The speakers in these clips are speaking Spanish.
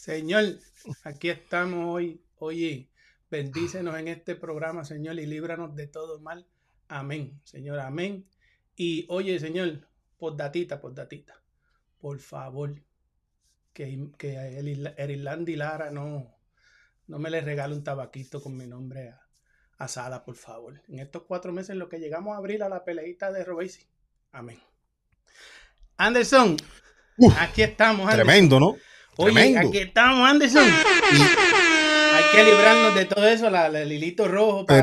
Señor, aquí estamos hoy. Oye, bendícenos en este programa, Señor, y líbranos de todo mal. Amén, Señor, amén. Y oye, Señor, por datita, por datita, por favor, que, que Erilandi Lara no, no me le regale un tabaquito con mi nombre a, a Sala, por favor. En estos cuatro meses en lo que llegamos a abrir a la peleita de Robesi. Amén. Anderson, aquí estamos. Anderson. Tremendo, ¿no? Oye, aquí estamos, Anderson. Hay que librarnos de todo eso, la, el hilito rojo para,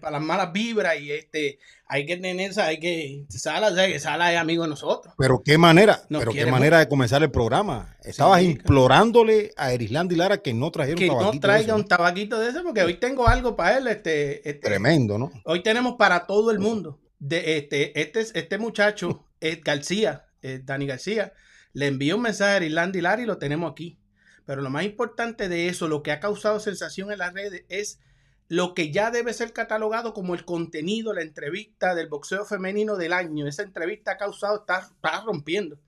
para, las malas vibras y este, hay que tener esa, hay que, Sala, Sala es amigo de nosotros. Pero qué manera, pero qué manera de comenzar el programa. Estabas implorándole a Erislandi Lara que no trajera un tabaquito. Que no traiga un tabaquito de ese, porque hoy tengo algo para él. Este, este, Tremendo, ¿no? Hoy tenemos para todo el mundo. De este, este, este muchacho, es García, Dani García, le envió un mensaje a Irlanda Lara y lo tenemos aquí. Pero lo más importante de eso, lo que ha causado sensación en las redes, es lo que ya debe ser catalogado como el contenido, la entrevista del boxeo femenino del año. Esa entrevista ha causado, está, rompiendo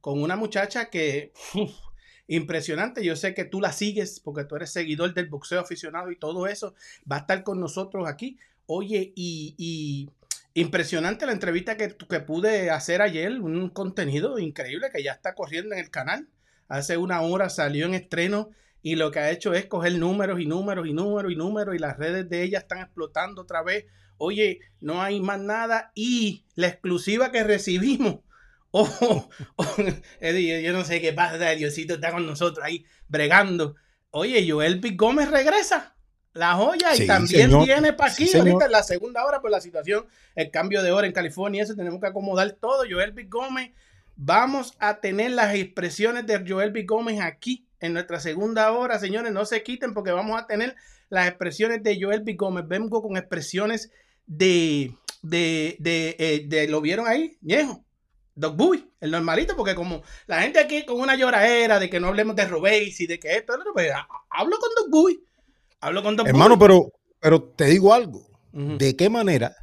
con una muchacha que, impresionante, yo sé que tú la sigues porque tú eres seguidor del boxeo aficionado y todo eso, va a estar con nosotros aquí. Oye, y Impresionante la entrevista que, que, pude hacer ayer, un contenido increíble que ya está corriendo en el canal. Hace una hora salió en estreno y lo que ha hecho es coger números y números y números y números y las redes de ella están explotando otra vez. Oye, no hay más nada y la exclusiva que recibimos. Oh, oh yo no sé qué pasa, Diosito está con nosotros ahí bregando. Oye, Joel. Gómez regresa la joya y también viene para aquí ahorita en la segunda hora por la situación, el cambio de hora en California, eso tenemos que acomodar todo. Joel B. Gómez, vamos a tener las expresiones de Joel B. Gómez aquí en nuestra segunda hora, señores, no se quiten porque vamos a tener las expresiones de Joel B. Gómez. Vengo con expresiones de, de, de, eh, de, ¿lo vieron ahí? Viejo. Doc Boy, el normalito, porque como la gente aquí con una lloradera de que no hablemos de Robéis y de que esto, pues, hablo con Doc Boy Hablo con Hermano, pero, pero te digo algo. ¿De qué manera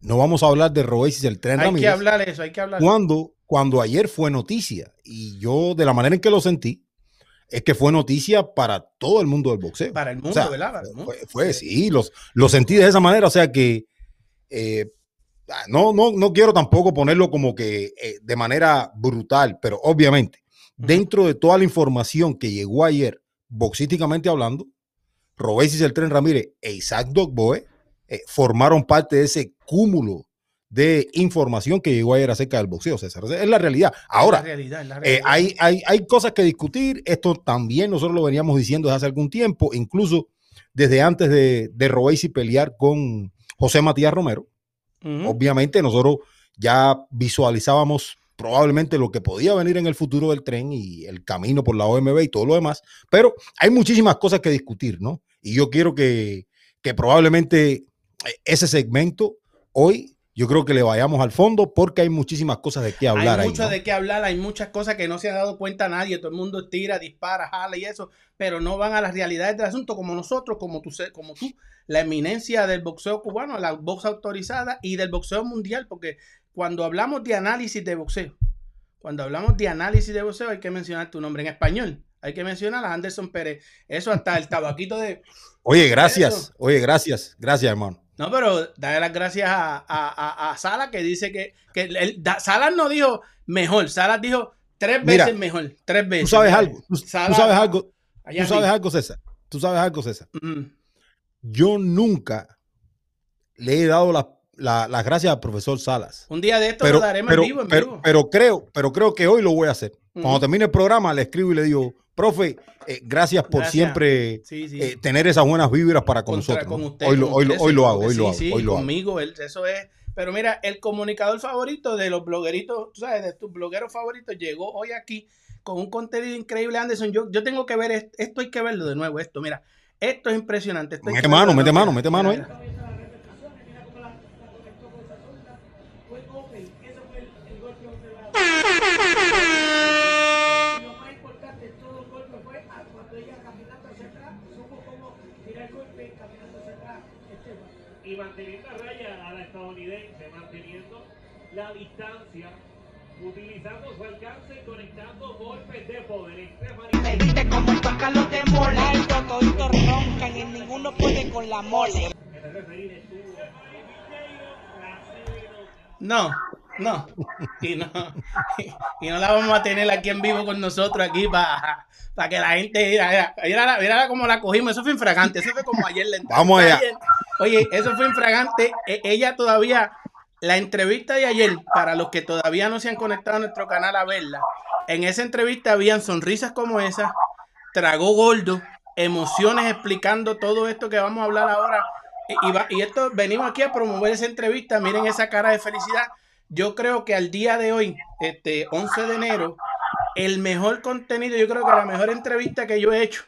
no vamos a hablar de Roesis el tren Hay que hablar eso, hay que hablar. Cuando, cuando ayer fue noticia, y yo de la manera en que lo sentí, es que fue noticia para todo el mundo del boxeo. Para el mundo, ¿verdad? Fue, sí, los, lo sentí de esa manera, o sea que eh, no, no, no quiero tampoco ponerlo como que eh, de manera brutal, pero obviamente, dentro de toda la información que llegó ayer, boxísticamente hablando, Robésis el Tren Ramírez e Isaac Dogboe eh, formaron parte de ese cúmulo de información que llegó ayer acerca del boxeo, César. Es la realidad. Ahora, eh, hay, hay, hay, cosas que discutir. Esto también nosotros lo veníamos diciendo desde hace algún tiempo, incluso desde antes de, de y pelear con José Matías Romero. Obviamente nosotros ya visualizábamos probablemente lo que podía venir en el futuro del tren y el camino por la OMB y todo lo demás, pero hay muchísimas cosas que discutir, ¿no? Y yo quiero que, probablemente eh, ese segmento hoy yo creo que le vayamos al fondo porque hay muchísimas cosas de qué hablar. Hay mucho de qué hablar, hay muchas cosas que no se ha dado cuenta nadie, todo el mundo tira, dispara, jala y eso, pero no van a las realidades del asunto como nosotros, como tú, como tú, la eminencia del boxeo cubano, la box autorizada y del boxeo mundial, porque cuando hablamos de análisis de boxeo, cuando hablamos de análisis de boxeo hay que mencionar tu nombre en español. Hay que mencionar a Anderson Pérez. Eso hasta el tabaquito de. Oye, gracias. Oye, gracias. Gracias, hermano. No, pero dale las gracias a, a, Sala que dice que, que Salas no dijo mejor. Salas dijo tres veces mejor. Tres veces. Tú sabes algo. Tú, sabes algo. Tú sabes algo, César. Tú sabes algo, César. Yo nunca le he dado las gracias al profesor Salas. Un día de esto lo daremos en vivo, en vivo. Pero, creo, pero creo que hoy lo voy a hacer. Cuando termine el programa, le escribo y le digo, profe, eh, gracias por siempre eh, tener esas buenas vibras para con nosotros. hoy, lo, hoy, lo hago, hoy lo hago. hoy lo conmigo, eso es. Pero mira, el comunicador favorito de los blogueritos, tú sabes, de tus blogueros favoritos, llegó hoy aquí con un contenido increíble, Anderson. Yo, yo tengo que ver esto, hay que verlo de nuevo, esto, mira. Esto es impresionante. mete mano, mete mano, mete mano ahí. La distancia, utilizando su alcance y conectando golpes de poder. Stephanie... roncan los demonios. Algo, toditos roncan y ninguno puede con la mole. No, no. Y no, y no la vamos a tener aquí en vivo con nosotros aquí para para que la gente mira, mira, mira, cómo la cogimos. Eso fue infragante. Eso fue como ayer. La Vamos allá. Oye, eso fue infragante. E- ella todavía, la entrevista de ayer, para los que todavía no se han conectado a nuestro canal a verla, en esa entrevista habían sonrisas como esa, tragó gordo, emociones explicando todo esto que vamos a hablar ahora. Y, va- y esto, venimos aquí a promover esa entrevista. Miren esa cara de felicidad. Yo creo que al día de hoy, este 11 de enero, el mejor contenido, yo creo que la mejor entrevista que yo he hecho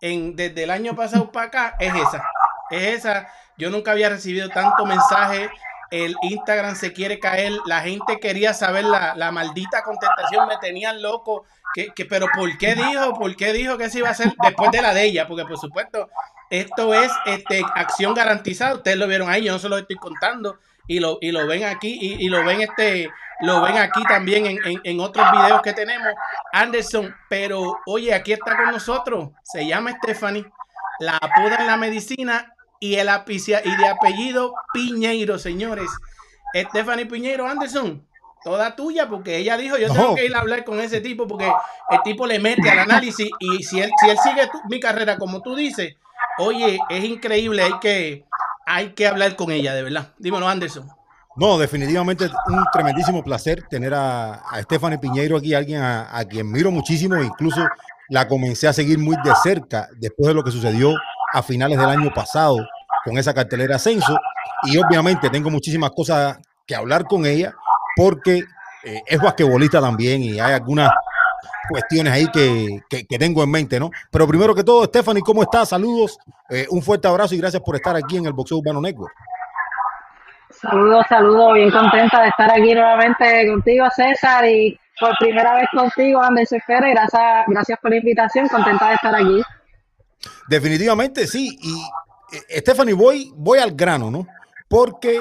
en, desde el año pasado para acá es esa. Es esa. Yo nunca había recibido tanto mensaje. El Instagram se quiere caer. La gente quería saber la, la maldita contestación. Me tenían loco. Que, que, pero ¿por qué dijo? ¿Por qué dijo que se iba a hacer después de la de ella? Porque por supuesto, esto es este, acción garantizada. Ustedes lo vieron ahí, yo no se lo estoy contando. Y lo, y lo ven aquí, y, y lo ven este, lo ven aquí también en, en- en otros videos que tenemos. Anderson, pero oye, aquí está con nosotros. Se llama Stephanie. La apodan la medicina y el apicia y de apellido Piñeiro, señores. Stephanie Piñeiro Anderson, toda tuya, porque ella dijo, yo tengo No. que ir a hablar con ese tipo porque el tipo le mete al análisis y si él, si él sigue tu- mi carrera como tú dices, oye, es increíble, hay que, hay que hablar con ella, de verdad. Dímelo, Anderson. No, definitivamente un tremendísimo placer tener a, a Stephanie Piñeiro aquí, alguien a, a quien miro muchísimo, incluso la comencé a seguir muy de cerca después de lo que sucedió a finales del año pasado con esa cartelera Ascenso y obviamente tengo muchísimas cosas que hablar con ella porque eh, es basquetbolista también y hay algunas cuestiones ahí que, que- tengo en mente, ¿no? Pero primero que todo, Stephanie, ¿cómo estás? Saludos, eh, un fuerte abrazo y gracias por estar aquí en el Boxeo Urbano Network. Saludos, saludos, bien contenta de estar aquí nuevamente contigo, César, y por primera vez contigo, Anderson Pérez. Gracias, gracias por la invitación, contenta de estar aquí. Definitivamente sí. Y eh, Stephanie, voy, voy al grano, ¿no? Porque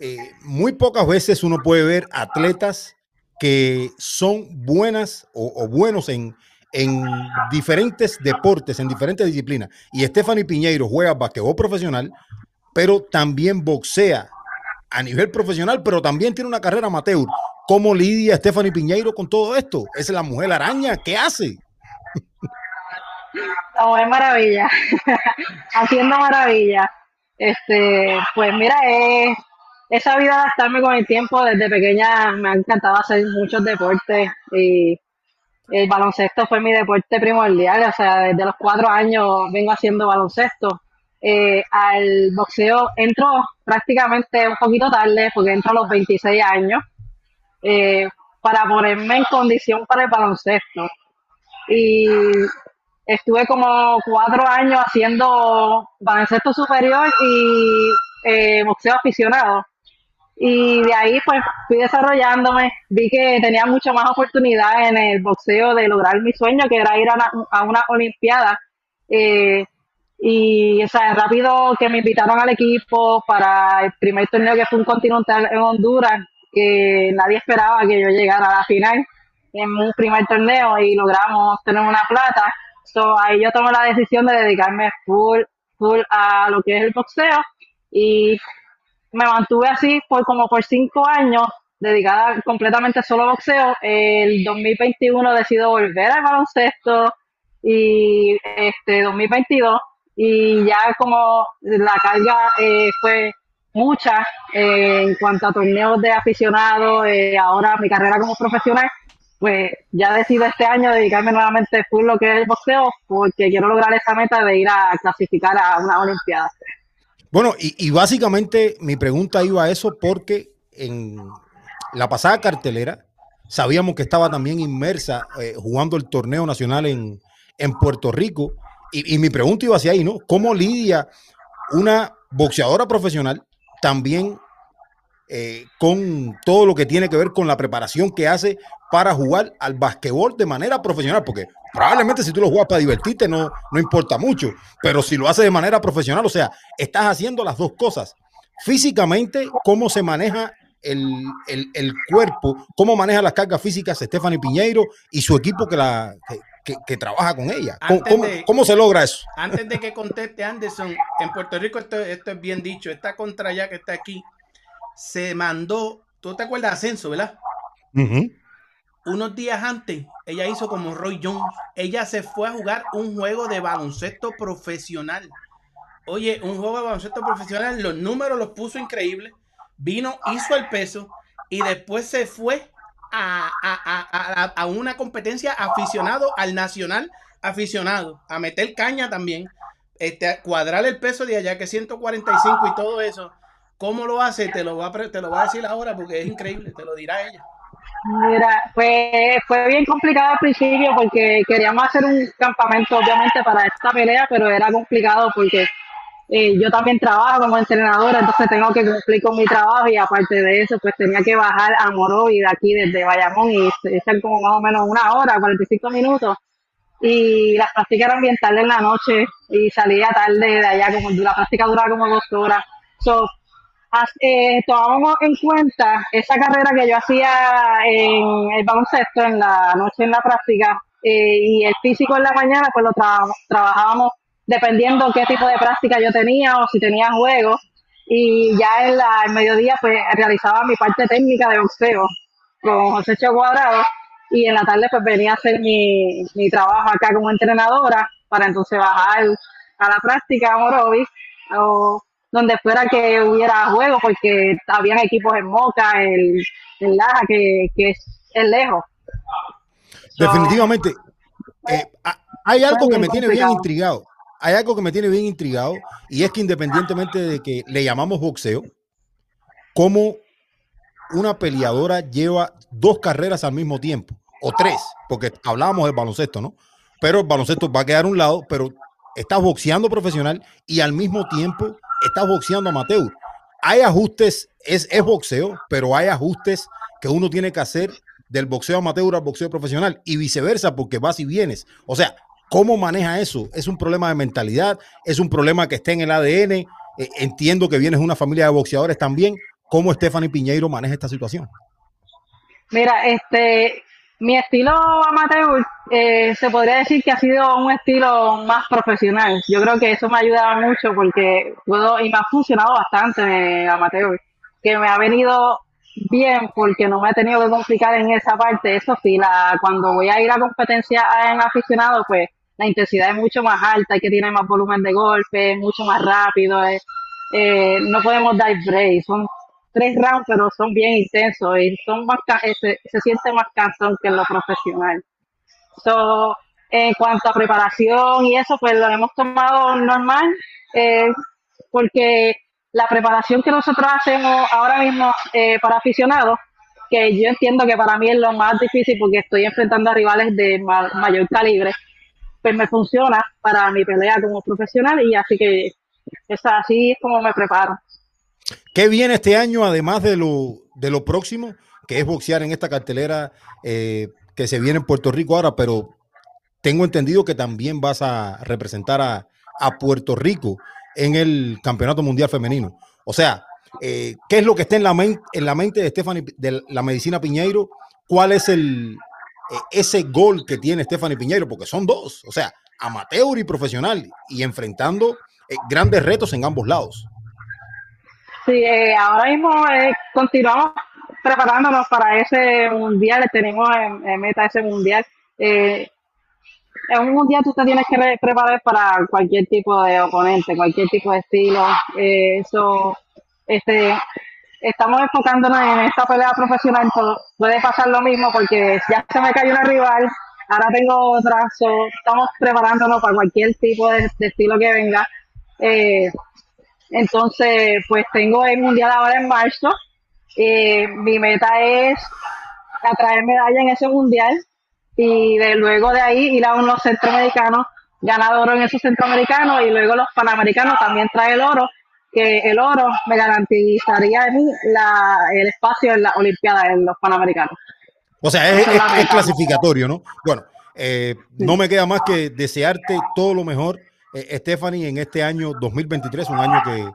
eh, muy pocas veces uno puede ver atletas que son buenas o, buenos en, en diferentes deportes, en diferentes disciplinas. Y Stephanie Piñeiro juega basquetbol profesional, pero también boxea a nivel profesional, pero también tiene una carrera amateur. ¿Cómo lidia Stephanie Piñeiro con todo esto? Es la mujer araña. ¿Qué hace? No, es maravilla, haciendo maravilla. Este, pues mira, he, he sabido adaptarme con el tiempo. Desde pequeña me ha encantado hacer muchos deportes y el baloncesto fue mi deporte primordial. O sea, desde los cuatro años vengo haciendo baloncesto. Eh, al boxeo entro prácticamente un poquito tarde porque entro a los 26 años eh, para ponerme en condición para el baloncesto. Y estuve como cuatro años haciendo baloncesto superior y eh, boxeo aficionado. Y de ahí pues fui desarrollándome, vi que tenía mucho más oportunidad en el boxeo de lograr mi sueño, que era ir a una, olimpiada. Eh, y o rápido que me invitaron al equipo para el primer torneo que fue un continental en Honduras, que nadie esperaba que yo llegara a la final en un primer torneo y logramos tener una plata. So, ahí yo tomé la decisión de dedicarme full, full a lo que es el boxeo y me mantuve así por como por cinco años, dedicada completamente solo a boxeo. El 2021 decido volver al baloncesto y este 2022 y ya como la carga eh, fue mucha eh, en cuanto a torneos de aficionados, eh, ahora mi carrera como profesional, pues ya decido este año dedicarme nuevamente full lo que es el boxeo porque quiero lograr esa meta de ir a clasificar a una olimpiada. Bueno, y, y básicamente mi pregunta iba a eso porque en la pasada cartelera sabíamos que estaba también inmersa eh, jugando el torneo nacional en, en Puerto Rico. Y, y mi pregunta iba hacia ahí, ¿no? ¿Cómo lidia una boxeadora profesional también eh, con todo lo que tiene que ver con la preparación que hace para jugar al basquetbol de manera profesional? Porque probablemente si tú lo juegas para divertirte no, no importa mucho, pero si lo haces de manera profesional, o sea, estás haciendo las dos cosas. Físicamente, cómo se maneja el, el- el cuerpo, cómo maneja las cargas físicas Stephanie Piñeiro y su equipo que la, que, que, que trabaja con ella. ¿Cómo, cómo- de- cómo se logra eso? Antes de que conteste Anderson, en Puerto Rico esto, esto es bien dicho. Esta contra ya que está aquí se mandó. ¿Tú te acuerdas de Ascenso, verdad? Unos días antes, ella hizo como Roy Jones. Ella se fue a jugar un juego de baloncesto profesional. Oye, un juego de baloncesto profesional, los números los puso increíbles. Vino, hizo el peso y después se fue a, a- a- a- a una competencia aficionado al nacional aficionado, a meter caña también, este, a cuadrar el peso de allá que es 145 y todo eso. ¿Cómo lo hace? Te lo va a, te lo va a decir ahora porque es increíble, te lo dirá ella. Mira, fue, fue bien complicado al principio porque queríamos hacer un campamento, obviamente, para esta pelea, pero era complicado porque eh, yo también trabajo como entrenadora, entonces tengo que cumplir con mi trabajo y aparte de eso, pues tenía que bajar a Morovi de aquí desde Bayamón y ser como más o menos una hora, 45 minutos. Y las prácticas eran bien tarde en la noche y salía tarde de allá, como la práctica duraba como dos horas. So, eh, tomamos en cuenta esa carrera que yo hacía en el baloncesto en la noche en la práctica eh, y el físico en la mañana pues lo tra- trabajábamos dependiendo qué tipo de práctica yo tenía o si tenía juego y ya en la el mediodía pues realizaba mi parte técnica de boxeo con José Cho Cuadrado y en la tarde pues venía a hacer mi, mi trabajo acá como entrenadora para entonces bajar a la práctica a Morovis o donde fuera que hubiera juego porque habían equipos en Moca, en, en Laja, que, que es, es lejos. Definitivamente. eh, ha- hay algo que me tiene bien intrigado. Hay algo que me tiene bien intrigado y es que independientemente de que le llamamos boxeo, como una peleadora lleva dos carreras al mismo tiempo, o tres, porque hablábamos del baloncesto, ¿no? Pero el baloncesto va a quedar a un lado, pero estás boxeando profesional y al mismo tiempo estás boxeando amateur. Hay ajustes, es, es boxeo, pero hay ajustes que uno tiene que hacer del boxeo amateur al boxeo profesional y viceversa, porque vas y vienes. O sea, ¿cómo maneja eso? ¿Es un problema de mentalidad? ¿Es un problema que está en el ADN? Eh, entiendo que vienes de una familia de boxeadores también. ¿Cómo Stephanie Piñeiro maneja esta situación? Mira, este, mi estilo amateur eh, se podría decir que ha sido un estilo más profesional. Yo creo que eso me ha ayudado mucho porque puedo, y me ha funcionado bastante eh, amateur, que me ha venido bien porque no me he tenido que complicar en esa parte. Eso sí, la, cuando voy a ir a competencia en aficionado, pues la intensidad es mucho más alta, hay que tiene más volumen de golpe, es mucho más rápido, es- eh, no podemos dar break, son tres rounds, pero son bien intensos y son más eh, se, se siente más cansón que en lo profesional. So, en cuanto a preparación y eso, pues lo hemos tomado normal, eh, porque la preparación que nosotros hacemos ahora mismo eh, para aficionados, que yo entiendo que para mí es lo más difícil porque estoy enfrentando a rivales de ma- mayor calibre, pues me funciona para mi pelea como profesional y así que así es como me preparo. ¿Qué viene este año, además de lo, de lo próximo, que es boxear en esta cartelera eh, que se viene en Puerto Rico ahora? Pero tengo entendido que también vas a representar a, a Puerto Rico en el Campeonato Mundial Femenino. O sea, eh, ¿qué es lo que está en la, men- en la mente de Stephanie, de la medicina Piñeiro? ¿Cuál es el, eh, ese gol que tiene Stephanie Piñeiro? Porque son dos, o sea, amateur y profesional, y enfrentando grandes retos en ambos lados. Sí, eh, ahora mismo eh, continuamos preparándonos para ese mundial, tenemos en, meta ese mundial. Eh, en un mundial tú te tienes que re- preparar para cualquier tipo de oponente, cualquier tipo de estilo. Eh, eso, este, estamos enfocándonos en esta pelea profesional, puede pasar lo mismo porque ya se me cayó una rival, ahora tengo otra, so, estamos preparándonos para cualquier tipo de, de estilo que venga. Eh, entonces, pues tengo el mundial ahora en marzo. Eh, mi meta es atraer medalla en ese mundial y de luego de ahí ir a unos centroamericanos, ganar oro en esos centroamericanos y luego los panamericanos también trae el oro, que el oro me garantizaría a mí la, el espacio en la Olimpiada en los panamericanos. O sea, es, es clasificatorio, ¿no? Bueno, eh, no me queda más que desearte todo lo mejor, eh, Stephanie, en este año 2023, un año que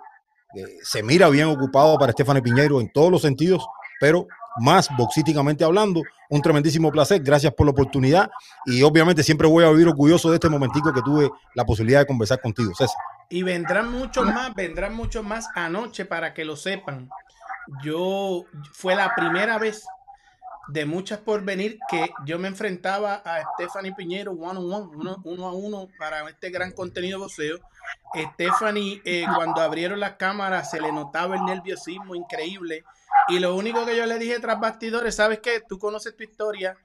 se mira bien ocupado para Stephanie Piñeiro en todos los sentidos, pero más boxísticamente hablando. Un tremendísimo placer, gracias por la oportunidad y obviamente siempre voy a vivir orgulloso de este momentico que tuve la posibilidad de conversar contigo, César. Y vendrán muchos más, vendrán muchos más anoche para que lo sepan. Yo fue la primera vez de muchas por venir que yo me enfrentaba a Stephanie Piñero one on one, uno, a uno para este gran contenido boxeo. Stephanie, eh, cuando abrieron las cámaras, se le notaba el nerviosismo increíble. Y lo único que yo le dije tras bastidores, ¿sabes qué? Tú conoces tu historia,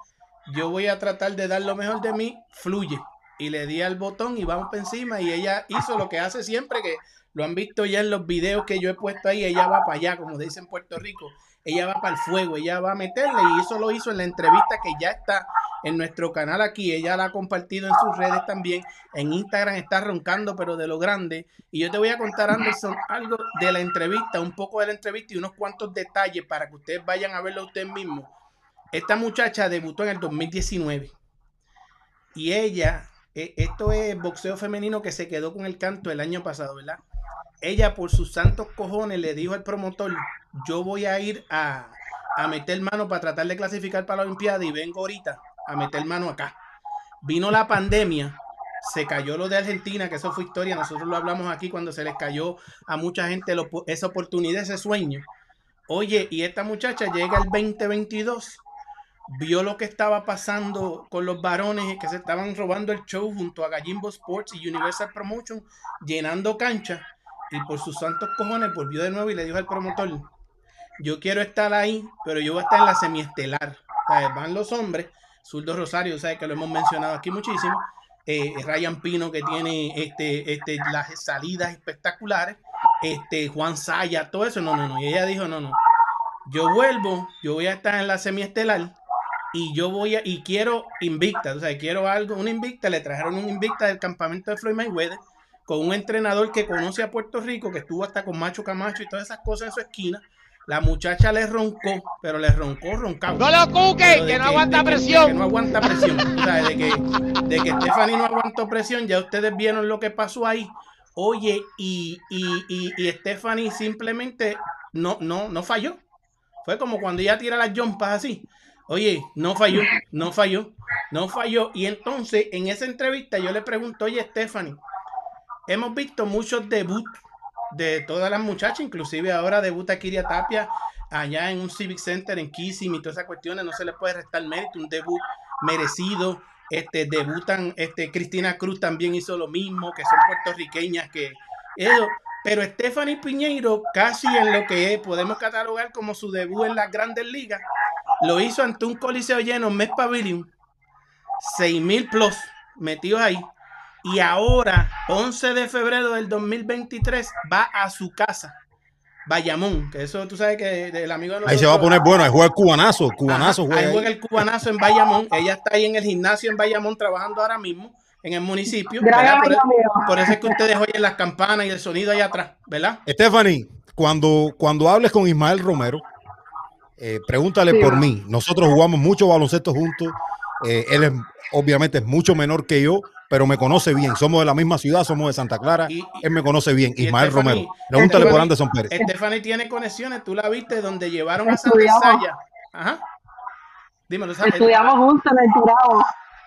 yo voy a tratar de dar lo mejor de mí, fluye. Y le di al botón y vamos para encima. Y ella hizo lo que hace siempre, que lo han visto ya en los videos que yo he puesto ahí. Ella va para allá, como dicen en Puerto Rico. Ella va para el fuego, ella va a meterle. Y eso lo hizo en la entrevista que ya está en nuestro canal aquí. Ella la ha compartido en sus redes también. En Instagram está roncando, pero de lo grande. Y yo te voy a contar, Anderson, algo de la entrevista, un poco de la entrevista y unos cuantos detalles para que ustedes vayan a verlo ustedes mismos. Esta muchacha debutó en el 2019. Y ella, eh, esto es boxeo femenino que se quedó con el canto el año pasado, ¿verdad? Ella por sus santos cojones le dijo al promotor, yo voy a ir a, a meter mano para tratar de clasificar para la Olimpiada y vengo ahorita a meter mano acá. Vino la pandemia, se cayó lo de Argentina, que eso fue historia, nosotros lo hablamos aquí cuando se les cayó a mucha gente esa oportunidad, ese sueño. Oye, y esta muchacha llega el 2022, vio lo que estaba pasando con los varones que se estaban robando el show junto a Gallimbo Sports y Universal Promotion, llenando cancha, y por sus santos cojones volvió de nuevo y le dijo al promotor, yo quiero estar ahí, pero yo voy a estar en la semiestelar. O van los hombres, Zurdo Rosario, sabes que lo hemos mencionado aquí muchísimo, eh, Ryan Pino que tiene este, este, las salidas espectaculares, este, Juan Saya, todo eso, no, no, no. Y ella dijo, no, no, yo vuelvo, yo voy a estar en la semiestelar y yo voy a, y quiero invicta, o sea, quiero algo, una invicta, le trajeron un invicta del campamento de Floyd Mayweather con un entrenador que conoce a Puerto Rico, que estuvo hasta con Macho Camacho y todas esas cosas en su esquina. La muchacha le roncó, pero le roncó, roncado. No lo cuque, que no aguanta de que- de presión. que no aguanta presión. O sea, de que, de que Stephanie no aguantó presión, ya ustedes vieron lo que pasó ahí. Oye, y, y, y, y Stephanie simplemente no, no, no falló. Fue como cuando ella tira las jumpas así. Oye, no falló, no falló, no falló. Y entonces en esa entrevista yo le pregunto, oye, Stephanie, hemos visto muchos debuts de todas las muchachas, inclusive ahora debuta Kiria Tapia allá en un Civic Center en Kissimmee y todas esas cuestiones, no se le puede restar mérito, un debut merecido. Este, debutan, este, Cristina Cruz también hizo lo mismo, que son puertorriqueñas que eso. Pero Stephanie Piñeiro, casi en lo que podemos catalogar como su debut en las grandes ligas, lo hizo ante un coliseo lleno, Met Pavilion, 6 mil plus metidos ahí. Y ahora, 11 de febrero del 2023, va a su casa, Bayamón, que eso tú sabes que el amigo de Ahí se va a nosotros- poner bueno, ahí juega el cubanazo, cubanazo Ajá, juega ahí ahí. juega el cubanazo en Bayamón. Ella está ahí en el gimnasio en Bayamón trabajando ahora mismo en el municipio. Por, por eso es que ustedes oyen las campanas y el sonido allá atrás, ¿verdad? Stephanie, cuando, cuando hables con Ismael Romero, eh, pregúntale Sí, por va. mí. Nosotros jugamos mucho baloncesto juntos. Eh, él es, obviamente es mucho menor que yo, pero me conoce bien. Somos de la misma ciudad, somos de Santa Clara. Y- él me conoce bien. y Ismael Stephanie- Romero. Pregúntale por Stephanie- Anderson Pérez. Stephanie tiene conexiones, tú la viste donde llevaron a Sandra Estudiamos. Saya. Ajá. Dímelo, Estudiamos juntos en el Turabo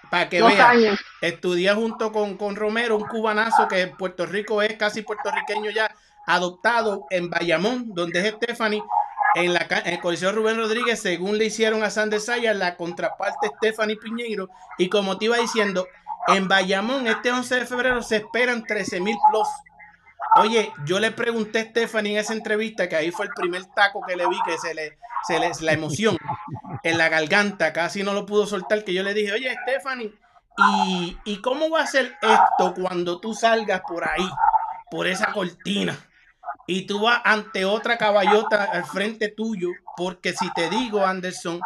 para que dos veas. años. Estudia junto con, con Romero, un cubanazo que en Puerto Rico es casi puertorriqueño ya, adoptado en Bayamón, donde es Stephanie, en, la, en el Coliseo Rubén Rodríguez, según le hicieron a Sander Saya, la contraparte Stephanie Piñeiro. Y como te iba diciendo, en Bayamón este 11 de febrero se esperan 13 mil plus. Oye, yo le pregunté a Stephanie en esa entrevista, que ahí fue el primer taco que le vi, que se le, se le la emoción en la garganta, casi no lo pudo soltar, que yo le dije, oye, Stephanie, ¿y, ¿y cómo va a ser esto cuando tú salgas por ahí, por esa cortina? Y tú vas ante otra caballota al frente tuyo, porque si te digo, Anderson,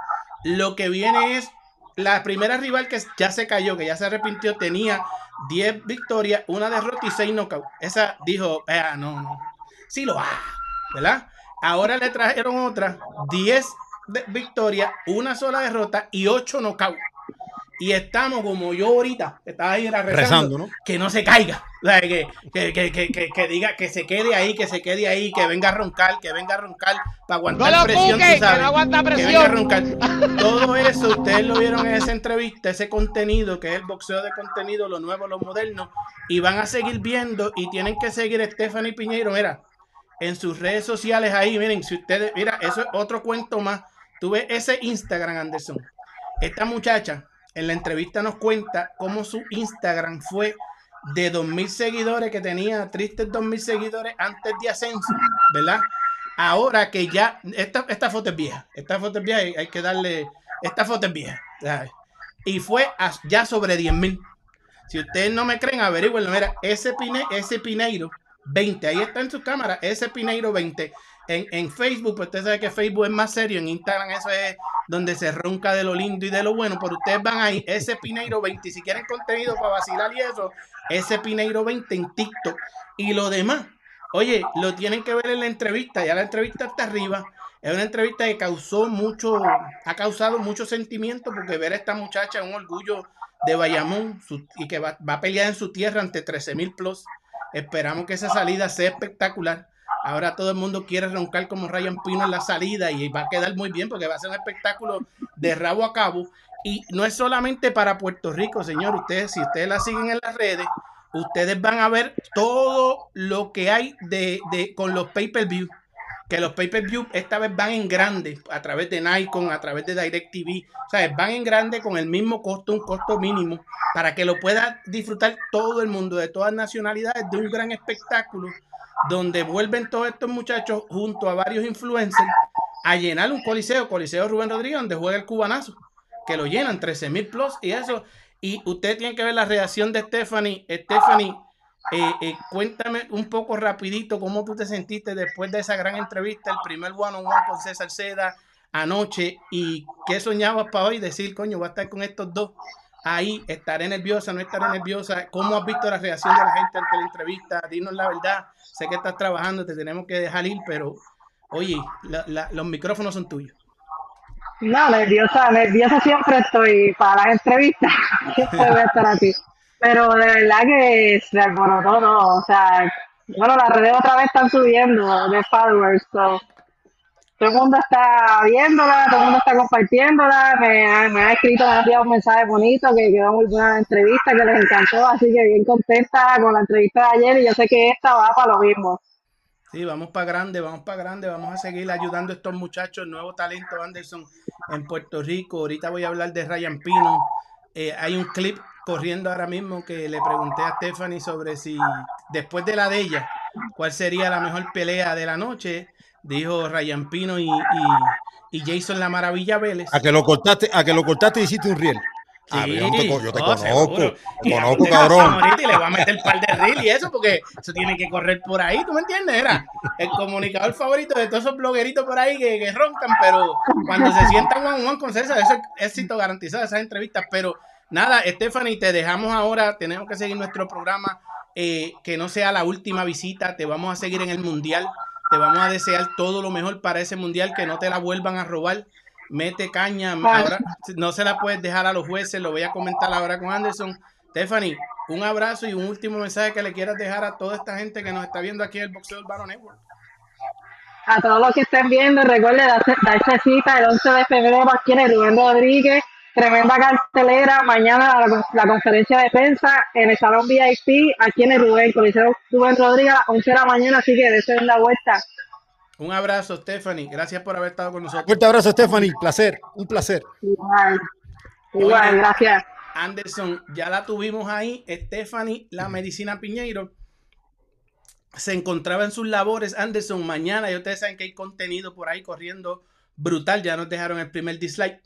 lo que viene es la primera rival que ya se cayó, que ya se arrepintió, tenía 10 victorias, una derrota y 6 knockouts. Esa dijo, "Ah, no, no, sí lo hago, ¿verdad? Ahora le trajeron otra, 10 de- victorias, una sola derrota y 8 knockouts. Y estamos como yo ahorita, estaba ahí rezando, Rezando, ¿no? que no se caiga, o sea, que, que, que, que, que- que diga que se quede ahí, que se quede ahí, que venga a roncar, que venga a roncar para aguantar No lo presión, cuque, tú que no aguanta que venga a presión. roncar. Todo eso ustedes lo vieron en esa entrevista, ese contenido que es el boxeo de contenido, lo nuevo, lo moderno, y van a seguir viendo y tienen que seguir a Stephanie Piñeiro, mira, en sus redes sociales ahí, miren, si ustedes, mira, eso es otro cuento más. Tú ves ese Instagram, Anderson. Esta muchacha en la entrevista nos cuenta cómo su Instagram fue de 2.000 seguidores que tenía, tristes 2.000 seguidores antes de ascenso, ¿verdad? Ahora que ya, esta, esta foto es vieja, esta foto es vieja, hay, hay que darle, esta foto es vieja, ¿sabes? Y fue ya sobre 10.000. Si ustedes no me creen, averigüenlo. Mira, ese, Pine, ese Pineiro 20, ahí está en su cámara, ese Pineiro 20. En, en Facebook, pues usted sabe que Facebook es más serio, en Instagram eso es donde se ronca de lo lindo y de lo bueno, pero ustedes van ahí, ese Pineiro 20, y si quieren contenido para vacilar y eso, ese Pineiro 20 en TikTok. Y lo demás, oye, lo tienen que ver en la entrevista, ya la entrevista está arriba. Es una entrevista que causó mucho, ha causado mucho sentimiento porque ver a esta muchacha es un orgullo de Bayamón y que va, va a pelear en su tierra ante 13 mil plus. Esperamos que esa salida sea espectacular. Ahora todo el mundo quiere roncar como Ryan Pino en la salida y va a quedar muy bien porque va a ser un espectáculo de rabo a cabo. Y no es solamente para Puerto Rico, señor. Ustedes, si ustedes la siguen en las redes, ustedes van a ver todo lo que hay de, de con los pay-per-view. Que los pay-per-view esta vez van en grande a través de Nikon, a través de DirecTV. O sea, van en grande con el mismo costo, un costo mínimo, para que lo pueda disfrutar todo el mundo de todas nacionalidades de un gran espectáculo donde vuelven todos estos muchachos junto a varios influencers a llenar un coliseo, Coliseo Rubén Rodríguez, donde juega el cubanazo, que lo llenan 13 mil plus y eso. Y usted tiene que ver la reacción de Stephanie. Stephanie, eh, eh, cuéntame un poco rapidito cómo tú te sentiste después de esa gran entrevista, el primer one on one con César Seda anoche y qué soñabas para hoy decir, coño, voy a estar con estos dos ahí, estaré nerviosa, no estaré nerviosa, cómo has visto la reacción de la gente ante la entrevista, dinos la verdad, sé que estás trabajando, te tenemos que dejar ir, pero oye, la- la- los micrófonos son tuyos. No, nerviosa, nerviosa siempre estoy para las entrevistas. Siempre voy a estar así. Pero de verdad que se alborotó todo. O sea, bueno, las redes otra vez están subiendo de followers. So, todo el mundo está viéndola, todo el mundo está compartiéndola. Me, ha- me ha escrito, me ha enviado un mensaje bonito que quedó muy buena la entrevista, que les encantó. Así que bien contenta con la entrevista de ayer y yo sé que esta va para lo mismo. Sí, vamos para grande, vamos para grande, vamos a seguir ayudando a estos muchachos, nuevo talento Anderson en Puerto Rico. Ahorita voy a hablar de Ryan Pino. Eh, hay un clip corriendo ahora mismo que le pregunté a Stephanie sobre si después de la de ella, cuál sería la mejor pelea de la noche. Dijo Ryan Pino y, y, y Jason La Maravilla Vélez. A que lo cortaste, a que lo cortaste y hiciste un riel. Ah, Sí, yo, te yo te no, conozco, te Y conozco, cabrón. Y le va a meter par de reel y eso, porque eso tiene que correr por ahí, ¿tú me entiendes? Era el comunicador favorito de todos esos blogueritos por ahí que, que roncan, pero cuando se sientan one on one con César, eso es éxito garantizado, esas entrevistas. Pero nada, Stephanie, te dejamos ahora, tenemos que seguir nuestro programa, eh, que no sea la última visita, te vamos a seguir en el Mundial, te vamos a desear todo lo mejor para ese Mundial, que no te la vuelvan a robar mete caña. Ahora no se la puedes dejar a los jueces, lo voy a comentar ahora con Anderson. Stephanie, un abrazo y un último mensaje que le quieras dejar a toda esta gente que nos está viendo aquí en el Boxeo Urbano Network. A todos los que estén viendo, recuerden darse, darse cita el 11 de febrero aquí en el Rubén Rodríguez. Tremenda cartelera. Mañana la, la conferencia de prensa en el Salón VIP aquí en el Rubén, Coliseo Rubén Rodríguez a las 11 de la mañana. Así que deseen la vuelta. Un abrazo, Stephanie. Gracias por haber estado con nosotros. Fuerte abrazo, Stephanie. Placer, un placer. Igual, igual, Oye. gracias. Anderson, ya la tuvimos ahí. Stephanie, la medicina Piñeiro, se encontraba en sus labores. Anderson, mañana, y ustedes saben que hay contenido por ahí corriendo brutal. Ya nos dejaron el primer dislike.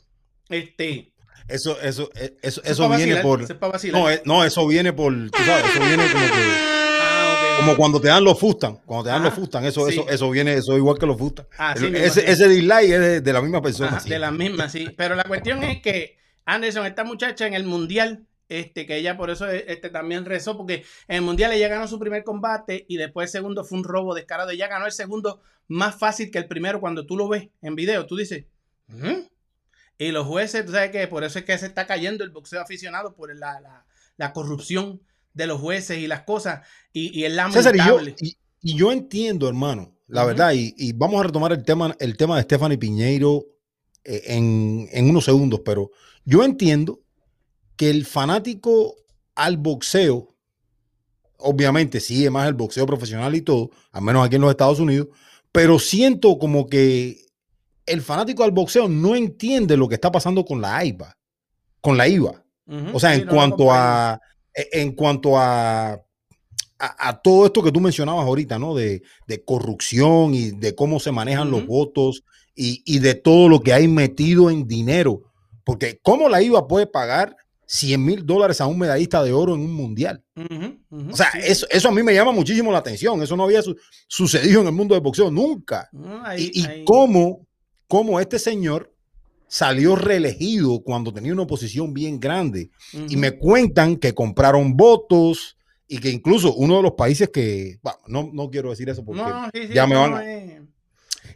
Este, Eso, eso, eh, eso, Eso viene vacilar, por. es. No, eh, no, eso viene por. Tú sabes, eso viene como que. ah. Como cuando te dan los fustan, cuando te dan los fustan, eso, sí. eso, eso viene, eso igual que los fustan. Ah, sí, ese, ese dislike es de, de la misma persona. Ajá, sí. de las mismas, sí. Pero la cuestión es que Anderson, esta muchacha en el mundial, este, que ella por eso este, también rezó, porque en el mundial ella ganó su primer combate y después el segundo fue un robo descarado. Ella ganó el segundo más fácil que el primero cuando tú lo ves en video. Tú dices, "¿Mm?". Y los jueces, tú sabes que por eso es que se está cayendo el boxeo aficionado por la, la, la corrupción de los jueces y las cosas. Y, y es César, y yo, lamentable. y, y yo entiendo, hermano, la verdad, y, y vamos a retomar el tema, el tema de Stephanie Piñeiro eh, en, en unos segundos, pero yo entiendo que el fanático al boxeo, obviamente sigue más el boxeo profesional y todo, al menos aquí en los Estados Unidos, pero siento como que el fanático al boxeo no entiende lo que está pasando con la AIBA, con la IVA. O sea, sí, en no cuanto a e- en cuanto a, a, a todo esto que tú mencionabas ahorita, ¿no? De, de corrupción y de cómo se manejan los votos y, y de todo lo que hay metido en dinero. Porque ¿cómo la IVA puede pagar 100 mil dólares a un medallista de oro en un mundial? O sea, sí. eso, eso a mí me llama muchísimo la atención. Eso no había su- sucedido en el mundo del boxeo nunca. Ahí- Y, y ahí- cómo, cómo este señor salió reelegido cuando tenía una oposición bien grande. Y me cuentan que compraron votos y que incluso uno de los países que, bueno, no, no quiero decir eso porque No, sí, sí, ya me van a- eh,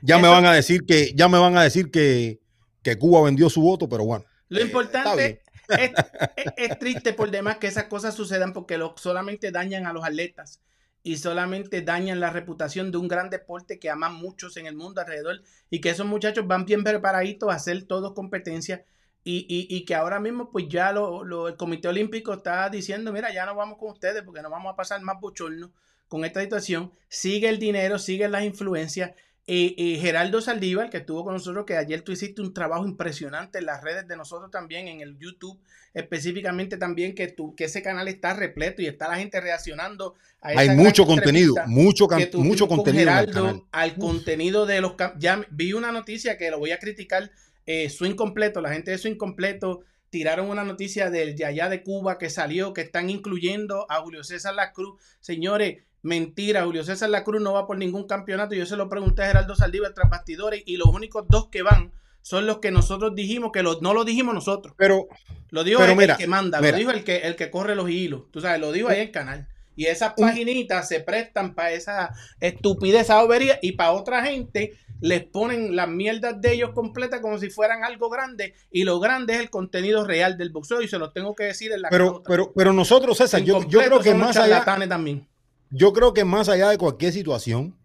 ya me van a decir que ya me van a decir que, que Cuba vendió su voto, pero bueno. Lo eh, importante es, es- es triste por demás que esas cosas sucedan porque lo, solamente dañan a los atletas y solamente dañan la reputación de un gran deporte que aman muchos en el mundo alrededor y que esos muchachos van bien preparaditos a hacer todo competencia y, y- y que ahora mismo pues ya lo, lo- el Comité Olímpico está diciendo, mira, ya no vamos con ustedes porque no vamos a pasar más bochorno con esta situación, sigue el dinero, siguen las influencias y, y Geraldo Saldívar, que estuvo con nosotros, que ayer tú hiciste un trabajo impresionante en las redes de nosotros también, en el YouTube, específicamente también, que, tu, que ese canal está repleto y está la gente reaccionando a esa Hay mucho contenido, mucho, mucho con contenido en el Geraldo canal. al contenido de los ya vi una noticia que lo voy a criticar eh, Swing completo la gente de Swing completo tiraron una noticia del de allá de Cuba que salió que están incluyendo a Julio César La Cruz señores mentira Julio César La Cruz no va por ningún campeonato yo se lo pregunté a Geraldo Saldívar tras bastidores y los únicos dos que van son los que nosotros dijimos que lo- no lo dijimos nosotros Pero, lo dijo Pero el, mira, el que manda, mira. lo dijo el que, el que corre los hilos. Tú sabes, lo dijo ahí en el canal. Y esas paginitas se prestan para esa estupidez, esa bobería, y para otra gente les ponen las mierdas de ellos completas como si fueran algo grande. Y lo grande es el contenido real del boxeo, y se los tengo que decir en la pero, pero, pero nosotros, César, yo, yo creo que más allá, también. Yo creo que más allá de cualquier situación,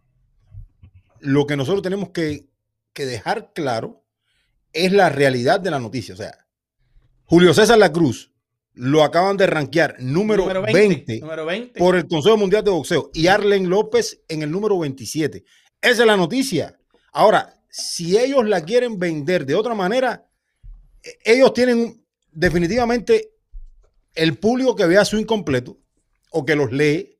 lo que nosotros tenemos que, que dejar claro es la realidad de la noticia. O sea, Julio César La Cruz lo acaban de rankear número, 20, número 20. por el Consejo Mundial de Boxeo y Arlen López en el número 27. Esa es la noticia. Ahora, si ellos la quieren vender de otra manera, eh, ellos tienen definitivamente el público que vea su incompleto o que los lee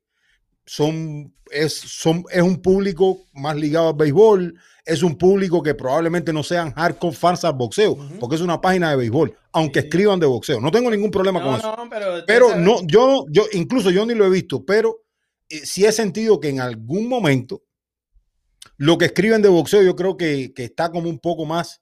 son es, son, es un público más ligado al béisbol, es un público que probablemente no sean hardcore fans al boxeo, porque es una página de béisbol, aunque Sí. escriban de boxeo. No tengo ningún problema con eso. no, pero, Pero no, yo, yo, incluso yo ni lo he visto, pero eh, sí he sentido que en algún momento lo que escriben de boxeo yo creo que, que está como un poco más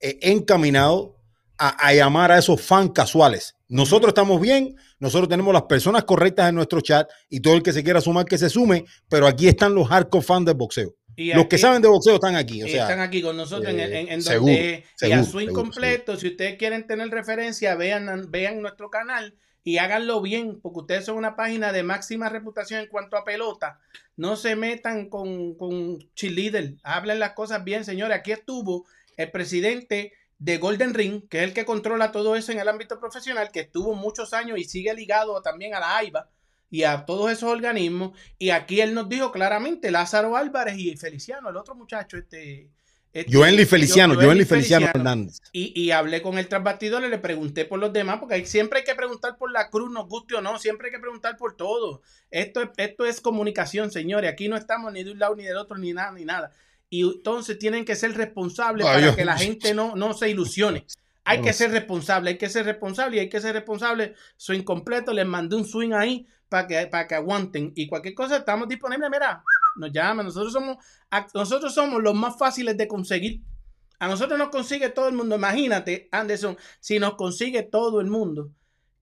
eh, encaminado a, a llamar a esos fans casuales. Nosotros estamos bien, nosotros tenemos las personas correctas en nuestro chat y todo el que se quiera sumar que se sume, pero aquí están los hardcore fans del boxeo. y Los que saben de boxeo están aquí. O sea, están aquí con nosotros en, eh, en- en seguro, donde y a swing seguro, completo, si ustedes quieren tener referencia, vean, vean nuestro canal y háganlo bien, porque ustedes son una página de máxima reputación en cuanto a pelota. No se metan con, con cheerleader, hablen las cosas bien, señores. Aquí estuvo el presidente de Golden Ring, que es el que controla todo eso en el ámbito profesional, que estuvo muchos años y sigue ligado también a la AIBA y a todos esos organismos. Y aquí él nos dijo claramente, Lázaro Álvarez y Feliciano, el otro muchacho, este... este Joenly Feliciano, Joenly Feliciano Hernández. Y, y hablé con el tras bastidores, le pregunté por los demás, porque hay- siempre hay que preguntar por la cruz, nos guste o no, siempre hay que preguntar por todo. Esto es, esto es comunicación, señores. Aquí no estamos ni de un lado ni del otro, ni nada, ni nada. Y entonces tienen que ser responsables Ay, para que la gente no, no se ilusione. Hay que ser responsable, hay que ser responsable y hay que ser responsable. Su incompleto, les mandé un swing ahí para que, para que aguanten. Y cualquier cosa, estamos disponibles. Mira, nos llaman. Nosotros somos, nosotros somos los más fáciles de conseguir. A nosotros nos consigue todo el mundo. Imagínate, Anderson, si nos consigue todo el mundo.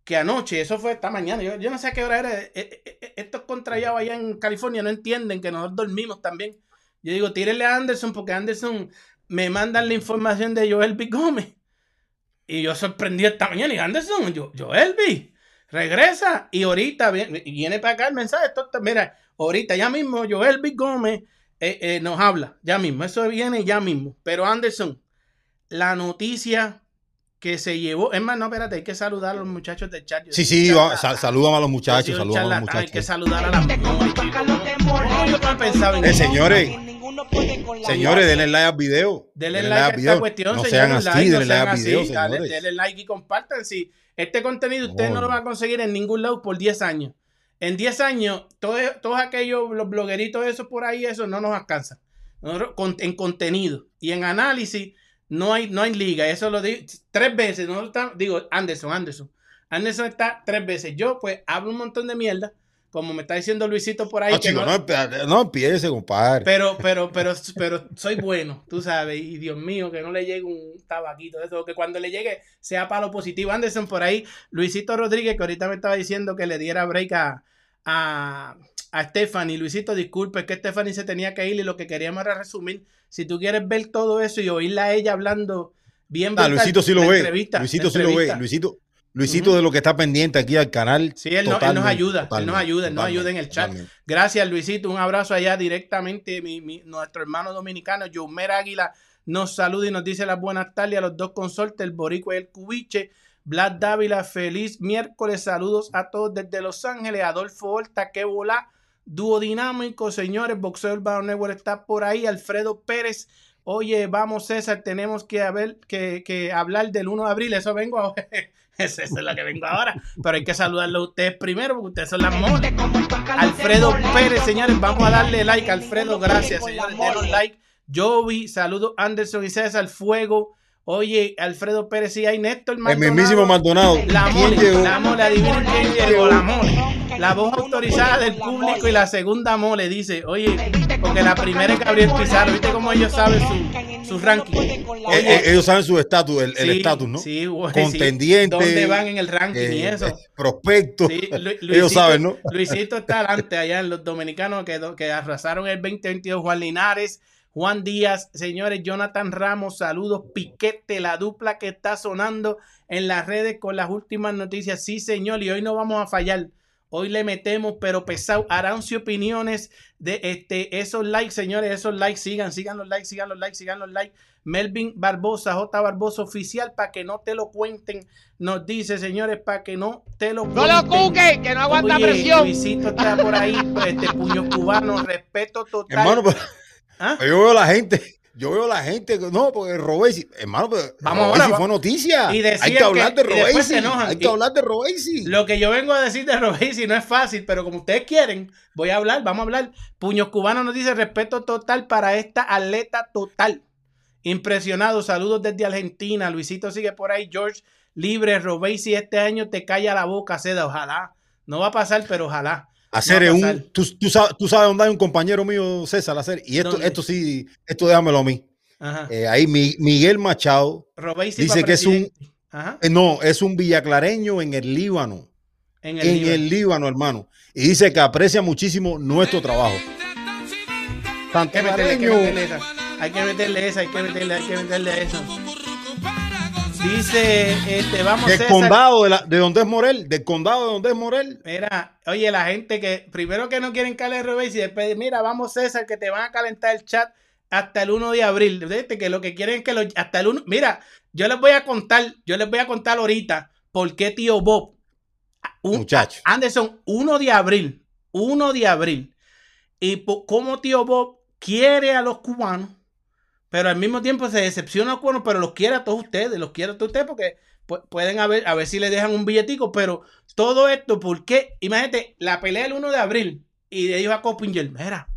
Que anoche, eso fue esta mañana. Yo, yo no sé a qué hora era. eh, eh, eh, Estos contrallados allá en California no entienden que nosotros dormimos también. Yo digo, tírenle a Anderson porque Anderson me mandan la información de Joel P. Gómez. Y yo sorprendí esta mañana y Anderson, yo, yo Elvis, regresa y ahorita viene, para acá el mensaje. Mira, ahorita ya mismo Joel Big Gómez eh, eh, nos habla, ya mismo, eso viene ya mismo. Pero Anderson, la noticia que se llevó, es más, no, espérate, hay que saludar a los muchachos del chat. Yo Sí, sí, va, sal- a los muchachos, saludamos a los charlatán, Hay que muchachos. saludar a las. No, no Eh, señores, señores, denle like al video. Denle denle like a al esta video. cuestión, No señores, sean like, así, no denle like sean al video, así, dale- señores. denle like y compartan. Si este contenido ustedes no No. lo van a conseguir en ningún lado por 10 años. En 10 años, todo- todos aquellos, los blogueritos esos por ahí, eso no nos alcanza. Nosotros, con- en contenido y en análisis, no hay, no hay liga. Eso lo digo tres veces. Estamos- digo, Anderson, Anderson. Anderson está tres veces. Yo, pues, hablo un montón de mierda. Como me está diciendo Luisito por ahí. No, que chico, no- no, no empiece, compadre. pero, pero, pero, pero soy bueno, tú sabes, y Dios mío, que no le llegue un tabaquito de eso, que cuando le llegue sea para lo positivo. Anderson por ahí, Luisito Rodríguez, que ahorita me estaba diciendo que le diera break a, a, a Stephanie. Luisito, disculpe, es que Stephanie se tenía que ir y lo que queríamos era resumir. Si tú quieres ver todo eso y oírla a ella hablando bien Ah, Luisito sí lo ve. entrevista, Luisito sí lo ve. Luisito, Luisito de lo que está pendiente aquí al canal. Sí, él, no- él nos ayuda, él nos ayuda, él nos ayuda en el chat. totalmente. Gracias, Luisito. Un abrazo allá directamente. Mi, mi- nuestro hermano dominicano, Yomer Águila, nos saluda y nos dice las buenas tardes a los dos consortes, el Boricua y el Cubiche. Vlad Dávila, feliz miércoles. Saludos a todos desde Los Ángeles. Adolfo Horta, que volá. Dúo dinámico, señores. Boxeo Urbano Network está por ahí. Alfredo Pérez. Oye, vamos, César, tenemos que, haber, que, que hablar del 1 de abril. Eso vengo ahora. Eso es lo que vengo ahora. Pero hay que saludarlo a ustedes primero porque ustedes son las monas. Alfredo Pérez, señores, vamos a darle like. Alfredo, gracias, señores. Denos like. Joey, saludos. Anderson y César, fuego. Oye, Alfredo Pérez, sí, hay Néstor El Maldonado. mismísimo Maldonado. La ¿Quién mole, la mole, adivinen quién llegó, la mole. La voz autorizada del público y la segunda mole dice, oye, porque la primera es Gabriel Pizarro, ¿viste cómo ellos saben su, su ranking? Eh, eh, ellos saben su estatus, el estatus, ¿no? Sí. Contendiente. ¿Dónde van en el ranking y eh, eso? prospecto. Sí, Lu- ellos saben, ¿no? Luisito está adelante allá en los dominicanos que, que arrasaron el 2022. Juan Linares, Juan Díaz, señores, Jonathan Ramos, saludos, Piquete, la dupla que está sonando en las redes con las últimas noticias. Sí, señor, y hoy no vamos a fallar. Hoy le metemos, pero pesado. Arancio opiniones de este, esos likes, señores, esos likes, sigan, sigan los likes, sigan los likes, sigan los likes. Melvin Barbosa, J. Barbosa oficial, para que no te lo cuenten, nos dice, señores, para que no te lo No cuenten. lo cuque, que no aguanta Oye, presión. Luisito está por ahí, pues, este puño cubano, respeto total. Hermano, pues, ¿Ah? yo veo la gente. Yo veo la gente, no, porque Robesi, hermano, pues, Vamos Robesi ahora, fue noticia. y Hay que hablar que- de Robesi. Hay que hablar de Robesi. Lo que yo vengo a decir de Robesi no es fácil, pero como ustedes quieren, voy a hablar, vamos a hablar. Puños Cubanos nos dice respeto total para esta atleta total. Impresionado, saludos desde Argentina. Luisito sigue por ahí. George Libre, Robesi este año te calla la boca, Seda. Ojalá. No va a pasar, pero ojalá. Hacer un. Tú, tú sabes, tú sabes dónde hay un compañero mío, César, hacer. Y esto, ¿Dónde? esto sí, esto déjamelo a mí. Ajá. Eh, ahí Mi- Miguel Machado. Robesi dice que es un-. Ajá. eh, no, es un villaclareño en el Líbano. En en el, Líbano, hermano. Y dice que aprecia muchísimo nuestro trabajo. Hay que meterle, hay que Tantareño. meterle esa. Hay que meterle hay que meterle, hay que meterle eso. Dice, este, vamos Del condado de, la, de donde es Morel, del condado de donde es Morel. Mira, oye, la gente que primero que no quieren el Robesi y después, mira, vamos César, que te van a calentar el chat hasta el 1 de abril. Viste que lo que quieren es que lo, hasta el 1, mira, yo les voy a contar, yo les voy a contar ahorita por qué tío Bob, un- Muchacho. Anderson, 1 de abril, 1 de abril, y po- cómo tío Bob quiere a los cubanos, pero al mismo tiempo se decepciona cubanos, pero los quiere a todos ustedes, los quiere a todos ustedes porque pu- pueden haber, a ver si le dejan un billetico, pero todo esto, ¿por qué? Imagínate, la pelea el 1 de abril y le dijo a Copinger, mira,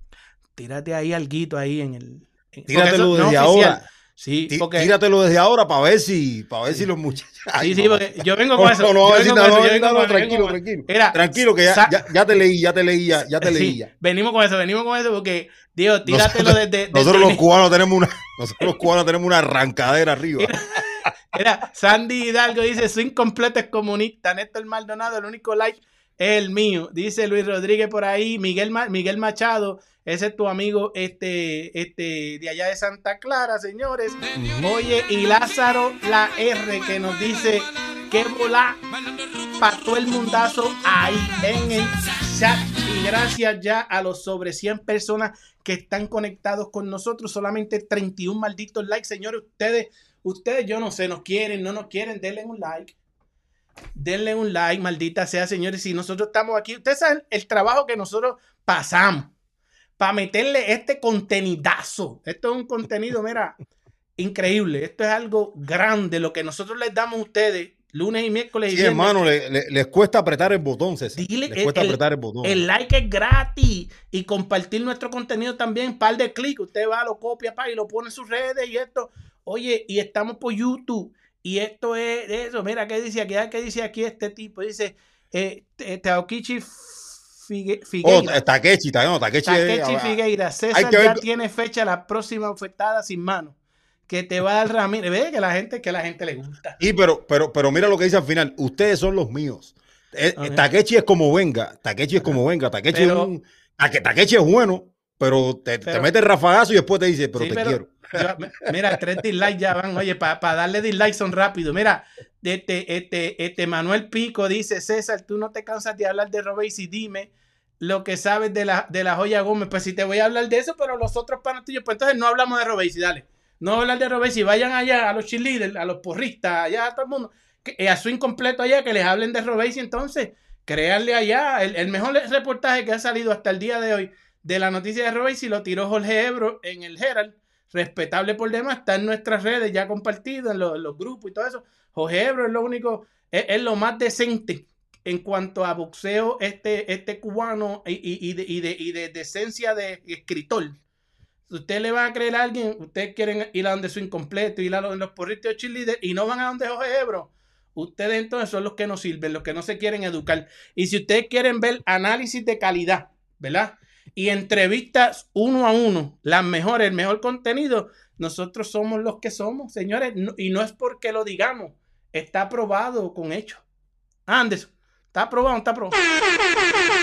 tírate ahí alguito ahí en el... en- porque Tíratelo no desde ahora. Sí, Tí- porque... Tíratelo desde ahora para ver si, para ver si los muchachos. Sí, sí, porque yo vengo con eso. no, tranquilo, tranquilo. Mira, Tranquilo, que ya, ya, ya te leí, ya te leí, ya, ya te leí. Sí, ya. venimos con eso, venimos con eso porque, Dios, tíratelo Nosotros- desde, desde Nosotros el los cubanos tenemos una, nosotros los cubanos tenemos una arrancadera arriba. Mira, Sandy Hidalgo dice, su incompleto es comunista. Néstor Maldonado, el único like es el mío. Dice Luis Rodríguez por ahí, Miguel, Miguel Machado, ese es tu amigo este, este, de allá de Santa Clara, señores. Oye, y Lázaro la R que nos dice que volá todo el mundazo ahí en el chat. Y gracias ya a los sobre 100 personas que están conectados con nosotros. Solamente 31 malditos likes, señores. Ustedes, ustedes, yo no sé, nos quieren, no nos quieren, denle un like. Denle un like, maldita sea, señores. Si nosotros estamos aquí, ustedes saben el trabajo que nosotros pasamos para meterle este contenidazo. Esto es un contenido, mira, increíble. Esto es algo grande. Lo que nosotros les damos a ustedes lunes y miércoles y Sí, viernes. hermano, le- le- les cuesta apretar el botón, César. Dile, les cuesta el- apretar el botón. El like es gratis y compartir nuestro contenido también, par de clics. Usted va, lo copia pa, y lo pone en sus redes y esto. Oye, y estamos por YouTube. Y esto es eso. Mira, ¿qué dice aquí? Ah, ¿Qué dice aquí este tipo? Dice eh, Taokichi Figue- Oh, Figueira. Takechi, Ta- no, Takechi. es- Takechi ah, Figueira. César que ya ver- tiene fecha la próxima ofertada sin mano. Que te va a dar Ramírez. Ve que la gente, que la gente le gusta. Y pero, pero, pero mira lo que dice al final. Ustedes son los míos. Eh, Ok. Takechi es como venga. Takechi es como venga. Takechi Pero- es un. Take- Takechi es bueno, pero te, te Pero- mete el rafagazo y después te dice, pero Sí, te pero quiero. Mira, tres dislikes ya van. Oye, para darle dislikes son rápidos. Mira, este, este, este Manuel Pico dice: César, tú no te cansas de hablar de Robéis y dime lo que sabes de la, de la joya Gómez. Pues si te voy a hablar de eso, pero los otros panos tuyos, pues entonces no hablamos de Robéis y dale. No hablar de Robéis y vayan allá a los cheerleaders, a los porristas, allá a todo el mundo, eh, a su incompleto allá, que les hablen de Robéis y entonces créanle allá. El, mejor reportaje que ha salido hasta el día de hoy de la noticia de Robéis y lo tiró Jorge Ebro en el Herald respetable por demás, está en nuestras redes ya compartido, en, los, grupos y todo eso. Jorge Ebro es lo único, es, es lo más decente en cuanto a boxeo este, este cubano y, y- y de, y de- y de decencia de escritor. Usted le va a creer a alguien, ustedes quieren ir a donde su incompleto, ir a los, los porritos de cheerleader y no van a donde Jorge Ebro. Ustedes entonces son los que no sirven, los que no se quieren educar. Y si ustedes quieren ver análisis de calidad, ¿verdad? Y entrevistas uno a uno, las mejores, el mejor contenido, nosotros somos los que somos, señores. no- y no es porque lo digamos, está aprobado con hechos. Anderson, está aprobado, o no está aprobado.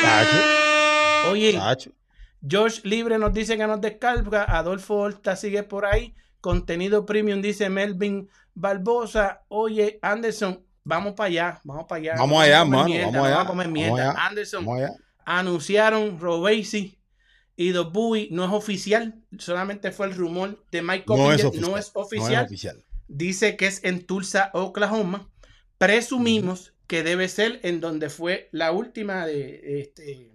Tacho, Oye, tacho. George Libre nos dice que nos descarga. Adolfo Horta sigue por ahí. Contenido premium dice Melvin Barbosa. Oye, Anderson, vamos para allá. Vamos para allá. Vamos a allá, mano, mierda, vamos allá, a comer vamos mierda. allá, Anderson, Vamos allá. Anunciaron Robesi y The Bowie. No es oficial. Solamente fue el rumor de Mike No es oficial. No es No oficial. es oficial. Dice que es en Tulsa, Oklahoma. Presumimos que debe ser en donde fue la última de este.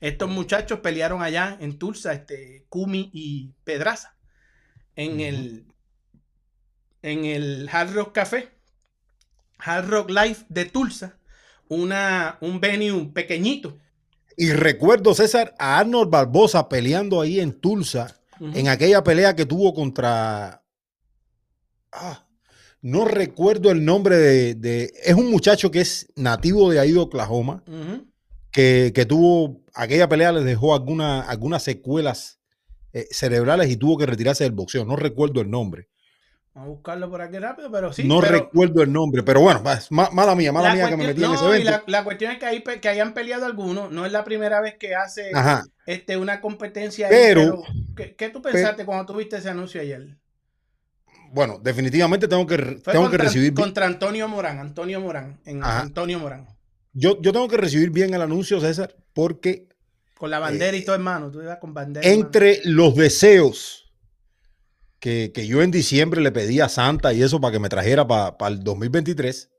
Estos muchachos pelearon allá en Tulsa, este, Kumi y Pedraza, en el en el Hard Rock Café, Hard Rock Life de Tulsa, una, un venue pequeñito. Y recuerdo, César, a Arnold Barbosa peleando ahí en Tulsa, en aquella pelea que tuvo contra. Ah, no recuerdo el nombre de, de- Es un muchacho que es nativo de ahí de Oklahoma, que, que tuvo. Aquella pelea les dejó alguna- algunas secuelas eh, cerebrales y tuvo que retirarse del boxeo. No recuerdo el nombre. Vamos a buscarlo por aquí rápido, pero sí. no pero- recuerdo el nombre, pero bueno, ma- mala mía, mala La mía que me metí en ese evento. la, la cuestión es que, hayan peleado algunos. No es la primera vez que hace Ajá. este, una competencia. ahí, Pero- ¿qué, qué tú pensaste cuando tuviste ese anuncio ayer? Bueno, definitivamente tengo que, Fue tengo que contra, recibir. contra Antonio Morán. Antonio Morán. En Ajá. Antonio Morán. Yo, yo tengo que recibir bien el anuncio, César, porque Con la bandera y todo, hermano. Tú ibas con bandera. hermano. Eh, entre los deseos que, que yo en diciembre le pedí a Santa y eso para que me trajera para el 2023,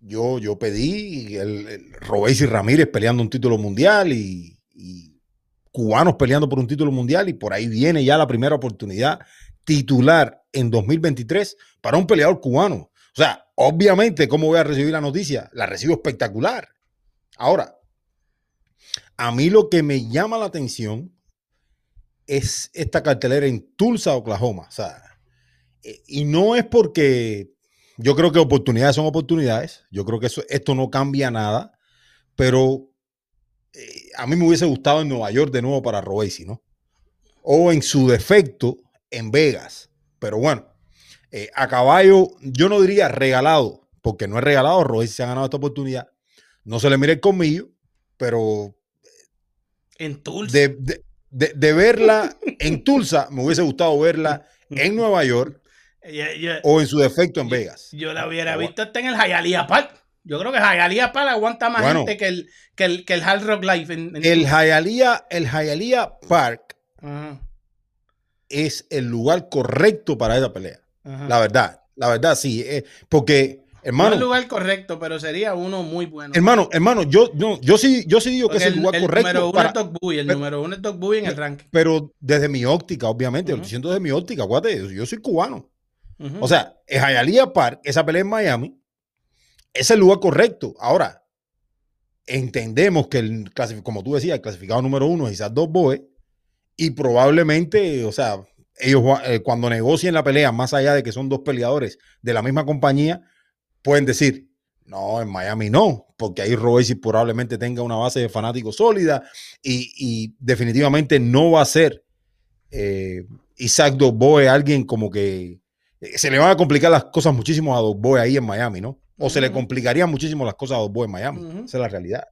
yo, yo pedí el, el y Ramírez peleando un título mundial y, y cubanos peleando por un título mundial y por ahí viene ya la primera oportunidad titular en 2023 para un peleador cubano. O sea, obviamente, ¿cómo voy a recibir la noticia? La recibo espectacular. Ahora, a mí lo que me llama la atención es esta cartelera en Tulsa, Oklahoma. O sea, eh, y no es porque yo creo que oportunidades son oportunidades. Yo creo que eso, esto no cambia nada. Pero eh, a mí me hubiese gustado en Nueva York de nuevo para Robesi, ¿no? O en su defecto en Vegas. Pero bueno, eh, a caballo, yo no diría regalado, porque no es regalado. Robesi se ha ganado esta oportunidad. no se le mire el colmillo, pero En Tulsa. de, de- de- de verla en Tulsa, me hubiese gustado verla en Nueva York Yo, yo- o en su defecto en Vegas. yo la hubiera Agua- visto hasta en el Hialeah Park. Yo creo que Hialeah Park aguanta más Bueno. gente que el, que el, que el Hard Rock Live. En, en El. Hialeah, el Hialeah Park Ajá, es el lugar correcto para esa pelea. ajá. La verdad, la verdad, sí. eh, porque, no hermano, el lugar correcto, pero sería uno muy bueno. hermano, hermano, yo, yo, yo sí, yo sí digo que es el lugar número correcto. uno para- es Bowie, el pero- número uno es Bowie en el ranking. pero desde mi óptica, obviamente, lo Ujú. estoy diciendo desde mi óptica, acuérdate, yo soy cubano. O sea, el Hialeah Park, esa pelea en Miami, es el lugar correcto. Ahora, entendemos que, el como tú decías, el clasificado número uno es Isaac Dos Boe, y probablemente, o sea, ellos eh, cuando negocien la pelea, más allá de que son dos peleadores de la misma compañía, pueden decir, no, en Miami no, porque ahí Royce probablemente tenga una base de fanáticos sólida y, y definitivamente no va a ser eh, Isaac Dos Boe alguien como que eh, se le van a complicar las cosas muchísimo a Dos Boe ahí en Miami, ¿no? O se le complicarían muchísimo las cosas a Dos Boe en Miami. Esa es la realidad.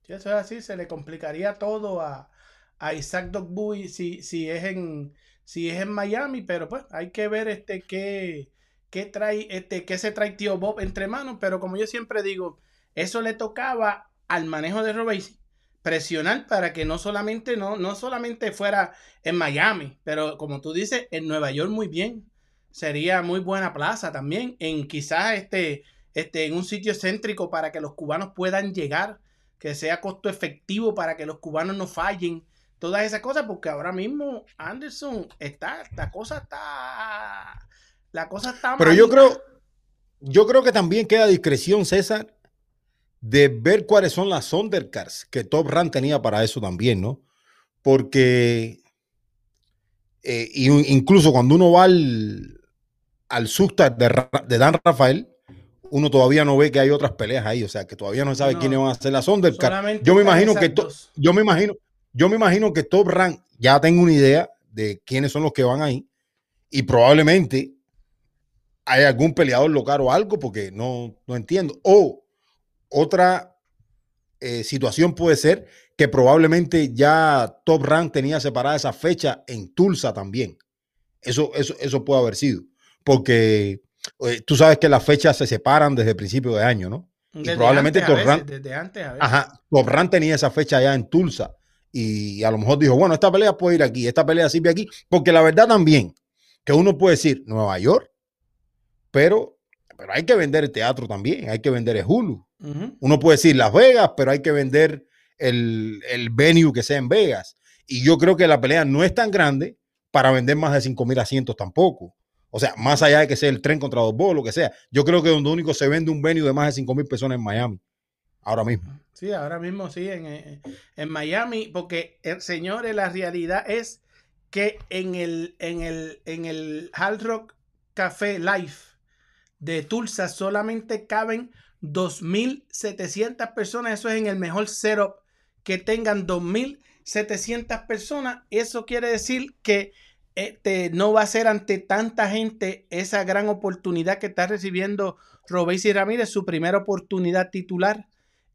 Si eso es así, se le complicaría todo a, a Isaac Doug Bowie si, si es en si es en Miami, pero pues hay que ver este qué, qué trae, este, se trae tío Bob entre manos, pero como yo siempre digo, eso le tocaba al manejo de Robesi presionar para que no solamente no, no solamente fuera en Miami, pero como tú dices, en Nueva York muy bien. Sería muy buena plaza también, en quizás este, este, en un sitio céntrico para que los cubanos puedan llegar que sea costo efectivo para que los cubanos no fallen, todas esas cosas, porque ahora mismo Anderson está, la cosa está, la cosa está Pero yo creo, yo creo que también queda discreción, César, de ver cuáles son las undercards que Top Rank tenía para eso también, ¿no? Porque eh, incluso cuando uno va al, al Sustar de, Dan Rafael, uno todavía no ve que hay otras peleas ahí, o sea, que todavía no sabe No. quiénes van a ser las undercards. Yo me imagino que to- yo me imagino, yo me imagino que Top Rank ya tengo una idea de quiénes son los que van ahí y probablemente hay algún peleador local o algo porque no, no entiendo. O otra eh, situación puede ser que probablemente ya Top Rank tenía separada esa fecha en Tulsa también. Eso, eso, eso puede haber sido. Porque eh, tú sabes que las fechas se separan desde principio de año, ¿no? Desde probablemente Torran- veces, desde antes a veces. Ajá, Top Rank tenía esa fecha allá en Tulsa y a lo mejor dijo, bueno, esta pelea puede ir aquí, esta pelea sirve aquí, porque la verdad también, que uno puede decir Nueva York, pero, pero hay que vender el teatro también, hay que vender el Hulu. Uno puede decir Las Vegas, pero hay que vender el, el venue que sea en Vegas. Y yo creo que la pelea no es tan grande para vender más de 5 mil asientos tampoco. O sea, más allá de que sea el tren contra dos bolos, lo que sea. Yo creo que donde único se vende un venue de más de 5 mil personas en Miami. Ahora mismo. Sí, ahora mismo sí, en, en- en Miami, porque, eh, señores, la realidad es que en el, en el, en el Hard Rock Café Live de Tulsa solamente caben 2.700 personas. Eso es en el mejor setup que tengan 2.700 personas. Eso quiere decir que este, no va a ser ante tanta gente esa gran oportunidad que está recibiendo Robesi Ramírez, su primera oportunidad titular.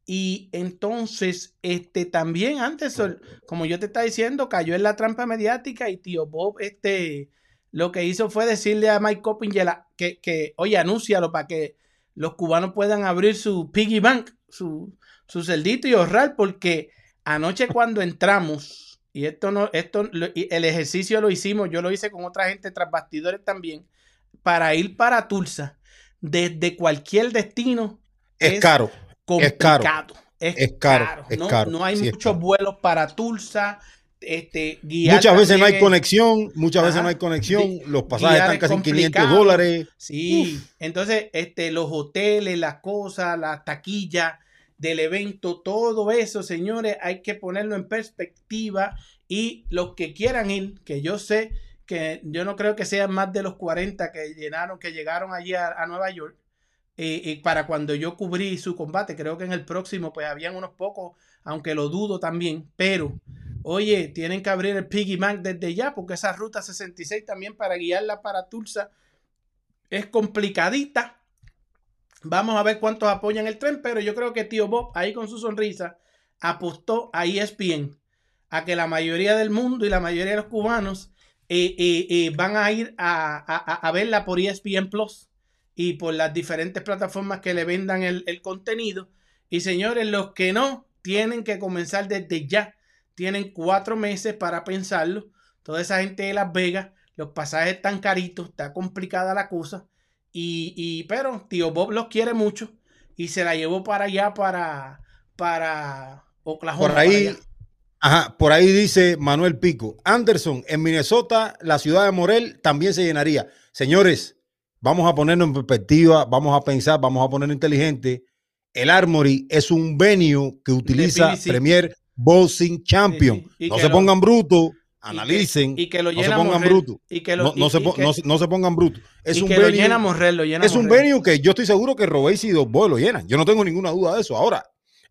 Y entonces, este también Anderson, como yo te estaba diciendo, cayó en la trampa mediática y tío Bob, este, lo que hizo fue decirle a Mike Coppinger que, que oye, anúncialo para que los cubanos puedan abrir su piggy bank, su, su celdito y ahorrar, porque anoche cuando entramos, y esto no, esto, el ejercicio lo hicimos, yo lo hice con otra gente tras bastidores también, para ir para Tulsa, desde cualquier destino, Es, Es caro. Es caro. complicado. Es, Es caro, es no, caro, no hay sí, muchos vuelos para Tulsa. Este, guiar Muchas veces no hay conexión, muchas veces no hay conexión, los pasajes guiar están es casi en 500 complicado. dólares. Sí, entonces este, los hoteles, las cosas, las taquillas del evento, todo eso, señores, hay que ponerlo en perspectiva y los que quieran ir, que yo sé que yo no creo que sean más de los 40 que llenaron, que llegaron allí a, a Nueva York. Y, y para cuando yo cubrí su combate, creo que en el próximo, pues habían unos pocos, aunque lo dudo también, pero oye, tienen que abrir el Piggy Bank desde ya, porque esa ruta 66 también para guiarla para Tulsa es complicadita. Vamos a ver cuántos apoyan el tren, pero yo creo que tío Bob, ahí con su sonrisa, apostó a ESPN a que la mayoría del mundo y la mayoría de los cubanos eh, eh, eh, van a ir a, a- a verla por ESPN Plus y por las diferentes plataformas que le vendan el, el contenido. Y señores, los que no, tienen que comenzar desde ya. Tienen cuatro meses para pensarlo. Toda esa gente de Las Vegas, los pasajes están caritos, está complicada la cosa. Y, y pero tío Bob los quiere mucho y se la llevó para allá, para, para Oklahoma. Por ahí, ajá, por ahí dice Manuel Pico. Anderson, en Minnesota, la ciudad de Morel también se llenaría. Señores, vamos a ponernos en perspectiva, vamos a pensar, vamos a poner inteligente. El Armory es un venue que utiliza. Premier Boxing Champion. Sí, sí. Y No se lo- pongan brutos, y que- analicen. y que lo no se llena pongan brutos. lo- no, se, y pon- que- no se- no se pongan brutos. Es y un que lo venue, llena Morrell, lo llena es un venue que yo estoy seguro que Robéis y Dos Boy lo llenan. Yo no tengo ninguna duda de eso. Ahora,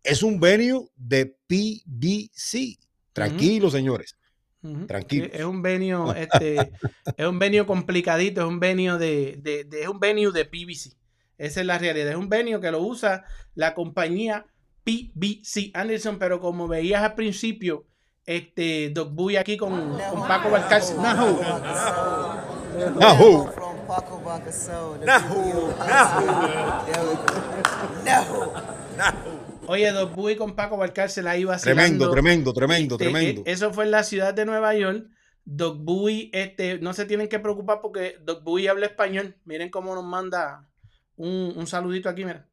es un venue de PBC. Tranquilos, señores. Ujú. Tranquilos. Sí, Es un venue, este, es un venue complicadito, es un venue de, de- de- es un venue de PBC. Esa es la realidad. Es un venue que lo usa la compañía PBC Anderson, pero como veías al principio, este Doc Boy aquí con, con Paco Balcácer. Nahu. Nahu. Paco Bacasol. Nahu, Oye, Doc Boy con Paco Balcácer la iba Tremendo, tremendo, tremendo, Este, tremendo. eh, Eso fue en la ciudad de Nueva York. Doc Bowie, este, no se tienen que preocupar porque Doc Bowie habla español. Miren cómo nos manda un, un saludito aquí, mira.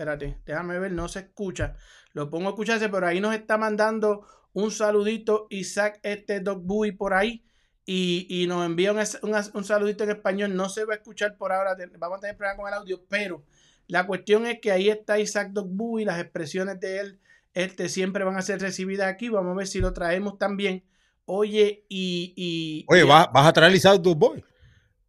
Espérate, déjame ver, no se escucha. Lo pongo a escucharse, pero ahí nos está mandando un saludito Isaac, este Doc Bowie por ahí. Y, y nos envía un, un, un saludito en español. No se va a escuchar por ahora. Vamos a tener problemas con el audio, pero la cuestión es que ahí está Isaac Doc Bowie. Las expresiones de él este, siempre van a ser recibidas aquí. Vamos a ver si lo traemos también. Oye, y. y Oye, y- ¿vas, vas a traer Isaac Boy.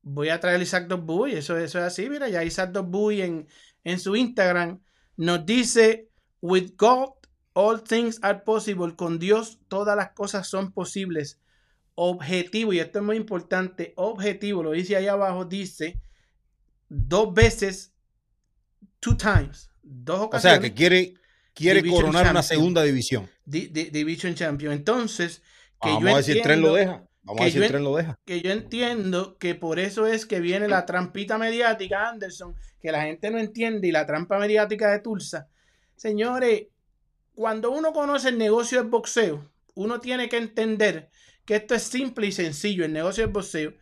voy a traer Isaac Bowie. Eso, eso es así. Mira, ya Isaac Bowie en, en su Instagram nos dice: With God, all things are possible. Con Dios, todas las cosas son posibles. Objetivo, y esto es muy importante. Objetivo, lo dice ahí abajo, dice dos veces, two times, dos O ocasiones. sea, que quiere, quiere Division coronar una segunda división. Di- di- Division Champion. Entonces, que Vamos yo a el tren lo deja. Vamos que a ver si yo el en- tren lo deja. que yo entiendo que por eso es que viene la trampita mediática, Anderson, que la gente no entiende, y la trampa mediática de Tulsa. Señores, cuando uno conoce el negocio del boxeo, uno tiene que entender que esto es simple y sencillo, el negocio del boxeo.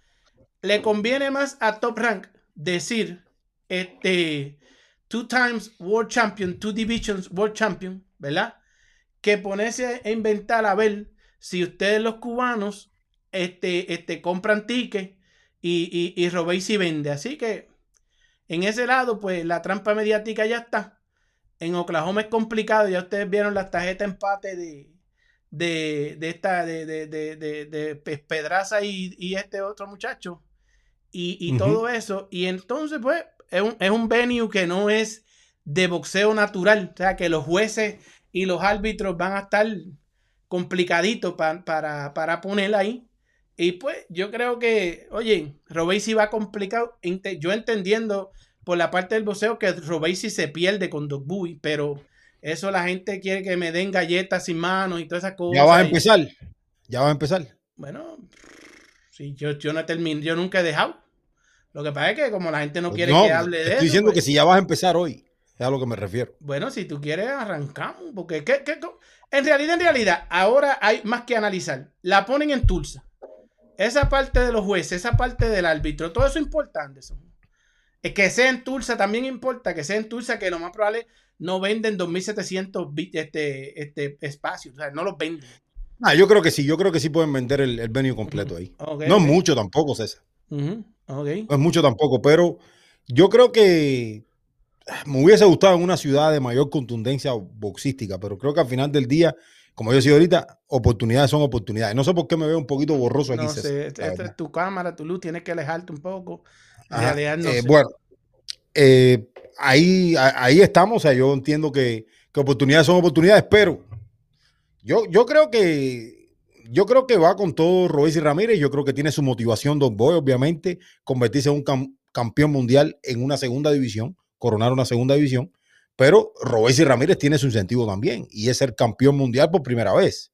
Le conviene más a Top Rank decir, este, two times World Champion, two divisions World Champion, ¿verdad? Que ponerse a inventar a ver si ustedes los cubanos este, este, compran tickets y, y, y robéis y vende. Así que en ese lado, pues la trampa mediática ya está. En Oklahoma es complicado, ya ustedes vieron las tarjetas empate de, de, de esta, de, de, de, de, de Pe- Pedraza y, y este otro muchacho. Y, y todo eso. Y entonces, pues, es un, es un venue que no es de boxeo natural. O sea, que los jueces y los árbitros van a estar complicaditos pa- para, para poner ahí. Y pues yo creo que, oye, Robesi va complicado. Yo entendiendo por la parte del boxeo que Robesi se pierde con Doc Bowie, pero eso la gente quiere que me den galletas sin manos y todas esas cosas. Ya vas a empezar. Ya vas a empezar. Bueno, sí, yo, yo no termino, yo nunca he dejado. Lo que pasa es que como la gente no Pues quiere no, que hable de estoy eso, diciendo pues, que si ya vas a empezar hoy, es a lo que me refiero. bueno, si tú quieres, arrancamos. Porque ¿qué- qué en realidad, en realidad, ahora hay más que analizar. La ponen en Tulsa. Esa parte de los jueces, esa parte del árbitro, todo eso es importante. Eso. Es que sea en Tulsa también importa, que sea en Tulsa, que lo más probable no venden 2.700 bi- este, este, espacios. O sea, no los venden. Ah, yo creo que sí, yo creo que sí pueden vender el, el venue completo ahí. No es mucho tampoco, César. No es mucho tampoco, pero yo creo que ah, me hubiese gustado en una ciudad de mayor contundencia boxística, pero creo que al final del día, como yo decía ahorita, oportunidades son oportunidades. No sé por qué me veo un poquito borroso aquí, No sé, esta es tu cámara, tu luz, tienes que alejarte un poco. Ajá, eh. Bueno, eh, ahí, ahí estamos. O sea, yo entiendo que, que oportunidades son oportunidades, pero yo, yo creo que yo creo que va con todo Robesi Ramírez. Yo creo que tiene su motivación, Don Boy, obviamente, convertirse en un cam- campeón mundial en una segunda división, coronar una segunda división, pero Robesi Ramírez tiene su incentivo también y es ser campeón mundial por primera vez.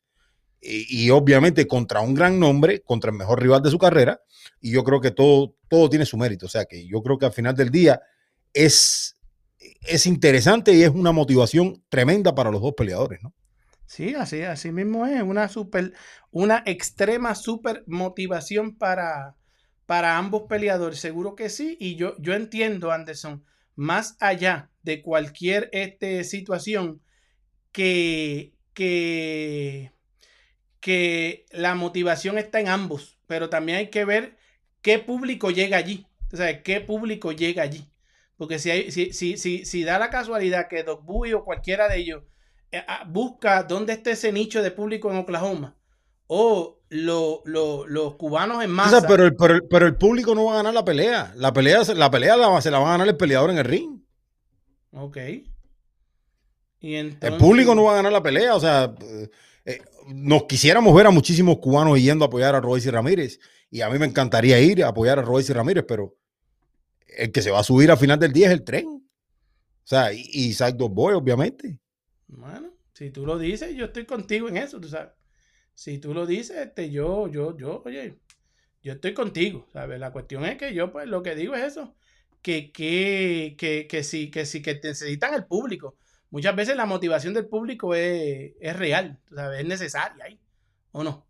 Y, y obviamente contra un gran nombre, contra el mejor rival de su carrera, y yo creo que todo, todo tiene su mérito. O sea que yo creo que al final del día es, es interesante y es una motivación tremenda para los dos peleadores, ¿no? Sí, así, así mismo es. Una super, una extrema super motivación para, para ambos peleadores. Seguro que sí. Y yo, yo entiendo, Anderson, más allá de cualquier este, situación, que, que, que la motivación está en ambos. Pero también hay que ver qué público llega allí. O sea, qué público llega allí. Porque si, si, si, si da la casualidad que Doc Bowie o cualquiera de ellos eh, ah, busca dónde está ese nicho de público en Oklahoma. O lo, lo, los cubanos en O masa. sea, pero, el, pero, el, pero el público no va a ganar la pelea. La pelea, se- la pelea la, se la va a ganar el peleador en el ring. Ok. Y El público no va a ganar la pelea. O sea, eh, eh, nos quisiéramos ver a muchísimos cubanos yendo a apoyar a Royce Ramírez. Y a mí me encantaría ir a apoyar a Royce Ramírez, pero el que se va a subir al final del día es el tren. O sea, y, y Boy, obviamente. Bueno, si tú lo dices, yo estoy contigo en eso, tú sabes. Si tú lo dices, este, yo, yo, yo, oye, yo estoy contigo, ¿sabes? La cuestión es que yo, pues, lo que digo es eso, que, que, que, que sí, que sí, que necesitan el público. Muchas veces la motivación del público es, es real, ¿sabes? Es necesaria ahí, ¿o no?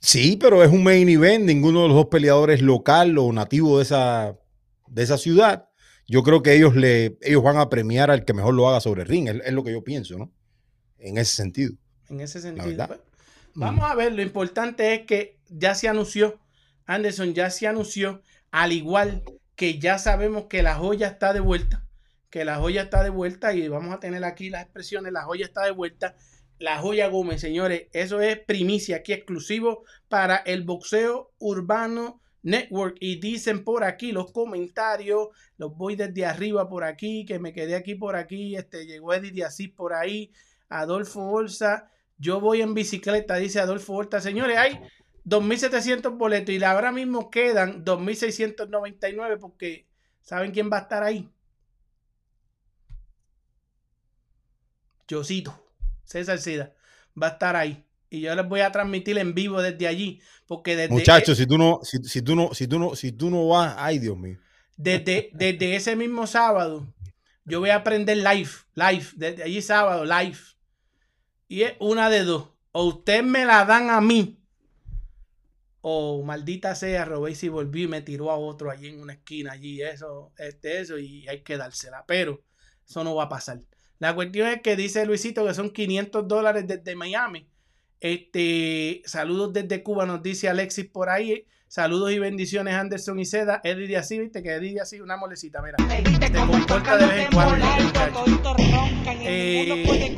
Sí, pero es un main event. Ninguno de los dos peleadores local o nativo de esa, de esa ciudad. Yo creo que ellos, le, ellos van a premiar al que mejor lo haga sobre el ring. Es, es lo que yo pienso, ¿no? En ese sentido. En ese sentido. verdad. pues, vamos a ver, lo importante es que ya se anunció, Anderson ya se anunció, al igual que ya sabemos que la joya está de vuelta, que la joya está de vuelta y vamos a tener aquí las expresiones, la joya está de vuelta. La joya Gómez, señores, eso es primicia aquí exclusivo para el boxeo urbano network y dicen por aquí los comentarios, los voy desde arriba por aquí, que me quedé aquí por aquí, este llegó Eddie de Asís por ahí, Adolfo Bolsa, yo voy en bicicleta, dice Adolfo Bolsa. Señores, hay 2.700 boletos y ahora mismo quedan 2.699 porque ¿saben quién va a estar ahí? Josito, César Sida, va a estar ahí. Y yo les voy a transmitir en vivo desde allí, porque desde, Muchachos, si tú no, si, si tú no, si tú no, si tú no vas, ay Dios mío. desde, desde ese mismo sábado, yo voy a aprender live, live, desde allí sábado, live. Y es una de dos. O ustedes me la dan a mí, o maldita sea, Robey si volvió y me tiró a otro allí en una esquina, allí, eso, este, eso, y hay que dársela. Pero eso no va a pasar. La cuestión es que dice Luisito que son 500 dólares desde Miami. Este, saludos desde Cuba, nos dice Alexis por ahí. Saludos y bendiciones, Anderson y Seda. Eddie de así, viste que Eddie de así, una molecita, mira. Te comporta de vez en cuando, y Eh.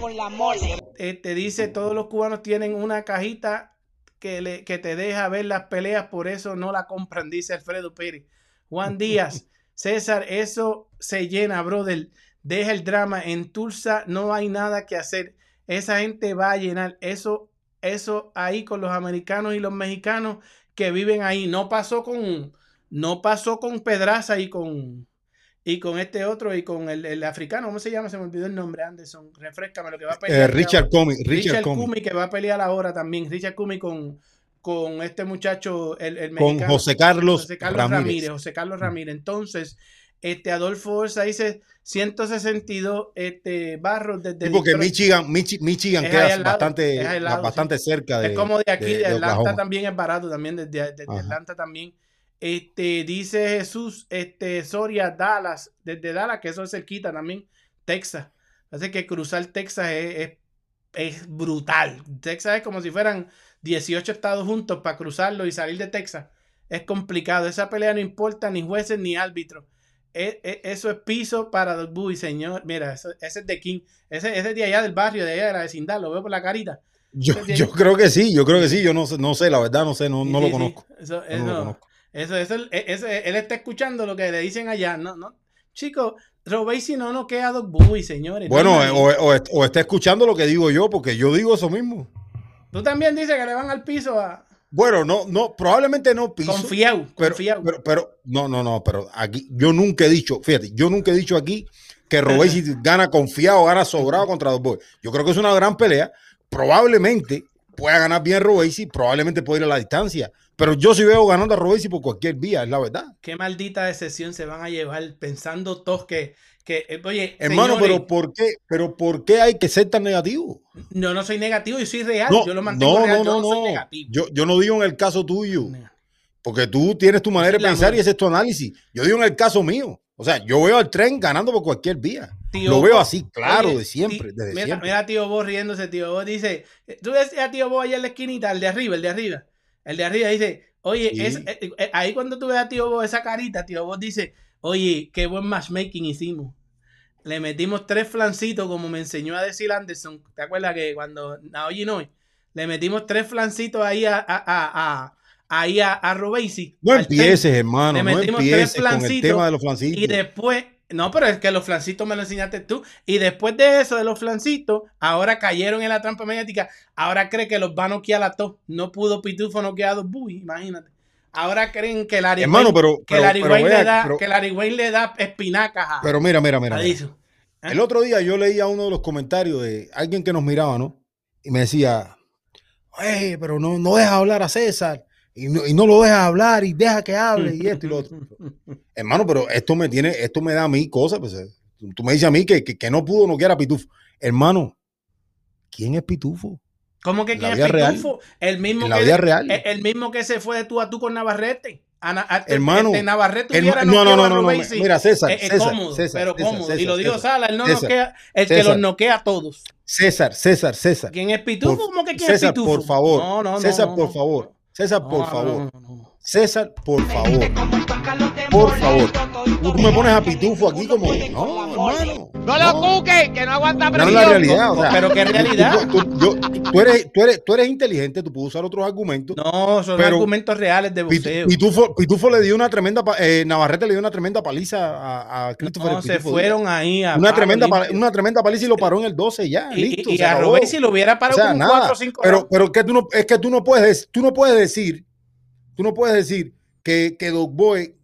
Este dice, todos los cubanos tienen una cajita que, le, que te deja ver las peleas, por eso no la compran, dice Alfredo Pérez. Juan Díaz, César, eso se llena, brother. Deja el drama. En Tulsa no hay nada que hacer. Esa gente va a llenar eso, eso ahí con los americanos y los mexicanos que viven ahí. No pasó con, no pasó con Pedraza y con, y con este otro y con el, el africano, ¿cómo se llama? Se me olvidó el nombre, Anderson. Refrescame lo que va a Eh, pelear. Richard Comey, Richard, Richard Comey. Kumi que va a pelear ahora también. Richard Kumi con, con este muchacho, el, el con José Carlos, José Carlos Ramírez. Ramírez. José Carlos Ramírez. Entonces, este Adolfo Orsa dice 162 este, barros desde Sí, porque. Michigan, Michi- Michigan Es queda lado, bastante, bastante cerca de. es como de aquí, de, de Atlanta Oklahoma. también es barato, también desde, desde. Atlanta también. Este, dice Jesús, este, Soria, Dallas, desde Dallas, que eso es cerquita también, Texas. Así que cruzar Texas es, es, es brutal. Texas es como si fueran 18 estados juntos para cruzarlo y salir de Texas. Es complicado. Esa pelea no importa ni jueces ni árbitros. E- e- eso es piso para Doug Bowie, señor. Mira, eso- ese es de King. Ese, ese es de allá del barrio, de allá de la vecindad. Lo veo por la carita. Yo, creo que sí, yo creo que sí. Yo no sé, no sé, la verdad, no sé, no, Sí, no sí, lo sí. conozco. Eso, no lo eso, conozco. eso, eso, e- ese- él está escuchando lo que le dicen allá. No, no. Chicos, Robey si no, no queda Doug Bowie, señores. No Bueno, o, o está escuchando lo que digo yo, porque yo digo eso mismo. Tú también dices que le van al piso a. Bueno, no, no, probablemente no piso. Confiado, pero, confiado. pero, pero, no, no, no, pero aquí, yo nunca he dicho, fíjate, yo nunca he dicho aquí que Robesi gana confiado, gana sobrado contra dos boys. Yo creo que es una gran pelea. Probablemente pueda ganar bien Robesi, probablemente puede ir a la distancia. Pero yo sí veo ganando a Robesi por cualquier vía, es la verdad. Qué maldita decepción se van a llevar pensando todos que, que eh, oye, Hermano, señores, pero ¿por qué? Pero ¿por qué hay que ser tan negativo? yo no soy negativo, yo soy real, No, yo lo mantengo no, real, no, yo no, no, soy no. negativo. Yo, yo no digo en el caso tuyo, porque tú tienes tu manera de pensar y ese es tu análisis. Yo digo en el caso mío. O sea, yo veo al tren ganando por cualquier vía. Tío Lo veo así, claro, Oye, de siempre, desde mira, siempre. Mira, tío Bo riéndose, tío Bo dice, tú ves a tío Bo allá en la esquinita, el de arriba, el de arriba, el de arriba dice, oye, Sí. es- eh, eh, ahí cuando tú ves a tío Bo esa carita, tío Bo dice, oye, qué buen matchmaking hicimos. Le metimos tres flancitos, como me enseñó a decir Anderson. ¿Te acuerdas que cuando Naoyi no? Le metimos tres flancitos ahí a, a, a, a- ahí a, a Robesi, No empieces, hermano, le no metimos tres empieces con el flancitos tema de los flancitos. y después, no, pero es que los flancitos me lo enseñaste tú. Y después de eso, de los flancitos, ahora cayeron en la trampa mediática. Ahora cree que los va a noquear a todos. No pudo Pitufo noquear a dos Buy, imagínate. Ahora creen que Larry Hermano, Wayne, pero, que pero, Larry pero Wayne vea, le da, pero- que Larry Wayne le da espinacas a, pero mira, mira, mira. ¿Eh? El otro día yo leía uno de los comentarios de alguien que nos miraba, ¿no? Y me decía, "Oye, pero no, no deja hablar a César. Y no, y no lo deja hablar y deja que hable y esto y lo otro. Hermano, pero esto me tiene, esto me da a mí cosas. Pues, eh, tú, tú me dices a mí que, que, que no pudo no quiera Pitufo. Hermano, ¿quién es Pitufo? ¿Cómo que quién es. Pitufo? El mismo, En la que, vida real. el, el mismo que se fue de tú a tú con Navarrete. A Na- a- Hermano, este Navarrete hubiera no, no, no, a no, no. Mira, César, Eh, eh, César, cómodo, César, pero César, cómodo. César, y lo dijo César, Sala, él no César, noquea, el que César. los noquea a todos. César, César, César. ¿Quién es Pitufo? Por- ¿Cómo que quién César, es Pitufo? por favor. No, no, no, César, no, por no. favor. César, No, por no, favor. César, por favor. Por favor. Tú me pones a Pitufo aquí como. No, hermano. No lo cuque, que no aguanta No es presión. la realidad. o sea, Pero qué tú- realidad. Tú, tú- yo- tú eres, tú, eres, tú eres inteligente, tú puedes usar otros argumentos. No, son Pero- argumentos reales de boxeo. Pitufo, Pitufo le dio una tremenda. eh, Navarrete le dio una tremenda paliza a, a Christopher. No, se fueron ahí a. Una tremenda, limpio. una tremenda paliza y lo paró en el 12 ya. Y, listo, y se a. Robert si lo hubiera O parado sea, como nada. 4 o 5 pero, pero que tú no, es que tú no puedes, tú no puedes decir, tú no puedes decir que, que Dog Boy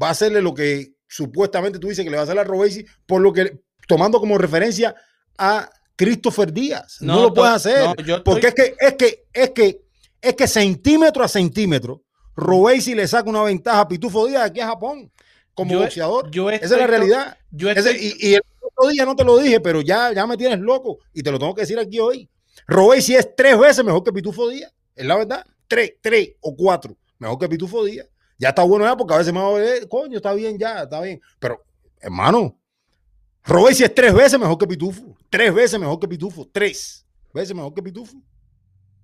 va a hacerle lo que supuestamente tú dices que le va a hacer a Robesi por lo que tomando como referencia a Christopher Díaz. No, lo puedes hacer. no, estoy- porque es que, es que, es que, es que centímetro a centímetro, Robesi le saca una ventaja a Pitufo Díaz aquí a Japón como yo- boxeador. yo Esa es la realidad. Yo Ese- estoy- y, y el otro día no te lo dije, pero ya, ya me tienes loco y te lo tengo que decir aquí hoy. Robesi es tres veces mejor que Pitufo Díaz. Es la verdad. Tres, tres o cuatro mejor que Pitufo Díaz. Ya está bueno ya porque a veces me va a ver, coño, está bien ya, está bien. Pero, hermano, Robesi es tres veces mejor que Pitufo. Tres veces mejor que Pitufo. Tres veces mejor que Pitufo.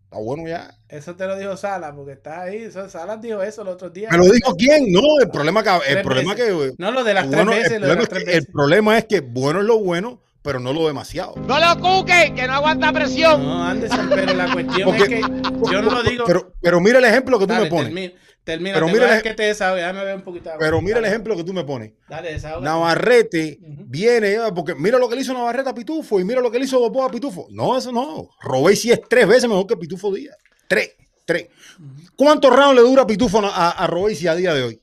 Está bueno ya. Eso te lo dijo Sala, porque está ahí. Eso- Sala dijo eso el otro día. ¿Me lo dijo quién? No, el problema que, el problema veces. que No, lo de las bueno, tres veces. el, lo de las es tres que, el veces. problema es que bueno es lo bueno, pero no lo demasiado. No lo cuque, que no aguanta presión. No, Anderson, pero la cuestión Porque- es que yo no lo digo. Pero, pero mira el ejemplo que tú Dale, me pones. Termina, termina Pero te mira el que te desahogue. Déjame ver un poquito. agua. Pero mira el ejemplo que tú me pones. Dale, desahoga. Navarrete viene, ah, porque mira lo que le hizo Navarrete a Pitufo y mira lo que le hizo Bobo a Pitufo. No, eso no. Robesi es tres veces mejor que Pitufo Díaz. Tres, tres. ¿Cuántos rounds le dura a Pitufo a, a Robesi a día de hoy?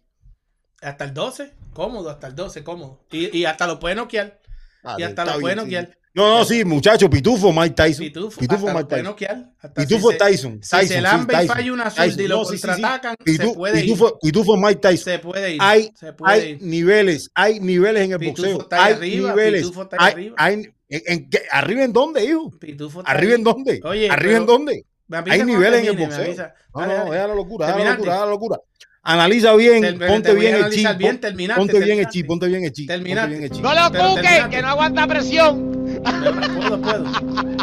Hasta el 12, cómodo, hasta el 12, cómodo. Y, y hasta lo puede noquear. Ah, Y hasta lo puede sí. noquear. No, no, sí, muchacho, Pitufo, Mike Tyson. Pitufo, Pitufo, hasta Mike Tyson. noquear. Hasta Pitufo si es Tyson. Se, Tyson, si se sí, lambe y Tyson. falla una Tyson. y lo No, sí, sí, sí. contraatacan, se puede ir. Pitufo, Pitufo es Mike Tyson. Se puede ir. hay, se puede hay ir. niveles, hay niveles en el Pitufo boxeo. está Hay arriba, niveles. Pitufo está ahí Hay- arriba. hay- en, en ¿Arriba en dónde, hijo? Pitufo está ¿Arriba ahí. en dónde? Oye, ¿Arriba en pero- dónde? Me avisa Hay niveles en el boxeo. No, no, deja la locura, deja la locura, deja la locura. Analiza bien, Te- te ponte bien el chi. analizar bien, terminaste, Ponte bien el terminaste. chi, ponte bien el chi. ponte Terminaste. bien el chi. No lo Pero cuque, terminaste. que no aguanta presión. Puedo, puedo.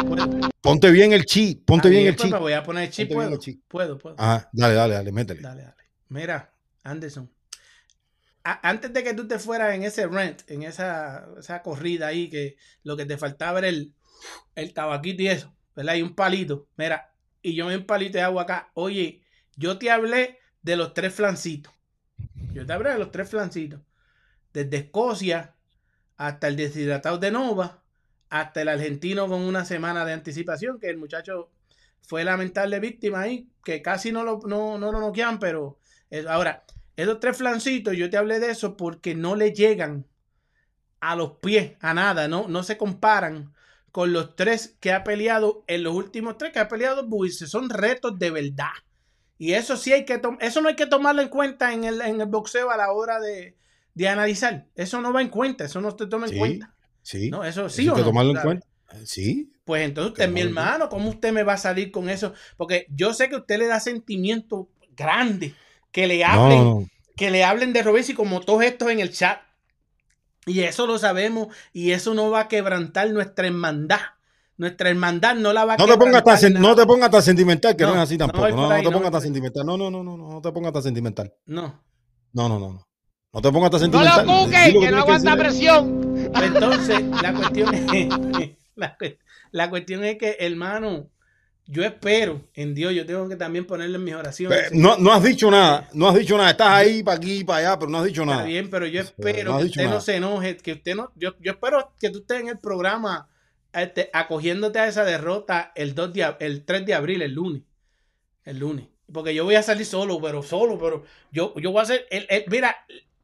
puedo. Ponte bien el chi, ponte bien el pues chi. Me voy a poner el chip, Ponte puedo. el chi. Puedo, puedo. Ajá, dale, dale, dale, métele. Dale, dale. Mira, Anderson. a- antes de que tú te fueras en ese rent, en esa, esa corrida ahí, que lo que te faltaba era el, el tabaquito y eso, ¿verdad? Y un palito. Mira, y yo me un palito de agua acá. Oye, yo te hablé de los tres flancitos. Yo te hablé de los tres flancitos. Desde Escocia hasta el deshidratado de Nova, hasta el argentino con una semana de anticipación, que el muchacho fue lamentable víctima ahí, que casi no lo, no, no lo noquean, pero eh, ahora, esos tres flancitos, yo te hablé de eso porque no le llegan a los pies, a nada, no, no se comparan con los tres que ha peleado, en los últimos tres que ha peleado Buice, son retos de verdad. Y eso sí hay que eso no hay que tomarlo en cuenta en el, en el boxeo a la hora de, de analizar. Eso no va en cuenta, eso no te toma en Sí, cuenta. Sí. No, eso sí Eso o hay que no, tomarlo en cuenta. Sí. Pues entonces usted mi hermano, ¿cómo usted me va a salir con eso? Porque yo sé que usted le da sentimiento grande que le hablen, no. que le hablen de Robesi como todos estos en el chat. Y eso lo sabemos y eso no va a quebrantar nuestra hermandad. Nuestra hermandad no la va a No te pongas tan, no te pongas tan sentimental, que no, No, es así no tampoco. No, no, ahí, te no pongas tan sentimental. No, no, no, no, no, no te pongas tan sentimental. No. No, no, no, no. No te pongas tan No sentimental. lo cuques, lo que no aguanta presión. Pues Entonces, la cuestión es, la, cu- la cuestión es que, hermano, yo espero en Dios, yo tengo que también ponerle en mis oraciones. No, no has dicho nada, no has dicho nada. Estás ahí para aquí y para allá, pero no has dicho Está nada. bien, pero yo espero no que usted no se enoje, que usted no, yo, yo espero que tú estés en el programa este, acogiéndote a esa derrota el 2 de, el 3 de abril, el lunes. El lunes. Porque yo voy a salir solo, pero solo, pero yo, yo voy a hacer, el, el- mira,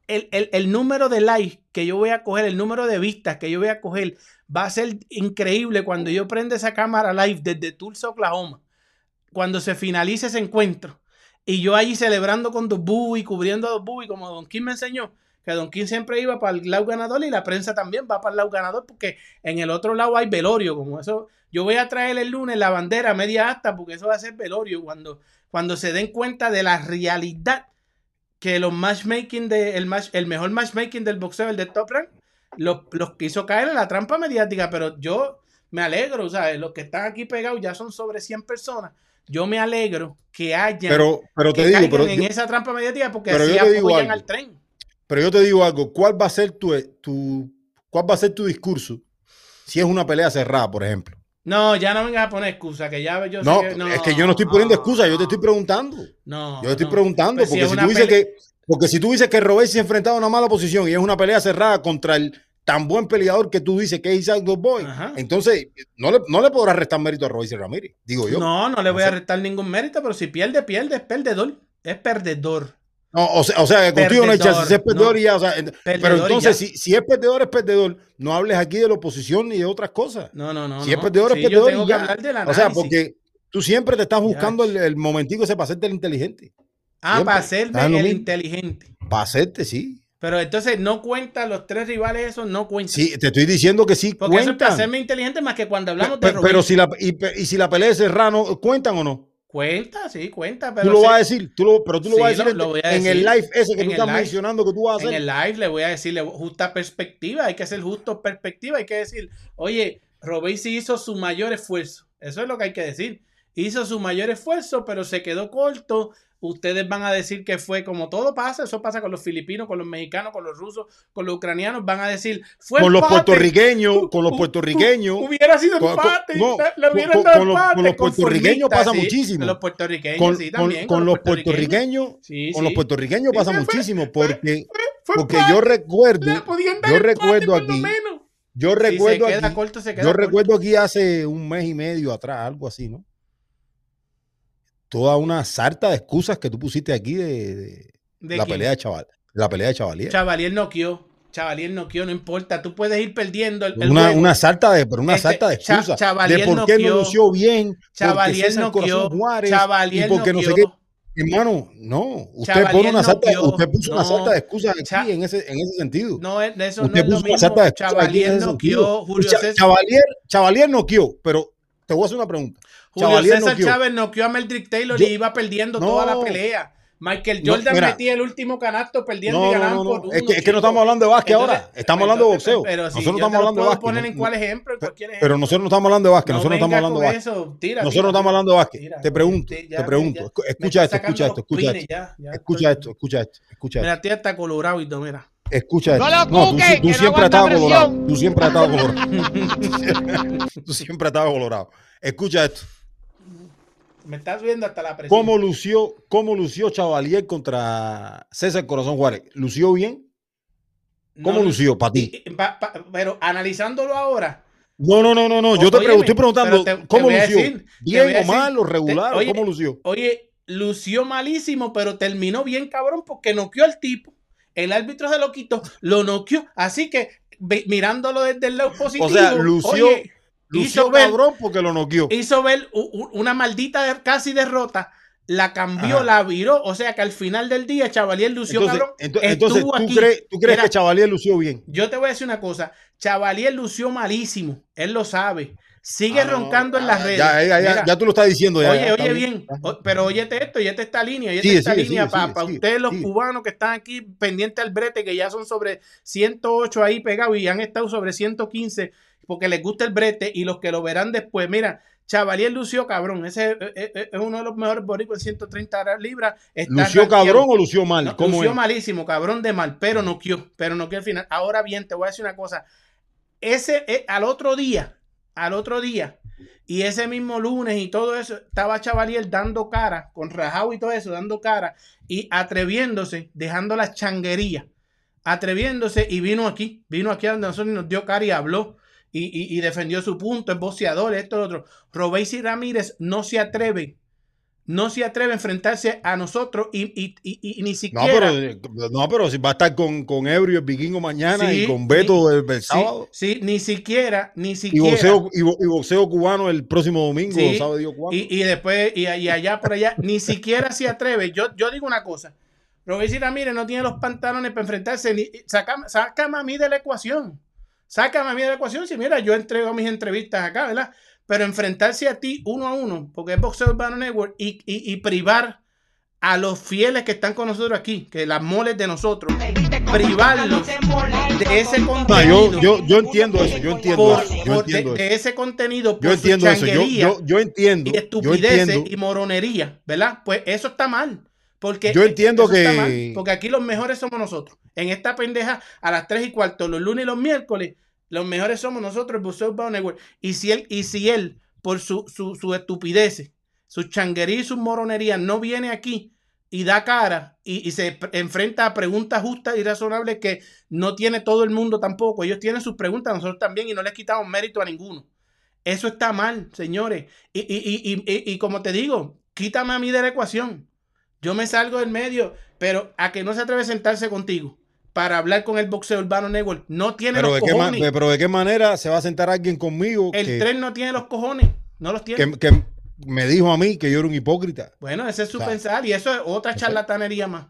el, el- número de likes que yo voy a coger, el número de vistas que yo voy a coger, va a ser increíble cuando yo prenda esa cámara live desde Tulsa, Oklahoma, cuando se finalice ese encuentro. Y yo allí celebrando con Dos y cubriendo a Dos Bubby, como Don Kim me enseñó, que Don Kim siempre iba para el lado ganador y la prensa también va para el lado ganador, porque en el otro lado hay velorio, como eso. Yo voy a traer el lunes la bandera media hasta, porque eso va a ser velorio, cuando, cuando se den cuenta de la realidad que los matchmaking de el, match, el mejor matchmaking del boxeo, el de Top Rank, los, los quiso caer en la trampa mediática, pero yo me alegro, o sea, los que están aquí pegados ya son sobre 100 personas. Yo me alegro que haya Pero, pero te digo, pero en yo, esa trampa mediática porque así digo apoyan al tren. Pero yo te digo algo. ¿Cuál va a ser tu, tu, cuál va a ser tu discurso si es una pelea cerrada, por ejemplo? No, ya no vengas a poner excusa, que ya yo sé No, que- es que yo no estoy poniendo excusa, yo te estoy preguntando. No, Yo te estoy no. preguntando, Pues porque si tú dices que, porque si tú dices que Robert se ha enfrentado a una mala posición y es una pelea cerrada contra el tan buen peleador que tú dices que es Isaac Boy, Ajá. entonces no le, no le podrás restar mérito a Robert Ramírez, digo yo. No, no le voy a sé. restar ningún mérito, pero si pierde, pierde, es perdedor. Es perdedor. No, o, sea, o sea, que contigo no hay si es perdedor no. y ya, o sea, pero entonces si, si es perdedor, es perdedor, no hables aquí de la oposición ni de otras cosas. No, no, no. si es perdedor, Sí, es yo perdedor tengo y que ya. hablar del O sea, porque tú siempre te estás buscando el, el momentico ese para hacerte el inteligente. Ah, siempre. para hacerme lo el inteligente. Para hacerte, sí. Pero entonces no cuentan los tres rivales, esos no cuentan. Sí, te estoy diciendo que sí Porque eso es para cuentan. hacerme inteligente más que cuando hablamos pe- de pero, si la, y, y si la pelea es cerrada, ¿no? ¿cuentan o no? Cuenta, sí, cuenta. Pero Tú lo sí, vas a decir, tú lo, pero tú lo Sí, vas a decir lo- en, lo voy a en el live ese que En tú estás live. mencionando que tú vas a En hacer. el live le voy a decirle justa perspectiva, hay que hacer justo perspectiva, hay que decir, oye, Robesi hizo su mayor esfuerzo, eso es lo que hay que decir, hizo su mayor esfuerzo, pero se quedó corto, ustedes van a decir que fue como todo pasa, eso pasa con los filipinos, con los mexicanos, con los rusos, con los ucranianos, van a decir, fue con los puertorriqueños, con los puertorriqueños. hu- hubiera sido empate, no, le- le hubieran con- dado con los- empate, con los puertorriqueños pasa sí, muchísimo. Con los puertorriqueños, Con, sí, también. con los puertorriqueños, Sí, con los puertorriqueños pasa fue- muchísimo porque, Fue porque yo recuerdo, yo recuerdo aquí, yo recuerdo aquí, corto, yo corto. recuerdo aquí hace un mes y medio atrás, algo así, ¿no? Toda una sarta de excusas que tú pusiste aquí de, de ¿De la quién? pelea de chaval, la pelea de Chavalier. Chavalier noqueó. Chavalier noqueó, no importa. Tú puedes ir perdiendo el, el Una, juego. una sarta de, pero una Este, sarta de Cha- excusas Chavalier de por qué no noqueó. lució bien, Chavalier noqueó. Juárez Chavalier y porque no sé noqueó. qué. Hermano, no, usted Chavalier pone una noqueó. usted puso una No. sarta de excusas aquí Cha- en ese, en ese sentido. No, es- eso Usted no es lo puso una mismo. sarta de Chavalier noqueó. Julio Cha- César, Chavalier, Chavalier noqueó, pero te voy a hacer una pregunta. Julio Chavalier César noqueó. Chávez noqueó a Meldrick Taylor Yo- y iba perdiendo No. toda la pelea. Michael No, Jordan mira. metía el último canasto perdiendo No, y no, no, no. por Es uno, que, es que no estamos hablando de básquet Entonces, ahora. Estamos hablando de boxeo. Pero si nosotros yo no te estamos lo hablando de puedo básquet. poner no- en cuál ejemplo, en Pe- cualquier ejemplo. Pero nosotros no estamos hablando de básquet. No nosotros no estamos hablando de básquet. eso, tira, Nosotros tira, no estamos hablando de básquet. Tira, Te pregunto, ya, te pregunto. ya. Escucha esto, escucha esto, escucha esto. ya, Escucha esto, escucha esto, escucha Mira, esto. a ti está colorado y todo, mira. Escucha No esto. lo No, tú, tú no siempre has estado colorado. Tú siempre has estado colorado. tú siempre has estado colorado. Escucha esto. Me estás viendo hasta la presión. ¿Cómo lució, cómo lució Chavalier contra César Corazón Juárez? ¿Lució bien? ¿Cómo no, lució para ti? pa- pa- pero analizándolo ahora, No, no, no, no, no. Yo te pregunto, estoy preguntando te- te cómo lució. decir, te ¿Bien o mal o te- regular? o oye, ¿Cómo lució? Oye, lució malísimo, pero terminó bien cabrón porque noqueó al tipo. El árbitro se lo quitó, lo noqueó. Así que mirándolo desde el lado positivo. O sea, lució, oye, lució hizo ver- cabrón porque lo noqueó. hizo ver una maldita casi derrota, la cambió, Ajá. la viró. O sea que al final del día, Chavalier lució Entonces, cabrón. ento- entonces estuvo ¿tú, aquí. crees, ¿tú crees que Chavalier lució bien? Yo te voy a decir una cosa. Chavalier lució malísimo. Él lo sabe. Sigue Ah, roncando en ya, las redes. Ya, ya, ya, Mira, ya tú lo estás diciendo. Ya, oye, oye bien, pero óyete esto, óyete esta línea, óyete Sigue, esta sigue, línea sigue, para ustedes los cubanos que están aquí pendientes al brete, que ya son sobre 108 ahí pegados y han estado sobre 115 porque les gusta el brete y los que lo verán después, mira, Chavalier lució cabrón, ese es, es- es uno de los mejores boricuas en 130 libras. está ¿Lució cabrón o lució mal? No, ¿Cómo lució es? malísimo, cabrón de mal, pero no quió, pero no quió al final. Ahora bien, te voy a decir una cosa. Ese, eh, al otro día, al otro día, y ese mismo lunes y todo eso, estaba Chavalier dando cara, con Rajao y todo eso, dando cara, y atreviéndose, dejando la changuería, atreviéndose, y vino aquí, vino aquí a donde nosotros y nos dio cara y habló. Y, y- y defendió su punto, es boceador, esto, lo otro. Robéis Ramírez no se atreve, no se atreve a enfrentarse a nosotros y, y- ni No siquiera. pero, eh, no, pero si va a estar con, con Ebrio el vikingo mañana Sí, y con Beto el, el Sí, sábado. sí, ni siquiera, ni siquiera. boxeo, y, bo- y boxeo cubano el próximo domingo, Sí, cuándo. y, después, y, allá por allá, ni siquiera se atreve. Yo, yo digo una cosa. Robert Ramírez no tiene los pantalones para enfrentarse. Ni, sácame, sácame a mí de la ecuación. Sácame a mí de la ecuación. Si mira, yo entrego mis entrevistas acá, ¿verdad? Pero enfrentarse a ti uno a uno, porque es Boxeo Urbano Network, y, y, y privar a los fieles que están con nosotros aquí, que las moles de nosotros, privarlos de ese No, contenido. yo, yo, yo entiendo eso, yo entiendo por- eso, yo de, entiendo de eso. ese contenido por Yo entiendo su eso, yo, yo, entiendo, y estupideces entiendo. y moronería, ¿verdad? Pues eso está mal. Porque Yo entiendo que- mal, porque aquí los mejores somos nosotros. En esta pendeja, a las 3 y cuarto, los lunes y los miércoles, los mejores somos nosotros, el Buceo Network. Y si él, y si él por su, su, su estupidez, su changuería y su moronería, no viene aquí y da cara y, y se enfrenta a preguntas justas y razonables que no tiene todo el mundo tampoco. Ellos tienen sus preguntas, nosotros también, y no les quitamos mérito a ninguno. Eso está mal, señores. Y, y, y, y, y- y como te digo, quítame a mí de la ecuación. Yo me salgo del medio, pero a que no se atreve a sentarse contigo para hablar con el boxeo urbano network, no tiene Pero los de, qué cojones. pero de qué manera se va a sentar alguien conmigo el que, tren no tiene los cojones, no los tiene. que, que me dijo a mí que yo era un hipócrita? bueno, ese es su o sea, pensar y eso es otra charlatanería más.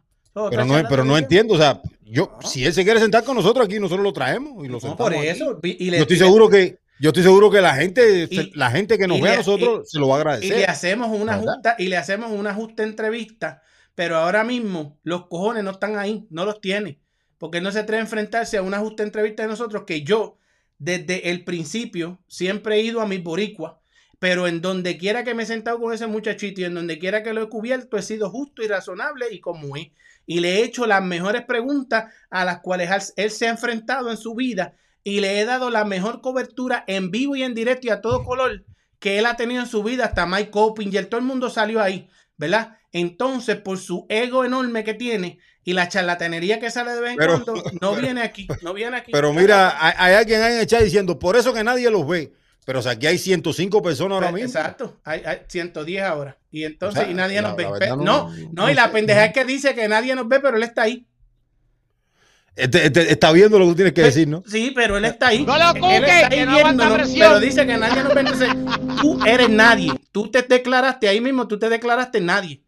Pero no, pero no entiendo, o sea, yo, No. si él se quiere sentar con nosotros aquí, nosotros lo traemos y lo No, sentamos por aquí. eso. y- le- Yo estoy seguro que, yo estoy seguro que la gente, Y- la gente que nos ve a nosotros se lo va a y le agradecer. hacemos una ¿Verdad? justa y le hacemos una justa entrevista, pero ahora mismo los cojones no están ahí, no los tiene, porque él no se atreve a enfrentarse a una justa entrevista de nosotros que yo desde el principio siempre he ido a mis boricuas, pero en donde quiera que me he sentado con ese muchachito y en donde quiera que lo he cubierto he sido justo y razonable y como es y le he hecho las mejores preguntas a las cuales él se ha enfrentado en su vida y le he dado la mejor cobertura en vivo y en directo y a todo color que él ha tenido en su vida, hasta Mike Copinger, todo el mundo salió ahí, ¿verdad? Entonces, por su ego enorme que tiene y la charlatanería que sale de vez en Pero- cuando, no viene aquí, no viene aquí. Pero mira, hay, alguien ahí en el chat diciendo, por eso que nadie los ve. Pero o sea, aquí hay 105 personas ahora Pues, mismo. Exacto, hay, hay 110 ahora. Y entonces, O sea, y nadie la- nos ve. la no, no- no, no y la pendeja es que dice que nadie nos ve, pero él está ahí. Este- este- está viendo lo que tú tienes que decir, ¿no? Sí, pero él está ahí. No lo Él cuque, está ahí que no aguanta viéndonos, presión. pero dice que nadie nos. Entonces, tú eres nadie. Tú te declaraste ahí mismo, tú te declaraste nadie.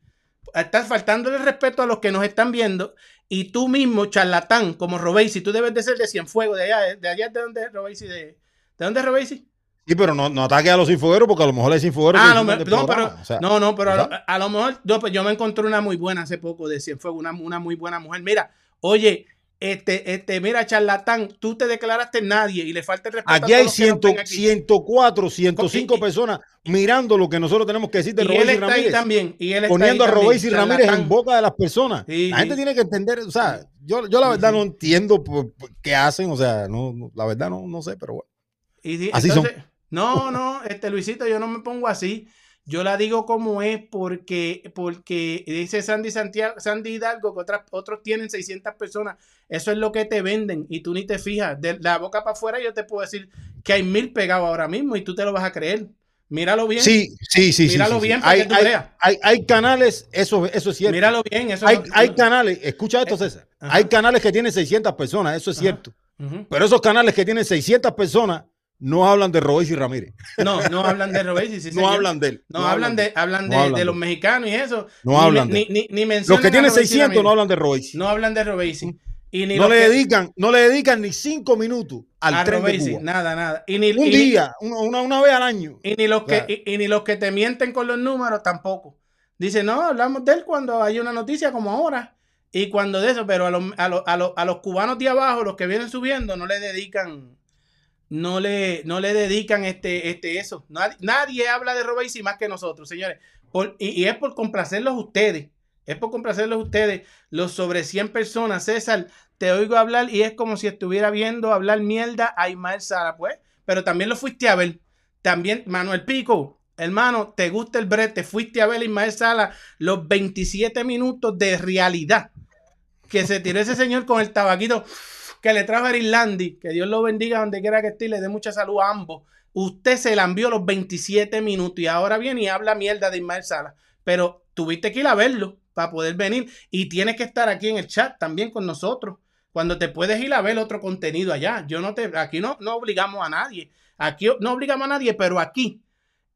Estás faltándole el respeto a los que nos están viendo. Y tú mismo, charlatán, como Robesi, tú debes de ser de Cienfuegos, de allá, de allá de dónde es Robesi, de, ¿de dónde es Robesi? Sí, pero no, no ataque a los infogueros porque a lo mejor hay infogueros Ah, no, me- no, pero, programa, o sea, no, no, pero a, lo, a lo mejor yo, pues, yo me encontré una muy buena hace poco de Cienfuegos, una, una muy buena mujer. Mira, oye, este, este, mira, charlatán, tú te declaraste nadie y le falta el respeto a Aquí hay nos 100, ven aquí. 104, 105 Y- y- personas mirando lo que nosotros tenemos que decir de Robéis y ahí Ramírez. también. Y él está Poniendo a ahí también, Robéis y Ramírez charlatán. en boca de las personas. Sí, la gente sí. tiene que entender, o sea, yo, yo la verdad no entiendo por- por qué hacen, o sea, no, no, la verdad no, no sé, pero bueno. Y Así entonces, No, no, este Luisito, yo no me pongo así. Yo la digo como es porque, porque dice Sandy Santiago, Sandy Hidalgo que otras, otros tienen 600 personas. Eso es lo que te venden y tú ni te fijas. De la boca para afuera yo te puedo decir que hay mil pegados ahora mismo y tú te lo vas a creer. Míralo bien. Sí, sí, sí. sí, Míralo sí, sí. bien para Hay, que tú hay- veas. hay- hay canales, eso, eso es cierto. Míralo bien. Eso hay, no- hay canales, escucha esto, César. ajá. Hay canales que tienen 600 personas, eso es Ajá. cierto. Pero esos canales que tienen 600 personas no hablan de y Ramírez. No, no hablan de Robesi. sí, no señor. hablan de él. No, hablan de, hablan no de, hablan de de los mexicanos y eso. No Ni hablan de ni, él. ni, ni Los mencionan que tienen Robesi 600 no hablan de Royce. No hablan de Robesi. Y ni no le que- dedican, no le dedican ni cinco minutos al a tren de Robesi, Cuba. Nada, nada. Y ni, Un y día, una, una, una vez al año. Y ni los Claro. que y, y ni los que te mienten con los números tampoco. Dice, no, hablamos de él cuando hay una noticia como ahora. Y cuando de eso, pero a los, a los, a los, a los cubanos de abajo, los que vienen subiendo, no le dedican, no le, no le dedican este, este, eso. Nadie, nadie habla de Robesi más que nosotros, señores. Por- y, y es por complacerlos ustedes. Es por complacerlos ustedes. Los sobre 100 personas, César, te oigo hablar y es como si estuviera viendo hablar mierda a Ismael Sala, pues. Pero también lo fuiste a ver. También, Manuel Pico, hermano, te gusta el brete, te fuiste a ver a Ismael Sala los 27 minutos de realidad que se tiró ese señor con el tabaquito que le trajo a Irlandi, que Dios lo bendiga donde quiera que esté le dé mucha salud a ambos. Usted se la envió los 27 minutos y ahora viene y habla mierda de Ismael Sala. Pero tuviste que ir a verlo para poder venir y tienes que estar aquí en el chat también con nosotros. Cuando te puedes ir a ver otro contenido allá. Yo no te, aquí no, no obligamos a nadie. Aquí no obligamos a nadie, pero aquí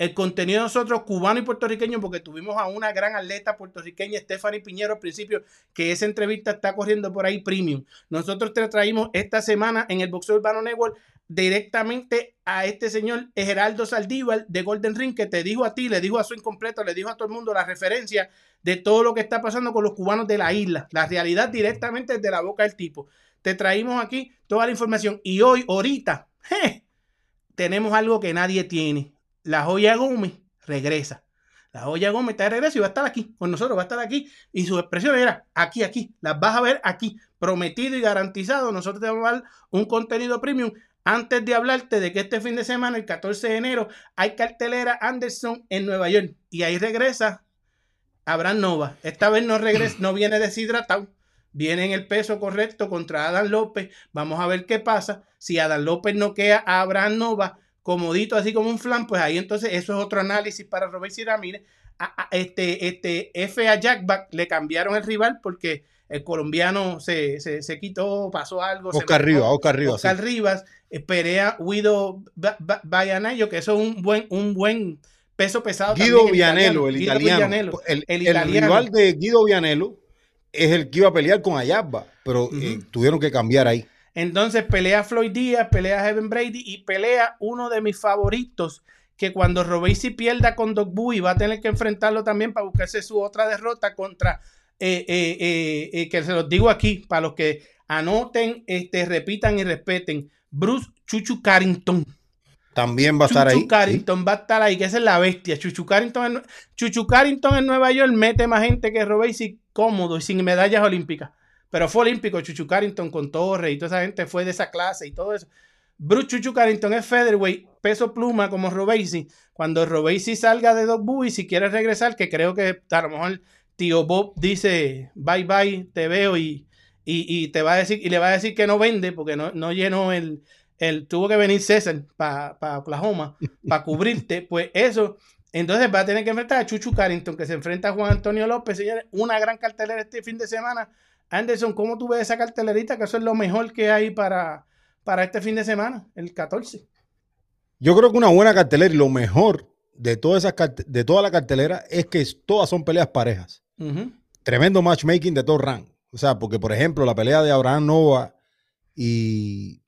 el contenido de nosotros, cubano y puertorriqueño, porque tuvimos a una gran atleta puertorriqueña, Stephanie Piñero, al principio, que esa entrevista está corriendo por ahí premium. Nosotros te traímos esta semana en el Boxeo Urbano Network directamente a este señor Geraldo Saldívar de Golden Ring, que te dijo a ti, le dijo a su incompleto, le dijo a todo el mundo la referencia de todo lo que está pasando con los cubanos de la isla, la realidad directamente desde la boca del tipo. Te traímos aquí toda la información y hoy, ahorita, tenemos algo que nadie tiene. La joya Gómez regresa. La joya Gómez está de regreso y va a estar aquí con nosotros, va a estar aquí. Y su expresión era aquí, aquí. Las vas a ver aquí, prometido y garantizado. Nosotros te vamos a dar un contenido premium. Antes de hablarte de que este fin de semana, el 14 de enero, hay cartelera Anderson en Nueva York. Y ahí regresa Abraham Nova. Esta vez no regresa, no viene deshidratado. Viene en el peso correcto contra Adán López. Vamos a ver qué pasa. Si Adán López no queda a Abraham Nova comodito, así como un flan, pues ahí entonces eso es otro análisis para Robert y Ramírez. A, a- este, este F a Jackback le cambiaron el rival porque el colombiano se, se, se quitó, pasó algo. se Oscar enojó. Rivas, Oscar Rivas. sí. Oscar Rivas, eh, pelea Guido Ba- Ba- Bayanayo, que eso es un buen, un buen peso pesado. Guido Vianello, el italiano. Vianello, el, el el rival de Guido Vianello es el que iba a pelear con Ayabba, pero eh, tuvieron que cambiar ahí. Entonces pelea Floyd Díaz, pelea Heaven Brady y pelea uno de mis favoritos que cuando Robesi pierda con Doc Bowie va a tener que enfrentarlo también para buscarse su otra derrota contra, eh, eh, eh, que se los digo aquí, para los que anoten, este, repitan y respeten, Bruce Chuchu Carrington. También va a estar Chuchu ahí. Carrington va a estar ahí, que esa es la bestia. Chuchu Carrington, en, Chuchu Carrington en Nueva York mete más gente que Robesi cómodo y sin medallas olímpicas. Pero fue olímpico Chuchu Carrington con Torre y toda esa gente fue de esa clase y todo eso. Bruce Chuchu Carrington es featherweight, peso pluma como Robesi. Cuando Robesi salga de Dog Boy, si quiere regresar, que creo que a lo mejor tío Bob dice bye bye, te veo y, y, y te va a decir, y le va a decir que no vende porque no, no llenó el, el, tuvo que venir César para Oklahoma para cubrirte, pues eso. Entonces va a tener que enfrentar a Chuchu Carrington, que se enfrenta a Juan Antonio López, señores. Una gran cartelera este fin de semana. Anderson, ¿cómo tú ves esa cartelerita? Que eso es lo mejor que hay para, para este fin de semana, el 14. Yo creo que una buena cartelera y lo mejor de, todas esas de toda la cartelera es que todas son peleas parejas. Tremendo matchmaking de todo rank. O sea, porque por ejemplo la pelea de Abraham Nova y,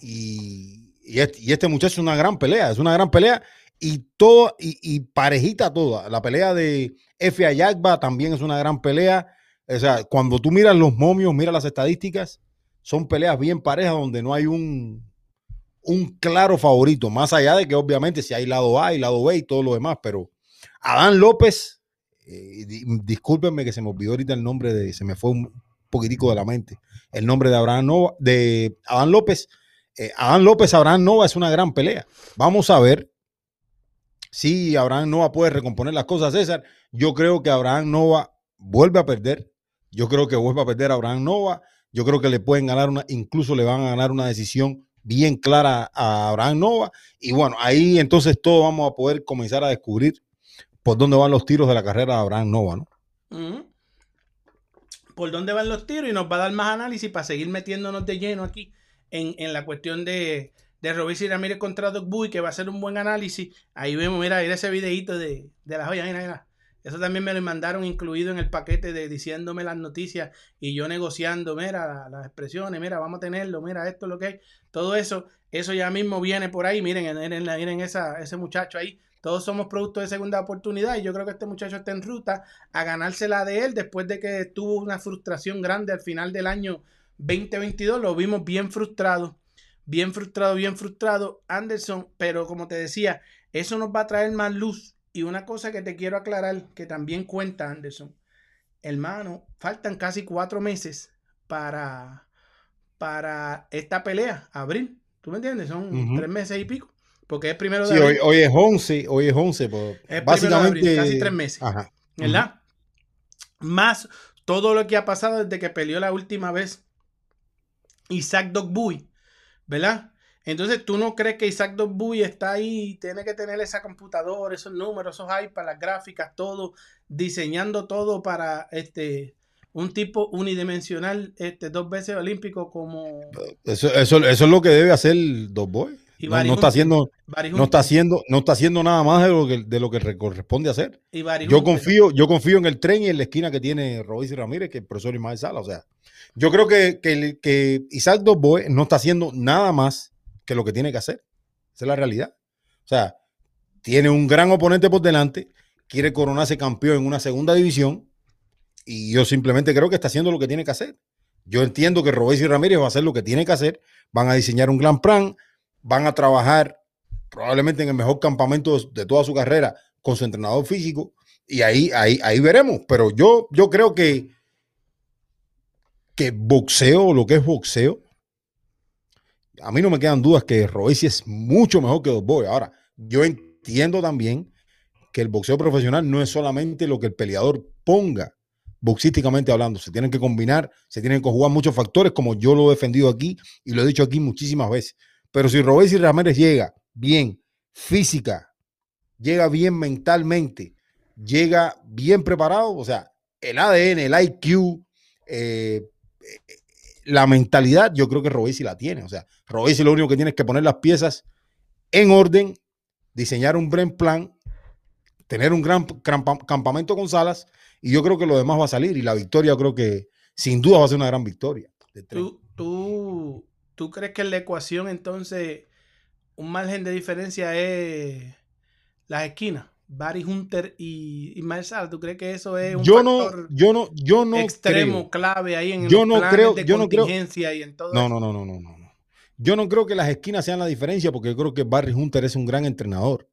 y, y este, y este muchacho es una gran pelea, es una gran pelea y todo y, y parejita toda. La pelea de F. Ayagba también es una gran pelea. O sea, cuando tú miras los momios, miras las estadísticas, son peleas bien parejas donde no hay un, un claro favorito, más allá de que obviamente si hay lado A y lado B y todo lo demás, pero Adán López, eh, di- discúlpenme que se me olvidó ahorita el nombre de, se me fue un poquitico de la mente, el nombre de Abraham Nova, de Adán López, eh, Adán López, Abraham Nova es una gran pelea. Vamos a ver si Abraham Nova puede recomponer las cosas, César. Yo creo que Abraham Nova vuelve a perder. Yo creo que vuelve a perder a Abraham Nova. Yo creo que le pueden ganar una, incluso le van a ganar una decisión bien clara a Abraham Nova. Y bueno, ahí entonces todos vamos a poder comenzar a descubrir por dónde van los tiros de la carrera de Abraham Nova, ¿no? Por dónde van los tiros y nos va a dar más análisis para seguir metiéndonos de lleno aquí en, en la cuestión de, de Robinson Ramírez contra Doc Boy, que va a ser un buen análisis. Ahí vemos, mira, mira ese videito de, de la joya, mira, mira. Eso también me lo mandaron incluido en el paquete de diciéndome las noticias y yo negociando, mira, las expresiones, mira, vamos a tenerlo, mira, esto es lo que hay. Todo eso, eso ya mismo viene por ahí. Miren, miren, miren esa, ese muchacho ahí. Todos somos productos de segunda oportunidad y yo creo que este muchacho está en ruta a ganársela de él después de que tuvo una frustración grande al final del año 2022. Lo vimos bien frustrado, bien frustrado, bien frustrado, Anderson. Pero como te decía, eso nos va a traer más luz. Y una cosa que te quiero aclarar, que también cuenta Anderson, hermano, faltan casi cuatro meses para, para esta pelea, abril. ¿Tú me entiendes? Son tres meses y pico. Porque es primero de Sí, hoy, abril. hoy es 11, hoy es 11, pues, Es primero de básicamente abril, casi tres meses. Ajá. ¿verdad? Más todo lo que ha pasado desde que peleó la última vez Isaac Dogbuy, ¿verdad? Entonces, ¿tú no crees que Isaac Dogbuy está ahí tiene que tener esa computadora, esos números, esos para las gráficas, todo, diseñando todo para este un tipo unidimensional, este, dos veces olímpico como Eso, eso, eso es lo que debe hacer Dos Boy. Y No, no está haciendo, no está haciendo, no está haciendo nada más de lo que, de lo que corresponde hacer. Yo confío, yo confío en el tren y en la esquina que tiene Robinson Ramírez, que el profesor Ismael Sala. O sea, yo creo que, que, que Isaac Dosboe no está haciendo nada más que lo que tiene que hacer. Esa es la realidad. O sea, tiene un gran oponente por delante, quiere coronarse campeón en una segunda división y yo simplemente creo que está haciendo lo que tiene que hacer. Yo entiendo que Robinson Ramírez va a hacer lo que tiene que hacer, van a diseñar un gran plan, van a trabajar probablemente en el mejor campamento de toda su carrera con su entrenador físico y ahí, ahí, ahí veremos. Pero yo, yo creo que, que boxeo, lo que es boxeo, a mí no me quedan dudas que Royce es mucho mejor que Dos Boy. Ahora, yo entiendo también que el boxeo profesional no es solamente lo que el peleador ponga, boxísticamente hablando. Se tienen que combinar, se tienen que jugar muchos factores, como yo lo he defendido aquí y lo he dicho aquí muchísimas veces. Pero si Robéis y Ramírez llega bien física, llega bien mentalmente, llega bien preparado, o sea, el ADN, el IQ, eh, la mentalidad, yo creo que Robesi la tiene. O sea, Robesi lo único que tiene es que poner las piezas en orden, diseñar un buen plan, tener un gran campa- campamento con salas, y yo creo que lo demás va a salir. Y la victoria, creo que sin duda va a ser una gran victoria. ¿Tú, tú, ¿Tú crees que en la ecuación entonces un margen de diferencia es las esquinas? Barry Hunter y Ismael Sala, ¿tú crees que eso es un Yo no, factor yo no, yo no extremo creo. clave ahí en Yo los no planes creo- de yo no creo- contingencia y en todo No, eso? no, no, no, no, no. no. Yo no creo que las esquinas sean la diferencia porque yo creo que Barry Hunter es un gran entrenador.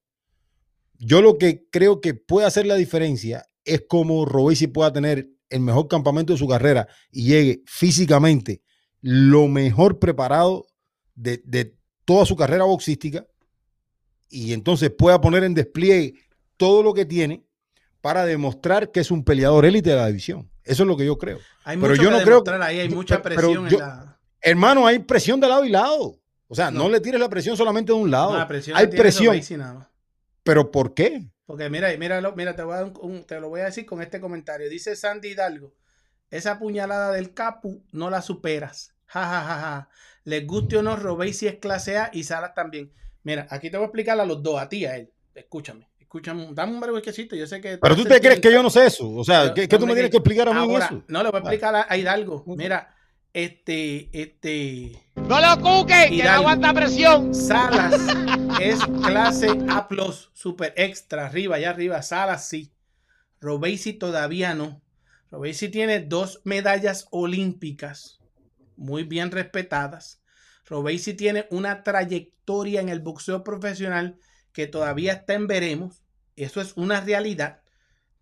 Yo lo que creo que puede hacer la diferencia es como Robesi pueda tener el mejor campamento de su carrera y llegue físicamente lo mejor preparado de, de toda su carrera boxística y entonces pueda poner en despliegue todo lo que tiene para demostrar que es un peleador élite de la división. Eso es lo que yo creo. Hay pero mucho yo que no creo ahí, hay mucha presión yo- en la... Hermano, hay presión de lado y lado. O sea, no, No. le tires la presión solamente de un lado. No, la presión hay presión. Pero ¿por qué? Porque mira, mira, mira, te, voy a dar un- un- te lo voy a decir con este comentario. Dice Sandy Hidalgo, esa puñalada del Capu no la superas. Ja, ja, ja, ja. Les guste o no, Robéis si es clase A y Salas también. Mira, aquí te voy a explicar a los dos, a ti, a él. Escúchame, escúchame, dame un brequecito. Yo sé que... Pero tú te crees que yo no sé eso. O sea, Pero, ¿qué, qué tú me tienes que explicar a mí Ahora, eso? no, le voy a explicar a, Hidalgo. Mira, este, este... No lo cuque, que no aguanta presión. Salas es clase A+, super extra, arriba, allá arriba. Salas sí. Robesi todavía no. Robesi tiene dos medallas olímpicas muy bien respetadas. Robesi tiene una trayectoria en el boxeo profesional que todavía está en veremos. Eso es una realidad.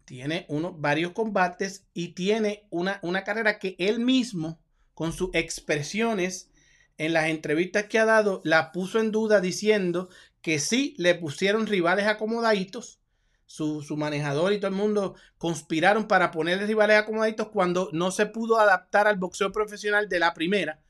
Tiene unos, varios combates y tiene una, una carrera que él mismo, con sus expresiones, en las entrevistas que ha dado, la puso en duda diciendo que sí le pusieron rivales acomodaditos. Su, su manejador y todo el mundo conspiraron para ponerle rivales acomodaditos cuando no se pudo adaptar al boxeo profesional de la primera.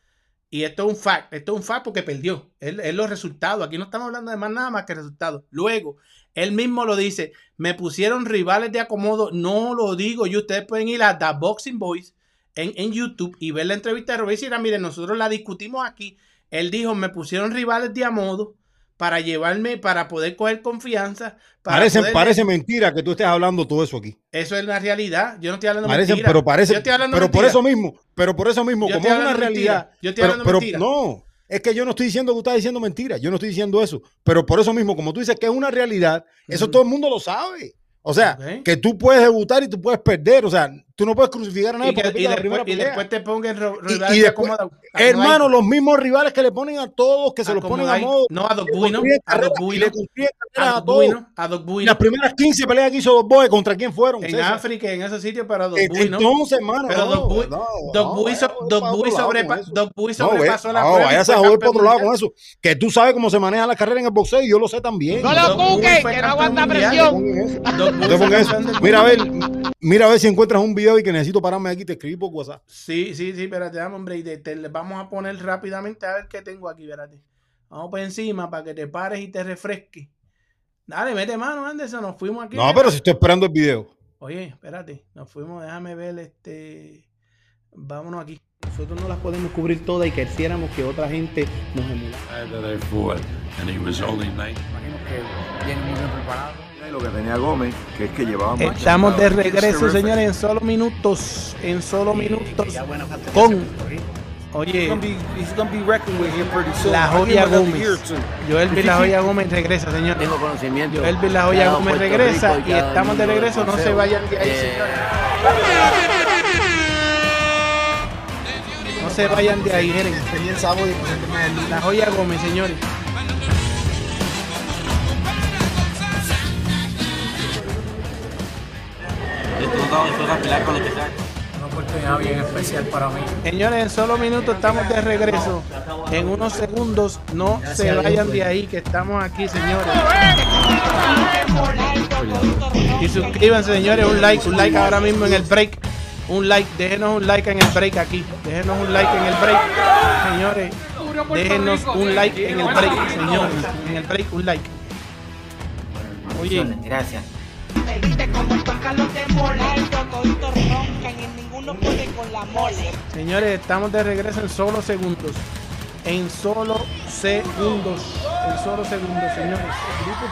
Y esto es un fact, esto es un fact porque perdió. Es, es los resultados. Aquí no estamos hablando de más nada más que resultados. Luego, él mismo lo dice, me pusieron rivales de acomodo, no lo digo yo, ustedes pueden ir a The Boxing Boys en, en YouTube y ver la entrevista de Robert y miren, nosotros la discutimos aquí. Él dijo, me pusieron rivales de amodo para llevarme, para poder coger confianza. Para Parece, poder- parece mentira que tú estés hablando todo eso aquí. Eso es la realidad. Yo no estoy hablando Parece, mentira. pero parece, Yo estoy hablando pero por eso mismo, pero por eso mismo, Yo como es una mentira. realidad. Yo estoy pero, hablando pero mentira. no, es que yo no estoy diciendo que tú estás diciendo mentira, yo no estoy diciendo eso, pero por eso mismo, como tú dices que es una realidad, eso todo el mundo lo sabe. O sea, que tú puedes debutar y tú puedes perder, o sea, tú no puedes crucificar a nadie Y, que- porque y la después, y después te pongan rivales y de después- acomodo. Hermano, los mismos rivales que le ponen a todos, que se los ponen a modo. No, a Doc Buino. A Doc Buino. A Doc. A Doc las primeras 15 peleas que hizo Dos Boys, ¿contra quién fueron? En César? África, en esos sitios, pero Doc Buino. Entonces, hermano, Pero Doc Doc Doc. Doc ve, sobrepasó la no, prueba vayas a joder por otro lado con eso. Que tú sabes cómo se maneja la carrera en el boxeo y yo lo sé también. No lo Doc Bui cuque, fue que no aguanta presión. Doc Mira a ver. Mira a ver si encuentras un video y que necesito pararme aquí y te escribí por WhatsApp. Sí, sí, sí, espérate, dame, hombre. y te, vamos a poner rápidamente a ver qué tengo aquí, espérate. Vamos por encima para que te pares y te refresques. Dale, mete mano, Anderson. Nos fuimos aquí. No, pero si estoy esperando el video. Oye, espérate, nos fuimos, déjame ver este. Vámonos aquí. Nosotros no las podemos cubrir todas y quisiéramos que otra gente nos emulara. that I fought, and he was only 19. Lo que tenía Gómez, que es que llevaba más. Estamos de regreso, señores, en solo minutos. En solo minutos. Con. Oye, la joya Gómez. Joel La Joya Gómez regresa, señores. Tengo conocimiento. Joel La Joya Gómez regresa y estamos de regreso. No se vayan de ahí, señores. No se vayan de ahí, miren. La Joya Gómez, señores. Una oportunidad bien especial para mí. Señores, en solo minutos estamos de regreso. En unos segundos, no se vayan de ahí, que estamos aquí, señores. Y suscríbanse, señores, un like, un like ahora mismo en el break. Un like, déjenos un like en el break aquí. Déjenos un like en el break, señores. Déjenos un like en el break, señores. En el break, un like. Oye, Gracias. Viste como tocan los de Molesto, toditos roncan y ninguno puede con la mole. señores, estamos de regreso en solo segundos. En solo segundos. En solo segundos, señores.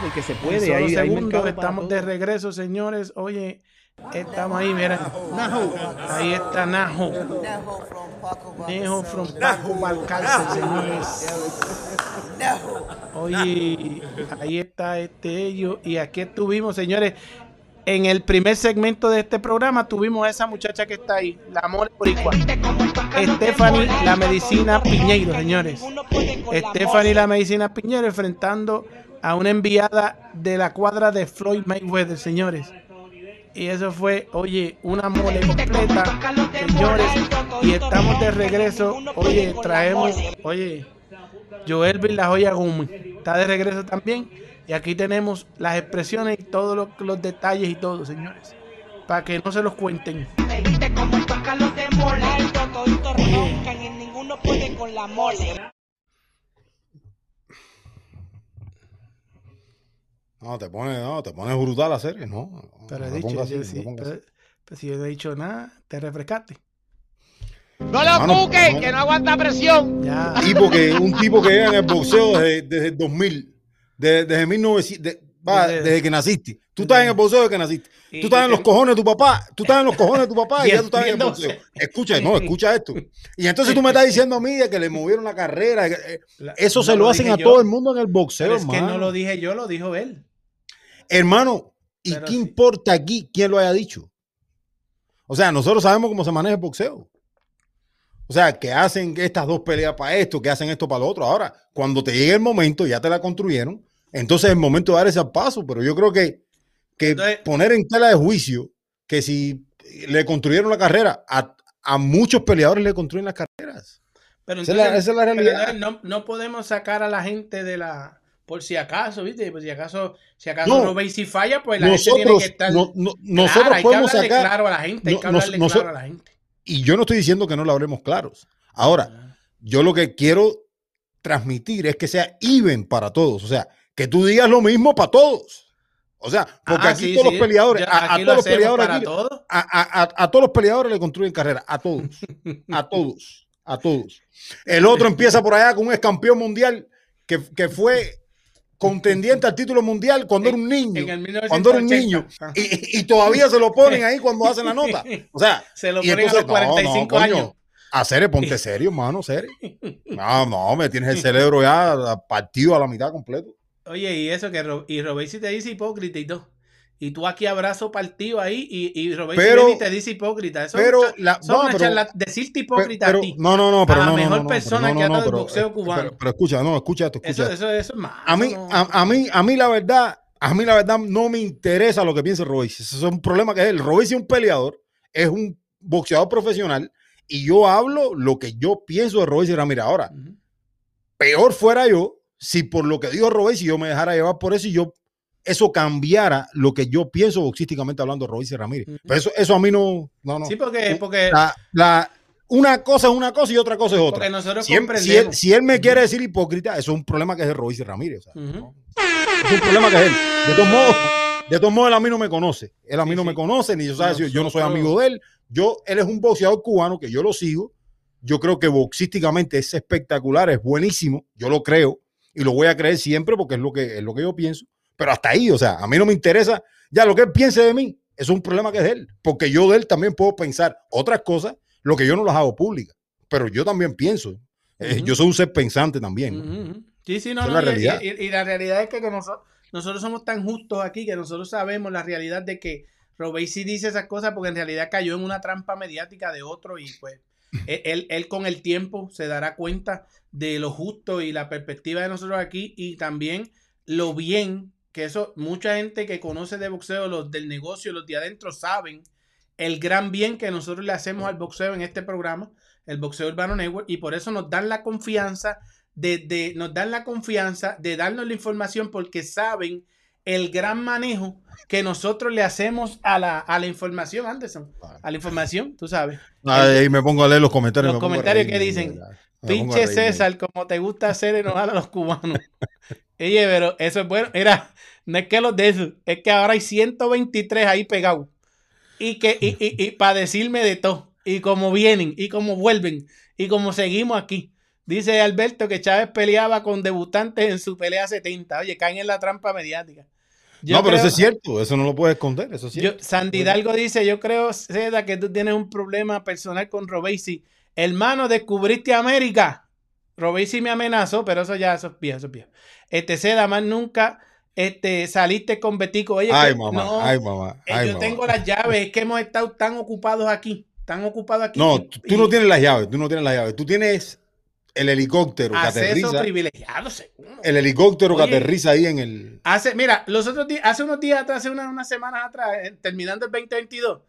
porque se En puede. solo Ahí, hay segundos estamos todo. de regreso, señores. Oye, estamos ahí, mira. Ahí está Najo. Nejo from Paco Balcárcel, señores. Oye, ahí está este ellos. Y aquí estuvimos, señores. En el primer segmento de este programa tuvimos a esa muchacha que está ahí, la More Boricua. Stephanie, la medicina Piñeiro, señores. Stephanie, la medicina Piñeiro, enfrentando a una enviada de la cuadra de Floyd Mayweather, señores. Y eso fue, oye, una mole completa, señores. Y estamos de regreso. Oye, traemos, oye, Joel La Joya Gómez está de regreso también. Y aquí tenemos las expresiones y todos los, detalles y todo, señores. Para que no se los cuenten como tocan los de Molesto, toditos roncan y ninguno puede con la mole. No, te pone, no, te pone brutal la serie, no. no, Pero he dicho, yo así, sí, pero, si yo no he dicho nada, te refrescaste. No lo Mano, cuque, no. que no aguanta presión. Ya. tipo que un tipo que llega en el boxeo desde, desde el 2000, de- desde 1900, de- va, Desde- desde, que naciste. Tú estás en el boxeo desde que naciste. Y- Tú estás en los cojones de tu papá, tú estás en los cojones de tu papá y ya tú estás en el boxeo. Escucha, no, escucha esto. Y entonces tú me estás diciendo a mí de que le movieron la carrera. eh, La- Eso no se lo hacen a yo, todo el mundo en el boxeo, Pero es que no lo dije yo, lo dijo él. Hermano, ¿y Pero qué sí. importa aquí quién lo haya dicho? O sea, nosotros sabemos cómo se maneja el boxeo. O sea, que hacen estas dos peleas para esto, que hacen esto para lo otro. Ahora, cuando te llegue el momento, ya te la construyeron, entonces es el momento de dar ese paso. Pero yo creo que, que Entonces- poner en tela de juicio que si le construyeron la carrera, a, a muchos peleadores le construyen las carreras. Pero Esa es la- entonces- esa es la realidad. no, no podemos sacar a la gente de la. Por si acaso, ¿viste? Por si acaso, si acaso No. no, veis si falla, pues la gente tiene Nosotros, que estar. no- no- clara, nosotros hay que podemos hablarle sacar. claro a la gente, hay que hablarle claro a la gente. Y yo no estoy diciendo que no lo hablemos claros. Ahora, Yo lo que quiero transmitir es que sea even para todos. O sea, que tú digas lo mismo para todos. O sea, porque Ah, aquí sí, todos sí. los peleadores, a, a aquí lo todos los peleadores aquí- todos. a, a- a- a todos los peleadores le construyen carrera, a todos, a todos, a todos. El otro empieza por allá con un ex campeón mundial que, que fue contendiente al título mundial cuando era un niño, En el cuando era un 1980. niño, y, y todavía se lo ponen ahí cuando hacen la nota. O sea, Se lo ponen a los entonces, no, no, 45 coño, años. A serio, ponte serio, hermano, serio. No, no, me tienes el cerebro ya partido a la mitad completo. Oye, y eso que Ro- y Robesi te dice hipócrita y todo. Y tú aquí abrazo partido ahí y, y Robesi Pero- te dice hipócrita. Eso pero es la- no, una pero- charla- decirte hipócrita Pero- a ti. no, no, no, pero a la no, mejor no, persona que ha dado el boxeo eh, cubano. Pero, escucha, no, escucha esto, escucha eso, eso, eso es más. A mí, eso a, a mí, a mí la verdad, a mí la verdad no me interesa lo que piense Royce. Ese es un problema que es él. Royce es un peleador, es un boxeador profesional y yo hablo lo que yo pienso de Royce Ramírez. Ahora, Ujú. peor fuera yo si por lo que dijo Royce yo me dejara llevar por eso y yo eso cambiara lo que yo pienso boxísticamente hablando de Royce Ramírez. Pero eso, eso a mí no, no, no. Sí, porque, porque, La- la- una cosa es una cosa y otra cosa es otra. porque nosotros Si él, si, él, comprendemos. si él me quiere decir hipócrita, eso es un problema que es de Royce Ramírez. o sea, Ujú. ¿no? Es un problema que es él. De todos modos, de todos modos, él a mí no me conoce. Él a mí Sí, no sí. me conoce, ni yo, sabe si yo no soy amigo de él. Yo, él es un boxeador cubano que yo lo sigo. Yo creo que boxísticamente es espectacular, es buenísimo. Yo lo creo y lo voy a creer siempre porque es lo que, es lo que yo pienso. Pero hasta ahí, o sea, a mí no me interesa ya lo que él piense de mí. Es un problema que es de él. Porque yo de él también puedo pensar otras cosas, lo que yo no las hago públicas. Pero yo también pienso. Eh. Yo soy un ser pensante también. Sí, sí, no, no, la y- realidad. Y, la realidad es que nosotros, nosotros somos tan justos aquí que nosotros sabemos la realidad de que Robey sí dice esas cosas porque en realidad cayó en una trampa mediática de otro y pues él, él- él con el tiempo se dará cuenta de lo justo y la perspectiva de nosotros aquí y también lo bien que eso, mucha gente que conoce de boxeo, los del negocio, los de adentro saben el gran bien que nosotros le hacemos al boxeo en este programa, el Boxeo Urbano Network, y por eso nos dan la confianza de, de- nos dan la confianza de darnos la información porque saben el gran manejo que nosotros le hacemos a la, a la información, Anderson. A la información, tú sabes. Ahí me pongo a leer los comentarios. Los comentarios que dicen, Pinche. César, como te gusta hacer enojar a los cubanos. Oye, pero eso es bueno. Mira, no es que los de esos, es que ahora hay 123 ahí pegados. Y que, y, y, y para decirme de todo. Y cómo vienen, y cómo vuelven, y cómo seguimos aquí. Dice Alberto que Chávez peleaba con debutantes en su pelea 70. Oye, caen en la trampa mediática. Yo no, pero eso es cierto, eso no lo puedes esconder, eso es yo, cierto. Sandy Hidalgo dice, yo creo, Seda, que tú tienes un problema personal con Robesi. Hermano, descubriste América. Robesi me amenazó, pero eso ya, eso es viejo, eso es viejo. Este, Seda, más nunca este, saliste con Betico. Oye, ay, que- mamá, no, ay, mamá, eh, ay, yo mamá. tengo las llaves, es que hemos estado tan ocupados aquí, tan ocupados aquí. No, y- tú no tienes las llaves, tú no tienes las llaves. Tú tienes el helicóptero que aterriza, privilegiado, seguro. el helicóptero que aterriza ahí en el... Hace, mira, los otros días, hace unos días atrás, hace una- unas semanas atrás, eh, terminando el 2022,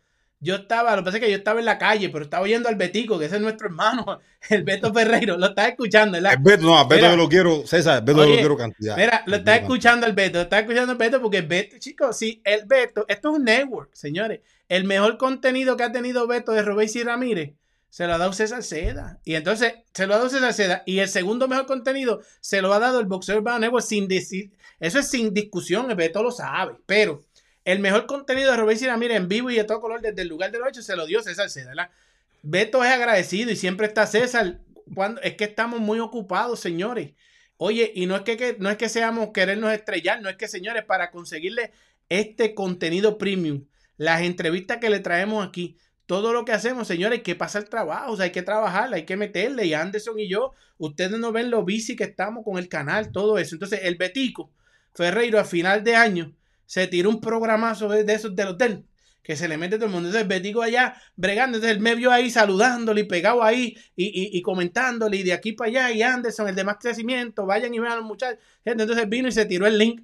yo estaba, lo que pasa es que yo estaba en la calle, pero estaba oyendo al Betico, que ese es nuestro hermano, el Beto Ferreiro, lo estaba escuchando, ¿verdad? El Beto, no, a Beto Mira. yo lo quiero, César, Beto yo Oye, lo quiero cantidad. Mira, lo está escuchando el Beto, lo está escuchando el Beto porque el Beto, chicos, sí, el Beto, esto es un network, señores. El mejor contenido que ha tenido Beto de Robéis y Ramírez se lo ha dado César Seda. Y entonces se lo ha dado César Seda. Y el segundo mejor contenido se lo ha dado el Boxeo Urbano Network sin decir, eso es sin discusión, el Beto lo sabe. Pero el mejor contenido de Robéis y Ramírez en vivo y de todo color desde el lugar de los hechos se lo dio César ¿verdad? Beto es agradecido y siempre está César. Cuando, es que estamos muy ocupados, señores. Oye, y no es que, no es que seamos querernos estrellar, no es que, señores, para conseguirle este contenido premium, las entrevistas que le traemos aquí, todo lo que hacemos, señores, hay que pasar trabajo, hay que trabajar, hay que meterle. Y Anderson y yo, ustedes no ven lo bici que estamos con el canal, todo eso. Entonces, el Betico Ferreiro a final de año se tiró un programazo de esos del hotel que se le mete todo el mundo. Entonces, Betico allá bregando, entonces él me vio ahí saludándole y pegado ahí y, y- y comentándole y de aquí para allá y Anderson, el de más crecimiento, vayan y vean a los muchachos. Entonces vino y se tiró el link,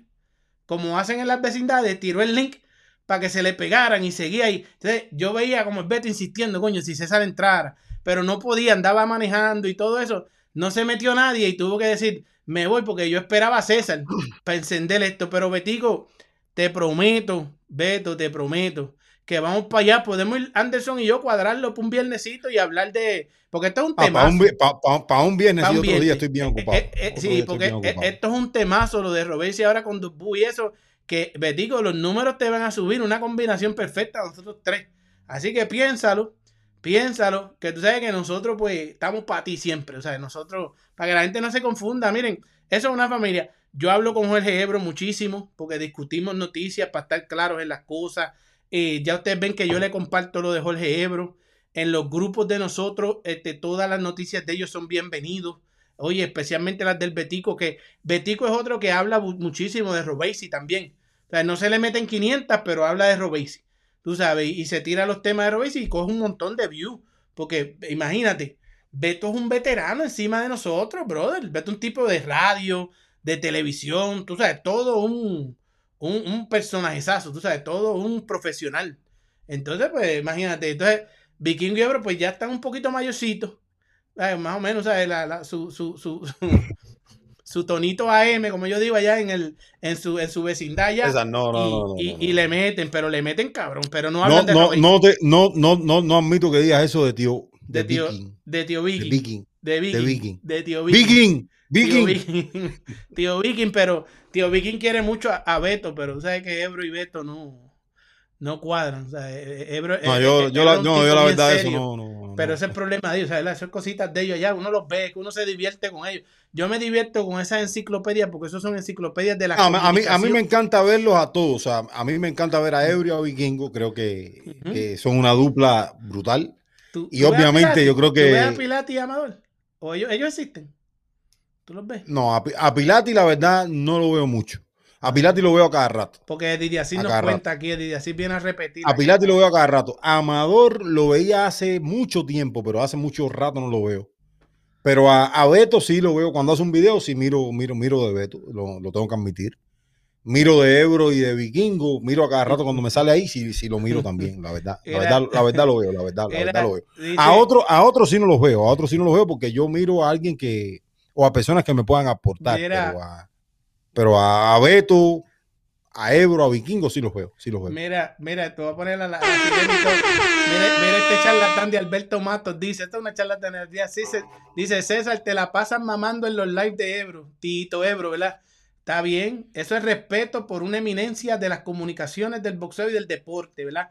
como hacen en las vecindades, tiró el link para que se le pegaran y seguía ahí. Entonces yo veía como el Beto insistiendo, coño, si César entrara, pero no podía, andaba manejando y todo eso. No se metió nadie y tuvo que decir, me voy porque yo esperaba a César para encender esto, pero Betico, te prometo, Beto, te prometo que vamos para allá. Podemos ir Anderson y yo cuadrarlo para un viernesito y hablar de. Porque esto es un Ah, tema. para un, pa- pa- pa un viernes y otro día estoy bien Eh, ocupado. eh, eh, sí, porque ocupado. esto es un temazo, lo de Robesi ahora con Dubú y eso, que Betico, los números te van a subir, una combinación perfecta, nosotros tres. Así que piénsalo, piénsalo, que tú sabes que nosotros pues estamos para ti siempre, o sea, nosotros, para que la gente no se confunda, miren, eso es una familia. Yo hablo con Jorge Ebro muchísimo, porque discutimos noticias para estar claros en las cosas. Eh, ya ustedes ven que yo le comparto lo de Jorge Ebro. En los grupos de nosotros, este, todas las noticias de ellos son bienvenidos. Oye, especialmente las del Betico, que Betico es otro que habla muchísimo de Robesi también. O sea, no se le meten 500, pero habla de Robesi. Tú sabes, y, y se tira los temas de Robesi y coge un montón de views. Porque imagínate, Beto es un veterano encima de nosotros, brother. Beto es un tipo de radio, de televisión, tú sabes, todo un, un, un personajezazo, tú sabes, todo un profesional. Entonces, pues, imagínate, entonces, Vikingo y Ebro, pues ya están un poquito mayorcitos. ¿sabes? Más o menos, ¿sabes? La, la- su, su, su, su tonito AM, como yo digo allá en el, en su, en su vecindad. Esa, no, no, y, no, y- le meten, pero le meten cabrón, pero no hablan de no, no, te- no, no, no, no admito que digas eso de tío. de, De, tío, Viking. de tío De Viking. Viking. De Viking. Viking. De tío Viking. Viking. Tío Viking. Tío Viking, pero tío Viking quiere mucho a, a Beto, pero sabes que Ebro y Beto no, no cuadran. O sea, e- Ebro, No, e- yo, e- la, no, yo verdad, eso no, no. Pero no. ese es el problema de ellos, ¿sabes? Son cositas de ellos allá, uno los ve, que uno se divierte con ellos. Yo me divierto con esas enciclopedias porque esos son enciclopedias de la Ah, a, mí, a mí me encanta verlos a todos. O sea, a mí me encanta ver a Ebro y a Vikingo. Creo que, que son una dupla brutal. Tú- y tú obviamente Pilati, yo creo ¿Tú ves a que- Pilati y Amador? ¿O ellos, ellos existen? ¿Tú los ves? No, a, a Pilati la verdad no lo veo mucho. A Pilati lo veo a cada rato. Porque Didi así A nos cuenta aquí, Didi así viene a repetir. A aquí. Pilati lo veo a cada rato. A Amador lo veía hace mucho tiempo, pero hace mucho rato no lo veo. Pero a, a Beto sí lo veo. Cuando hace un video, sí miro, miro, miro de Beto. Lo, lo tengo que admitir. Miro de Ebro y de Vikingo. Miro a cada rato cuando me sale ahí, sí, sí lo miro también. La verdad. La Era- verdad, la verdad lo veo. La verdad, la Era- verdad lo veo. A otros a otros sí no los veo. A otros sí no los veo porque yo miro a alguien que. O a personas que me puedan aportar. Mira. Pero, a, pero a, Beto, a Ebro, a Vikingo sí los veo. Sí los veo. Mira, mira, te voy a poner la. Mira, mira este charlatán de Alberto Matos. Dice, esta es una charlatanería. Sí, se- dice, César, te la pasan mamando en los lives de Ebro. Tito Ebro, ¿verdad? Está bien. Eso es respeto por una eminencia de las comunicaciones del boxeo y del deporte, ¿verdad?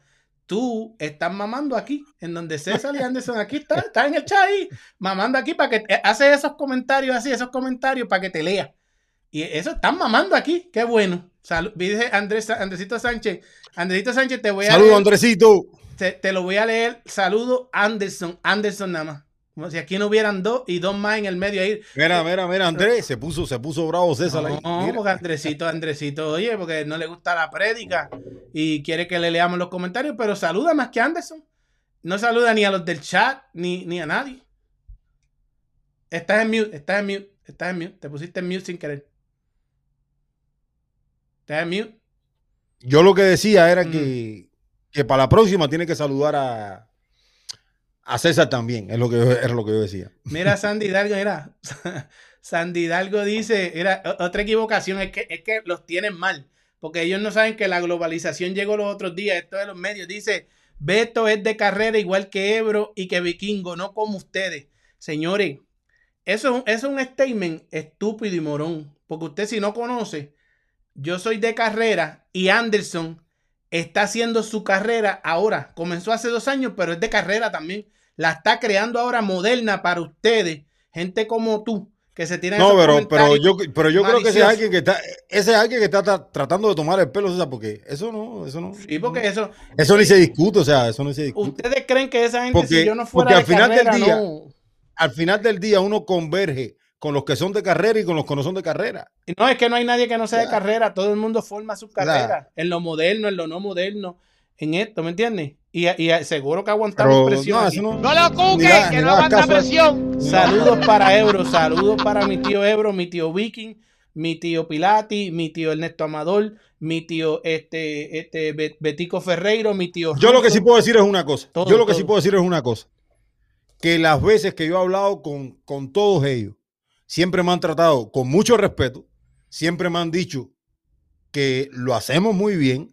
Tú estás mamando aquí, en donde César y Anderson aquí está, está en el chat ahí, mamando aquí para que eh, hace esos comentarios así, esos comentarios para que te lea. Y eso están mamando aquí, qué bueno. Salud, dice Andrés, Andresito Sánchez. Andresito Sánchez, te voy a Saludos, Andresito. te, te lo voy a leer. Saludo Anderson, Anderson nada más. Como si aquí no hubieran dos y dos más en el medio ahí. Mira, mira, mira, Andrés, se puso, se puso bravo César ahí. No, Mira. porque Andresito, Andresito, oye, porque no le gusta la prédica y quiere que le leamos los comentarios, pero saluda más que Anderson. No saluda ni a los del chat ni, ni a nadie. Estás en mute, estás en mute, estás en mute. Te pusiste en mute sin querer. Estás en mute. Yo lo que decía era Mm. que, que para la próxima tiene que saludar a, a César también, es lo que yo, es lo que yo decía. Mira, Sandy Hidalgo, mira. Sandy Hidalgo dice, mira, o- otra equivocación, es que, es que los tienen mal, porque ellos no saben que la globalización llegó los otros días, esto de los medios, dice, Beto es de carrera igual que Ebro y que Vikingo, no como ustedes. Señores, eso, eso es un statement estúpido y morón, porque usted si no conoce, yo soy de carrera y Anderson está haciendo su carrera ahora, comenzó hace dos años, pero es de carrera también la está creando ahora moderna para ustedes, gente como tú, que se tienen No, pero, pero yo, pero yo creo que ese es alguien que está, ese es alguien que está tra- tratando de tomar el pelo, César, porque eso no, eso no. Sí, porque eso, Eso ni se discute, o sea, eso no se discute. ustedes creen que esa gente, Porque- si yo no fuera porque de al final del carrera, día- no. Al final del día uno converge con los que son de carrera y con los que no son de carrera. No, es que no hay nadie que no sea de carrera, todo el mundo forma su carrera, en lo moderno, en lo no moderno, en esto, ¿me entiendes? Y, y seguro que aguantamos Pero presión. no, lo cuques, da- que no aguanta presión. Saludos para Ebro, saludos para mi tío Ebro, mi tío Viking, mi tío Pilati, mi tío Ernesto Amador, mi tío este, este Be- Betico Ferreiro, mi tío Yo lo que sí puedo decir es una cosa. Todo, yo lo que sí puedo decir es una cosa. Que las veces que yo he hablado con, con todos ellos, siempre me han tratado con mucho respeto, siempre me han dicho que lo hacemos muy bien.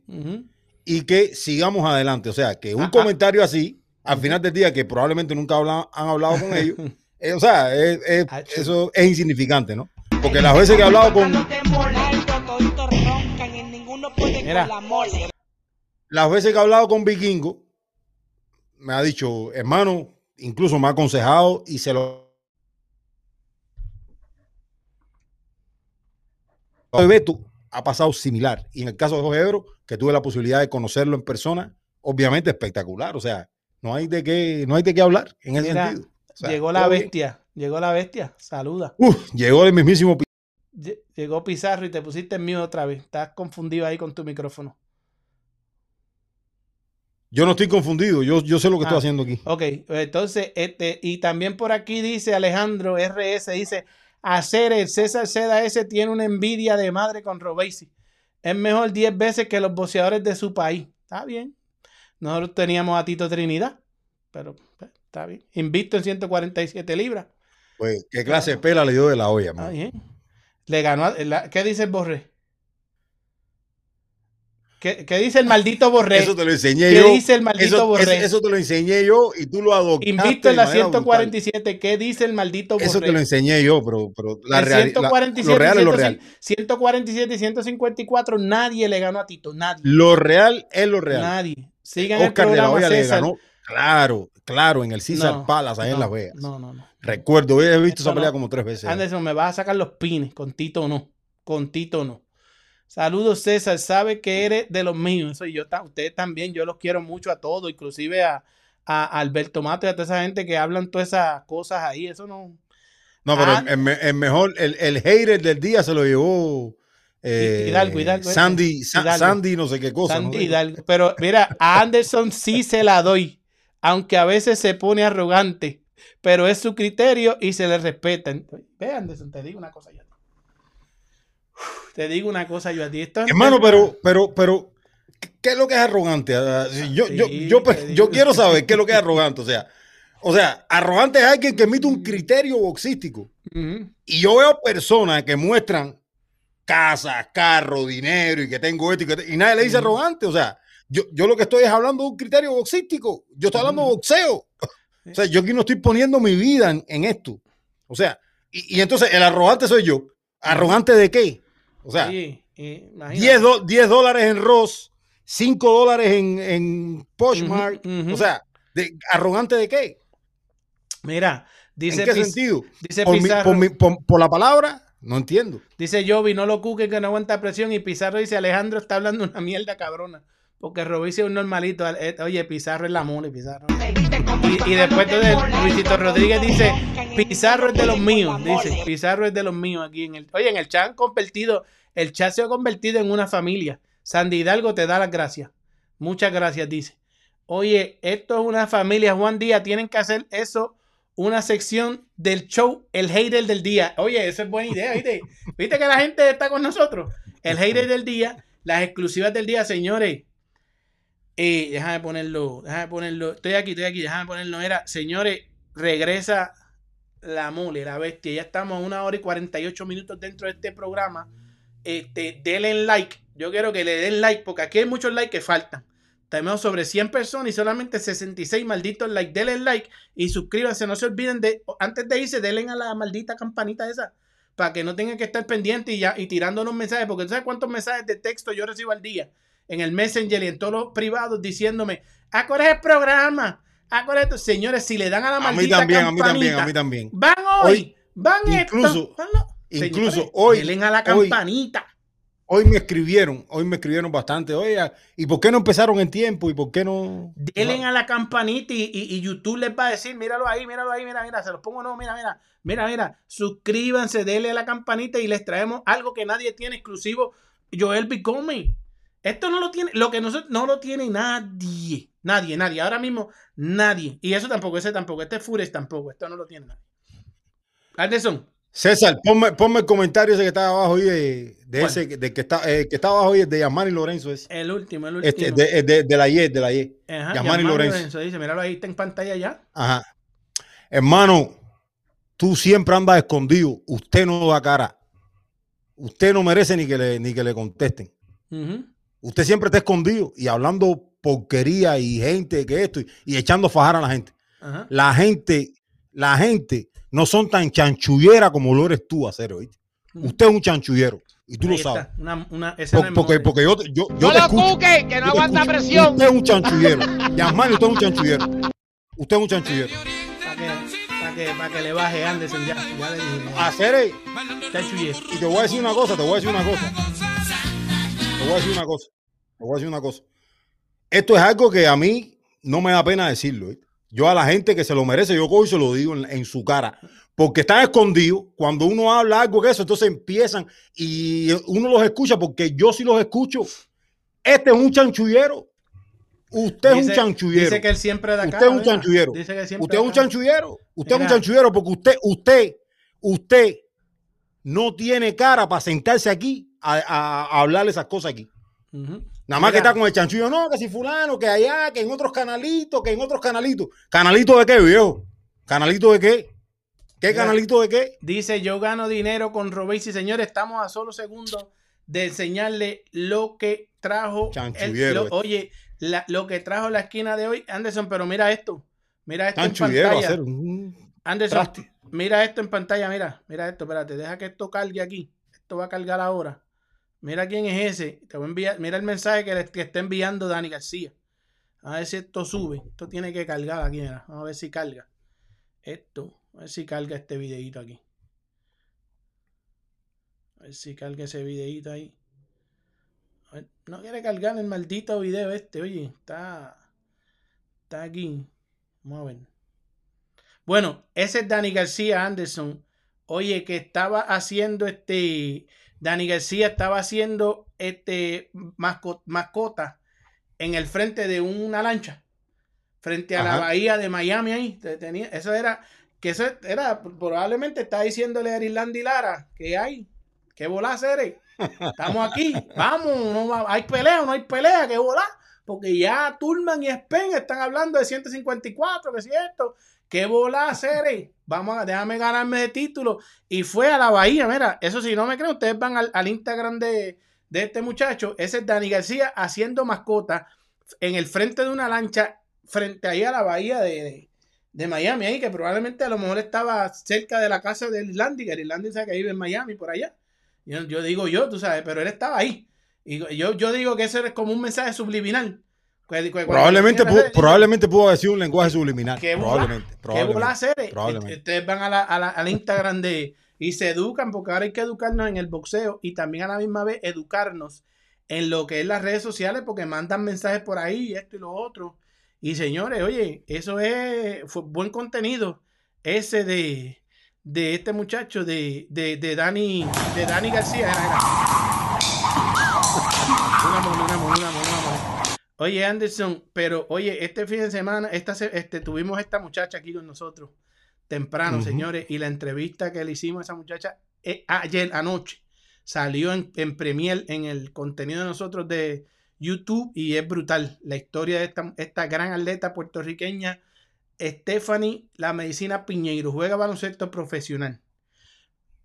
Y que sigamos adelante. O sea, que un Ah, ah. comentario así, al final del día, que probablemente nunca habla- han hablado con ellos, eh, o sea, es- es- Hacho. eso es insignificante, ¿no? Porque las veces que he hablado con, Mira. las veces que he hablado con Vikingo, me ha dicho, hermano, incluso me ha aconsejado y se lo. Beto ha pasado similar. Y en el caso de Jorge Ebro, que tuve la posibilidad de conocerlo en persona, obviamente espectacular. O sea, no hay de qué, no hay de qué hablar en ese Mira, sentido. O sea, llegó la bien. bestia, llegó la bestia, saluda. Uf, llegó el mismísimo. Pi- Lle- Llegó Pizarro y te pusiste en mute otra vez. Estás confundido ahí con tu micrófono. Yo no estoy confundido, yo, yo sé lo que Ah. estoy haciendo aquí. Ok, entonces, este, y también por aquí dice Alejandro RS, dice, hacer el César Seda ese tiene una envidia de madre con Robesi. Es mejor 10 veces que los boxeadores de su país. Está bien. Nosotros teníamos a Tito Trinidad, pero pues, está bien. Invicto en 147 libras. Pues, ¿qué clase de pela le dio de la olla, Está man? bien. Le ganó. a- la- ¿Qué dice el Borré? ¿Qué, qué dice el maldito Borré? Eso te lo enseñé ¿Qué yo. dice el maldito eso, Borré? eso- te lo enseñé yo y tú lo adoptaste. Invicto en la manera brutal. 147. ¿Qué dice el maldito Borré? Eso te lo enseñé yo, pero, pero la realidad. 147, Lo real es lo 100, real. 147 y 154, nadie le ganó a Tito, nadie. Lo real es lo real. Nadie. Sigan el Oscar de la Hoya le ganó, claro, claro, en el César No, Palace, ahí en Las Vegas. No, no, no. Recuerdo, he visto esa pelea no. como tres veces. Anderson, me vas a sacar los pines. Con Tito no. Con Tito no. Saludos, César. Sabe que eres de los míos. Eso y yo, ustedes también. Yo los quiero mucho a todos, inclusive a, a Alberto Mato y a toda esa gente que hablan todas esas cosas ahí. Eso no. No, pero Ah. el, el me- el mejor, el, el hater del día se lo llevó eh, Hidalgo. Sandy, Sa- Hidalgo. Sandy, no sé qué cosa. no Sandy sé. Hidalgo. Pero mira, a Anderson sí se la doy, aunque a veces se pone arrogante, pero es su criterio y se le respeta. Ve, Anderson, te digo una cosa yo. Uf, Te digo una cosa yo a ti. Esto es- Hermano, pero, pero, pero, ¿qué- ¿qué es lo que es arrogante? Ah, si Yo, yo, yo, te yo quiero saber qué es lo que es arrogante. O sea, o sea, arrogante es alguien que emite un criterio boxístico. Y yo veo personas que muestran casas, carro, dinero y que tengo esto y que te- y nadie le dice arrogante. O sea, yo, yo lo que estoy es hablando de un criterio boxístico. Yo estoy hablando de boxeo. O sea, yo aquí no estoy poniendo mi vida en, en esto. O sea, y, y entonces el arrogante soy yo. ¿Arrogante de qué? O sea, Sí, y imagínate. 10, do- 10 dólares en Ross, 5 dólares en, en Poshmark. O sea, de, ¿arrogante de qué? Mira, dice, ¿En qué Piz- sentido? dice ¿Por, mi- Pizarro, por mi- por- por la palabra? No entiendo. dice Jovi, no lo cuque que no aguanta presión. Y Pizarro dice, Alejandro está hablando una mierda cabrona. Porque Robinson es un normalito. Eh, Oye, Pizarro es la mole, Pizarro. Y, después de Luisito Rodríguez dice, Pizarro es de los míos, dice, Pizarro es de los míos aquí en el... Oye, en el chat han convertido, el chat se ha convertido en una familia. Sandy Hidalgo te da las gracias. Muchas gracias, dice. Oye, esto es una familia, Juan Díaz, tienen que hacer eso, una sección del show, el hater del día. Oye, eso es buena idea, ¿viste? ¿Viste que la gente está con nosotros? El hater del día, las exclusivas del día, señores. Eh, déjame ponerlo, déjame ponerlo. Estoy aquí, estoy aquí, déjame ponerlo. Era, señores, regresa la mole, la bestia. Ya estamos a una hora y 48 minutos dentro de este programa. Este, denle like. Yo quiero que le den like, porque aquí hay muchos likes que faltan. Tenemos sobre 100 personas y solamente 66 malditos likes. Denle like y suscríbanse. No se olviden de, antes de irse, denle a la maldita campanita esa. Para que no tengan que estar pendientes y, ya, y tirándonos mensajes. Porque tú sabes cuántos mensajes de texto yo recibo al día en el Messenger y en todos los privados diciéndome, ¿a cuál es el programa? ¿A cuál es esto? Señores, si le dan a la A mí maldita también, a mí también, a mí también. van hoy, Hoy, van incluso- esto, van lo- incluso Señores, hoy- denle a la campanita. Hoy me escribieron, hoy me escribieron bastante. Oye, ¿y por qué no empezaron en tiempo? ¿Y por qué no? Denle a la campanita y, y- y YouTube les va a decir, míralo ahí, míralo ahí, mira, mira, se los pongo no, mira, mira, mira, mira, suscríbanse, denle a la campanita y les traemos algo que nadie tiene exclusivo, Joel Bicome. Esto no lo tiene, lo que nosotros no lo tiene nadie, nadie, nadie, ahora mismo nadie. Y eso tampoco, ese tampoco, este Fures tampoco, esto no lo tiene nadie. Anderson, César, ponme, ponme el comentario ese que está abajo ahí de, de ese de que está, eh, que está abajo ahí de Yamani Lorenzo ese. el último, el último. Este, de, de, de la Y, de la Y. Ajá, Yamani Yamani Lorenzo. Dice, míralo ahí, está en pantalla ya. Ajá. Hermano, tú siempre andas escondido. Usted no da cara. Usted no merece ni que le, ni que le contesten. Ujú. Usted siempre está escondido y hablando porquería y gente que esto y, y echando fajar a la gente. Ajá. La gente, la gente no son tan chanchullera como lo eres tú, hacer hoy. Usted es un chanchullero y tú Ahí lo sabes. una- una Por- Porque, porque yo, yo, No te lo escucho. cuque, que no aguanta escucho. presión. Usted es un chanchullero. Yasmani, usted es un chanchullero. Usted es un chanchullero. Para que, pa' que, le baje Anderson, ya, ya le dijimos. Hacer Chanchulle. y te voy a decir una cosa, te voy a decir una cosa. Te voy a decir una cosa. Voy a decir una cosa. Esto es algo que a mí no me da pena decirlo. ¿eh? Yo a la gente que se lo merece, yo cojo y se lo digo en, en su cara. Porque están escondidos. Cuando uno habla algo que eso, entonces empiezan y uno los escucha porque yo sí los escucho. Este es un chanchullero. Usted es un chanchullero. Dice que él siempre da Usted es un chanchullero. Dice que siempre Usted es un chanchullero. Usted es un chanchullero porque usted, usted, usted no tiene cara para sentarse aquí a, a- a hablar esas cosas aquí. Ujú. Nada más que está con el chanchullo, no, que si fulano, que allá, que en otros canalitos, que en otros canalitos. ¿Canalito de qué, viejo? ¿Canalito de qué? ¿Qué Mira. canalito de qué? Dice, yo gano dinero con Robéis y señores, estamos a solo segundos de enseñarle lo que trajo. el- lo- oye, la- lo que trajo la esquina de hoy, Anderson, pero mira esto. Mira esto en pantalla. hacer un Anderson, traste. mira esto en pantalla, mira, mira esto, espérate, deja que esto cargue aquí. Esto va a cargar ahora. Mira quién es ese. Te voy a enviar, mira el mensaje que, le, que está enviando Dani García. A ver si esto sube. Esto tiene que cargar aquí, mira. A ver si carga. Esto. A ver si carga este videito aquí. A ver si carga ese videito ahí. No quiere cargar el maldito video este, oye. Está. Está aquí. Vamos a ver. Bueno, ese es Dani García Anderson. Oye, que estaba haciendo este. Dani García estaba haciendo este masco- mascota en el frente de una lancha. Frente a la bahía de Miami ahí. Te- Tenía, eso era. Que eso era. Probablemente está diciéndole a Irlanda y Lara que hay. Que volá, Cere. Estamos aquí. Vamos. No hay pelea no hay pelea. Que volá. Porque ya Turman y Spen están hablando de 154, que es cierto. ¿Qué bola Cere? Vamos a, déjame ganarme de título. Y fue a la bahía, mira, eso si no me creen, ustedes van al, al Instagram de, de este muchacho. Ese es Dani García haciendo mascota en el frente de una lancha, frente ahí a la bahía de, de, Miami, ahí, que probablemente a lo mejor estaba cerca de la casa de Irlandiger. Irlandiger sabe que vive en Miami, por allá. Yo, yo digo yo, tú sabes, pero él estaba ahí. Y yo, yo digo que eso es como un mensaje subliminal. Probablemente, pudo, probablemente pudo haber sido un lenguaje subliminal. ¿Qué? Probablemente. ¿Qué probablemente, bola hacer? probablemente. Ustedes van a la, a la- al Instagram de y se educan, porque ahora hay que educarnos en el boxeo y también a la misma vez educarnos en lo que es las redes sociales, porque mandan mensajes por ahí esto y lo otro. Y señores, oye, eso es fue buen contenido ese de, de este muchacho de, de, de Dani de Dani García. Era, era. Oye, Anderson, pero oye, este fin de semana, esta, este, tuvimos esta muchacha aquí con nosotros temprano, señores, y la entrevista que le hicimos a esa muchacha eh, ayer anoche salió en, en premier en el contenido de nosotros de YouTube y es brutal la historia de esta, esta gran atleta puertorriqueña, Stephanie La Medicina Piñeiro, juega baloncesto profesional,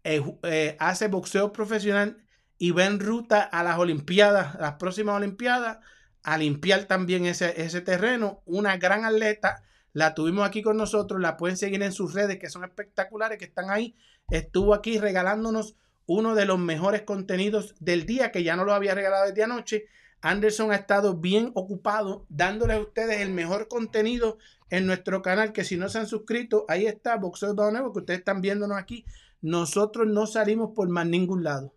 eh, eh, hace boxeo profesional y va en ruta a las Olimpiadas, las próximas Olimpiadas, a limpiar también ese, ese terreno. Una gran atleta, la tuvimos aquí con nosotros, la pueden seguir en sus redes que son espectaculares, que están ahí. Estuvo aquí regalándonos uno de los mejores contenidos del día, que ya no lo había regalado desde anoche. Anderson ha estado bien ocupado dándoles a ustedes el mejor contenido en nuestro canal, que si no se han suscrito, ahí está, Boxeo Bao Nuevo, que ustedes están viéndonos aquí. Nosotros no salimos por más ningún lado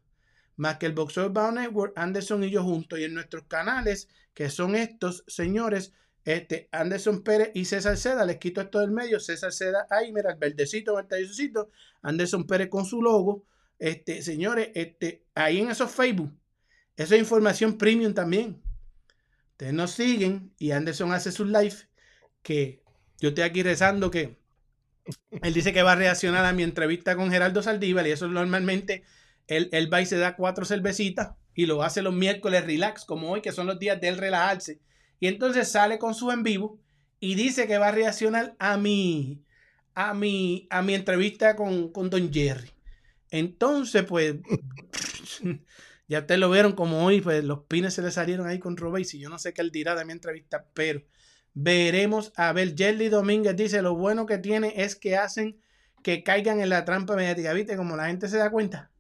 más que el Boxeo Bao Network, Anderson y yo juntos. Y en nuestros canales, que son estos señores, este, Anderson Pérez y César Seda, les quito esto del medio, César Seda ahí, mira, el verdecito, el tallercito, Anderson Pérez con su logo. Este, señores, este, ahí en esos Facebook, eso es información premium también. Ustedes nos siguen y Anderson hace sus live, que yo estoy aquí rezando que él dice que va a reaccionar a mi entrevista con Geraldo Saldívar y eso normalmente él, él va y se da cuatro cervecitas y lo hace los miércoles relax, como hoy, que son los días de él relajarse. Y entonces sale con su en vivo y dice que va a reaccionar a mi, a mi, a mi entrevista con, con Don Jerry. Entonces, pues, Ya ustedes lo vieron como hoy, pues los pines se le salieron ahí con Robéis y yo no sé qué él dirá de mi entrevista, pero veremos. A ver, Jelly Domínguez dice, lo bueno que tiene es que hacen que caigan en la trampa mediática, ¿viste? Como la gente se da cuenta.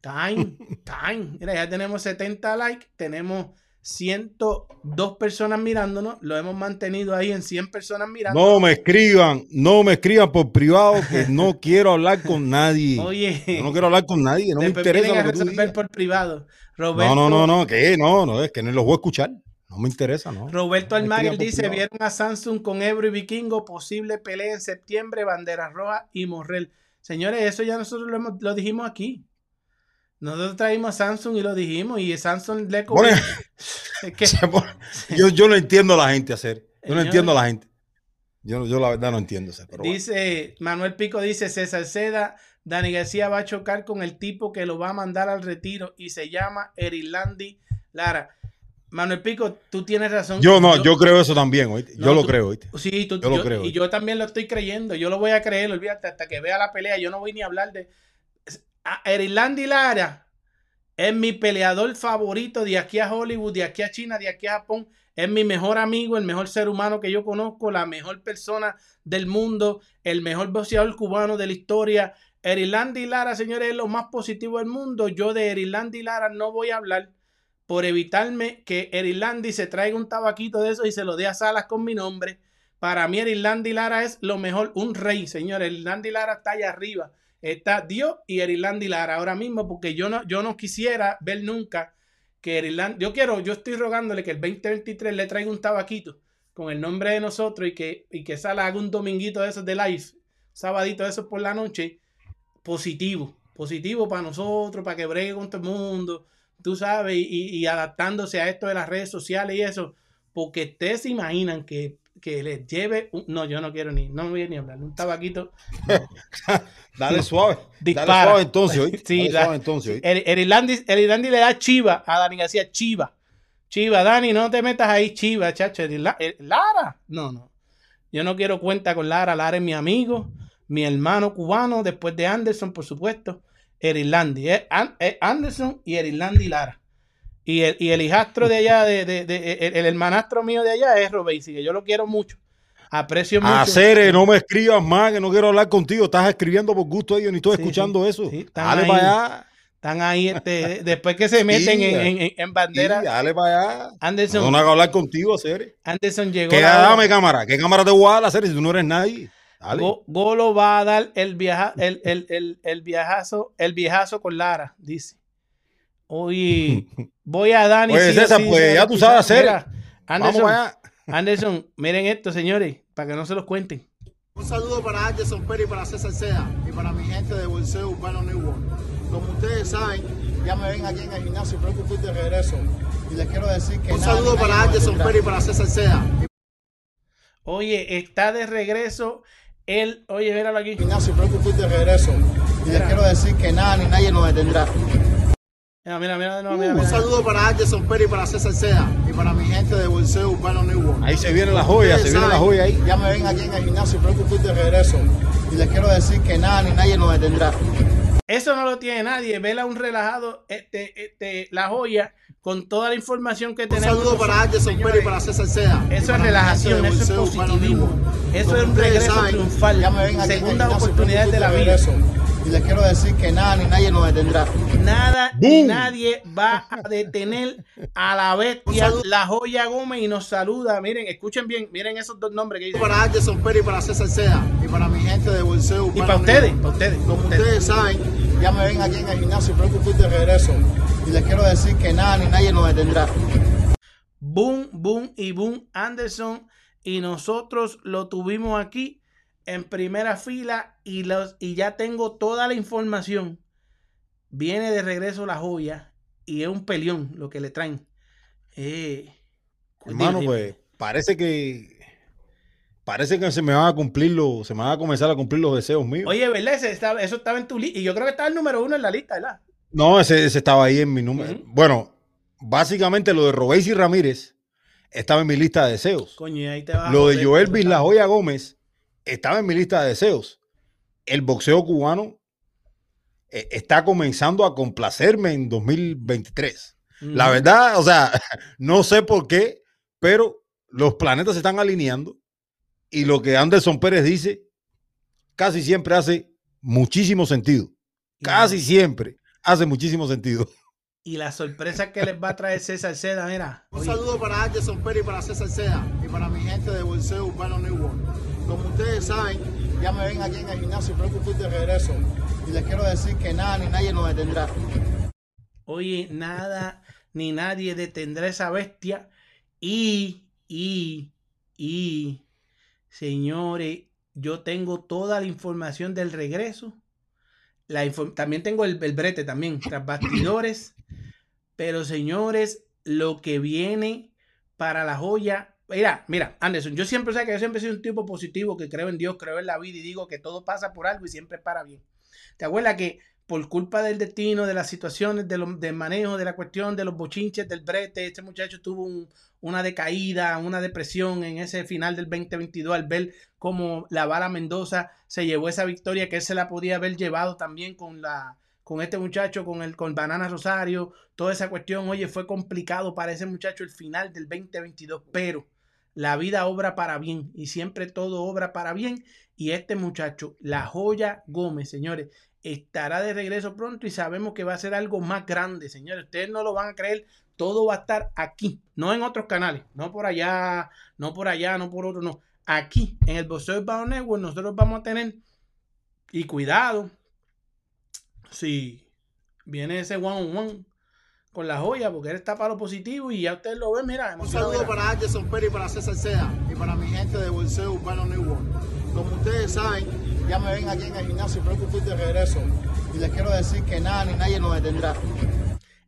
Time, time. Mira, ya tenemos 70 likes, tenemos 102 personas mirándonos, lo hemos mantenido ahí en 100 personas mirando. No me escriban, no me escriban por privado que no quiero hablar con nadie. Oye, Yo no quiero hablar con nadie, no me interesa lo que tú digas. por privado. No, Roberto, no, no, no, ¿qué? No, no, es que no los voy a escuchar. No me interesa, ¿no? Roberto No Almaguer dice, vieron a Samsung con Ebro y Vikingo, posible pelea en septiembre, Bandera Roja y Morrel. Señores, eso ya nosotros lo, hemos- lo dijimos aquí. Nosotros traímos a Samsung y lo dijimos y Samsung le. Bueno, Es que- yo, yo no entiendo a la gente hacer. Yo no entiendo a la gente. Yo, yo la verdad no entiendo hacer. Pero bueno. Dice Manuel Pico, dice César Seda, Dani García va a chocar con el tipo que lo va a mandar al retiro y se llama Erilandi Lara. Manuel Pico, tú tienes razón. Yo no, yo creo eso también, ¿oíste? Yo lo tú- creo, ¿oíste? Sí, tú- Yo lo yo- creo. Y yo también lo estoy creyendo. Yo lo voy a creer, olvídate, hasta que vea la pelea. Yo no voy ni a hablar de. Erilandi Lara es mi peleador favorito de aquí a Hollywood, de aquí a China, de aquí a Japón. Es mi mejor amigo, el mejor ser humano que yo conozco, la mejor persona del mundo, el mejor boxeador cubano de la historia. Erilandi Lara, señores, es lo más positivo del mundo. Yo de Erilandi Lara no voy a hablar por evitarme que Erilandi se traiga un tabaquito de eso y se lo dé a Salas con mi nombre. Para mí, Erilandi Lara es lo mejor, un rey, señor. Erilandi Lara está allá arriba. Está Dios y Erilandi Lara ahora mismo, porque yo no, yo no quisiera ver nunca que Erilandi. Yo quiero, yo estoy rogándole que el 2023 le traiga un tabaquito con el nombre de nosotros y que, y que Salas haga un dominguito de esos de live, sabadito de esos por la noche, positivo. Positivo para nosotros, para que bregue con todo el mundo tú sabes, y, y adaptándose a esto de las redes sociales y eso, porque ustedes se imaginan que, que les lleve, un- no, yo no quiero ni, no voy a ni hablar, un tabaquito. Dale suave. Dispara. Dale suave entonces, ¿oíste? Sí, Dale da- suave entonces, ¿oíste? El, el Irlandi, el Irlandi le da chiva a Dani García, chiva. Chiva, Dani, no te metas ahí, chiva, chacho. el el- Lara, no, no. Yo no quiero cuenta con Lara. Lara es mi amigo, mi hermano cubano, después de Anderson, por supuesto. Es Anderson y el Irlandi Lara. Y el, y el hijastro de allá, de, de- de- el, el hermanastro mío de allá es Robesi, que yo lo quiero mucho. Aprecio mucho. A Cere, no me escribas más, que no quiero hablar contigo. Estás escribiendo por gusto ellos, ni estoy Sí, escuchando eso. están Dale ahí. para allá. Están ahí, este, después que se meten en, en- en- bandera. Sí, dale para allá. Anderson, No, no haga hablar contigo, Cere. Anderson llegó. ¿Qué la dame cámara? ¿Qué cámara te voy a dar, Cere, si tú no eres nadie? Dale. Go- Golo va a dar el, viaja, el, el, el, el viajazo, el viejazo con Lara, dice. Oye, voy a Dani. Oye, sí pues, ya tú sabes hacer. Mira, Vamos Anderson. Anderson, miren esto, señores, para que no se los cuenten. Un saludo para Anderson Pérez y para César Seda y para mi gente de Bolseo Urbano New World. Como ustedes saben, ya me ven aquí en el gimnasio, pero que estoy de regreso. Y les quiero decir que. Un saludo para Anderson Pérez y para César Seda. Oye, está de regreso él. Oye, míralo aquí. Gimnasio, pero que estoy de regreso. Y les quiero decir que nada ni nadie nos detendrá. Mira, mira, mira, de nuevo, mira, Un saludo para Anderson Pérez y para César Seda y para mi gente de Bolseo Urbano New World. Ahí se viene la joya, se viene la joya ahí. Ya me ven aquí en el gimnasio, pero que estoy de regreso. Y les quiero decir que nada ni nadie nos detendrá. Eso no lo tiene nadie. Vela un relajado, este, este, la joya, con toda la información que Un tenemos. saludo para Anderson. Pérez y para César Seda. Eso es relajación, eso es positivismo. Eso es un regreso saben, triunfal. ya me ven aquí en el Segunda gimnasio, oportunidad de la vida. regreso. Y les quiero decir que nada ni nadie nos detendrá. Nada ni nadie va a detener a la bestia, la joya Gómez, y nos saluda. Miren, escuchen bien, miren esos dos nombres que dicen. Para Anderson Pérez y para César Seda. Y para mi gente de Bolseo Y para ustedes, para ustedes. Como ustedes. ustedes saben, ya me ven aquí en el gimnasio, pero que estoy de regreso. Y les quiero decir que nada ni nadie nos detendrá. Boom, boom y boom Anderson. Y nosotros lo tuvimos aquí en primera fila y, los, y ya tengo toda la información. Viene de regreso la joya y es un peleón lo que le traen. Eh, Hermano, pues parece que parece que se me van a cumplir los, se me van a comenzar a cumplir los deseos míos. Oye, ¿verdad? Ese estaba- eso estaba en tu lista. Y yo creo que estaba el número uno en la lista, ¿verdad? No, ese, ese estaba ahí en mi número. Bueno, básicamente lo de Robéis y Ramírez estaba en mi lista de deseos. Coño, ahí te vas Lo de Joel Bis La Joya Gómez estaba en mi lista de deseos. El boxeo cubano eh, está comenzando a complacerme en 2023. La verdad, o sea, no sé por qué, pero los planetas se están alineando y lo que Anderson Pérez dice casi siempre hace muchísimo sentido. Casi siempre hace muchísimo sentido. Y la sorpresa que les va a traer César Seda, mira. Un saludo para Anderson Pérez y para César Seda y para mi gente de Bolseo Urbano New World. Como ustedes saben, ya me ven aquí en el gimnasio, pero que de regreso. Y les quiero decir que nada ni nadie nos detendrá. Oye, nada ni nadie detendrá esa bestia. Y, y, y, señores, yo tengo toda la información del regreso. También tengo el, el brete también, tras bastidores. Pero señores, lo que viene para la joya. Mira, mira, Anderson, yo siempre sé que yo siempre sido un tipo positivo que creo en Dios, creo en la vida y digo que todo pasa por algo y siempre para bien. ¿Te acuerdas que por culpa del destino, de las situaciones, de lo- del manejo, de la cuestión, de los bochinches, del brete, este muchacho tuvo un- una decaída, una depresión en ese final del 2022 al ver cómo la bala Mendoza se llevó esa victoria que él se la podía haber llevado también con la con este muchacho, con el con Banana Rosario, toda esa cuestión, oye, fue complicado para ese muchacho el final del 2022, pero la vida obra para bien y siempre todo obra para bien y este muchacho, la joya Gómez, señores, estará de regreso pronto y sabemos que va a ser algo más grande, señores. Ustedes no lo van a creer, todo va a estar aquí, no en otros canales, no por allá, no por allá, no por otro, no. Aquí, en el Boxeo Urbano Network, nosotros vamos a tener, y cuidado, si viene ese one on one con la joya, porque él está para lo positivo y ya ustedes lo ven, mira. Un saludo para Anderson Pérez y para César Seda y para mi gente de Bolseo Urbano New World. Como ustedes saben, ya me ven aquí en el gimnasio, pero que estoy de regreso. Y les quiero decir que nada ni nadie nos detendrá.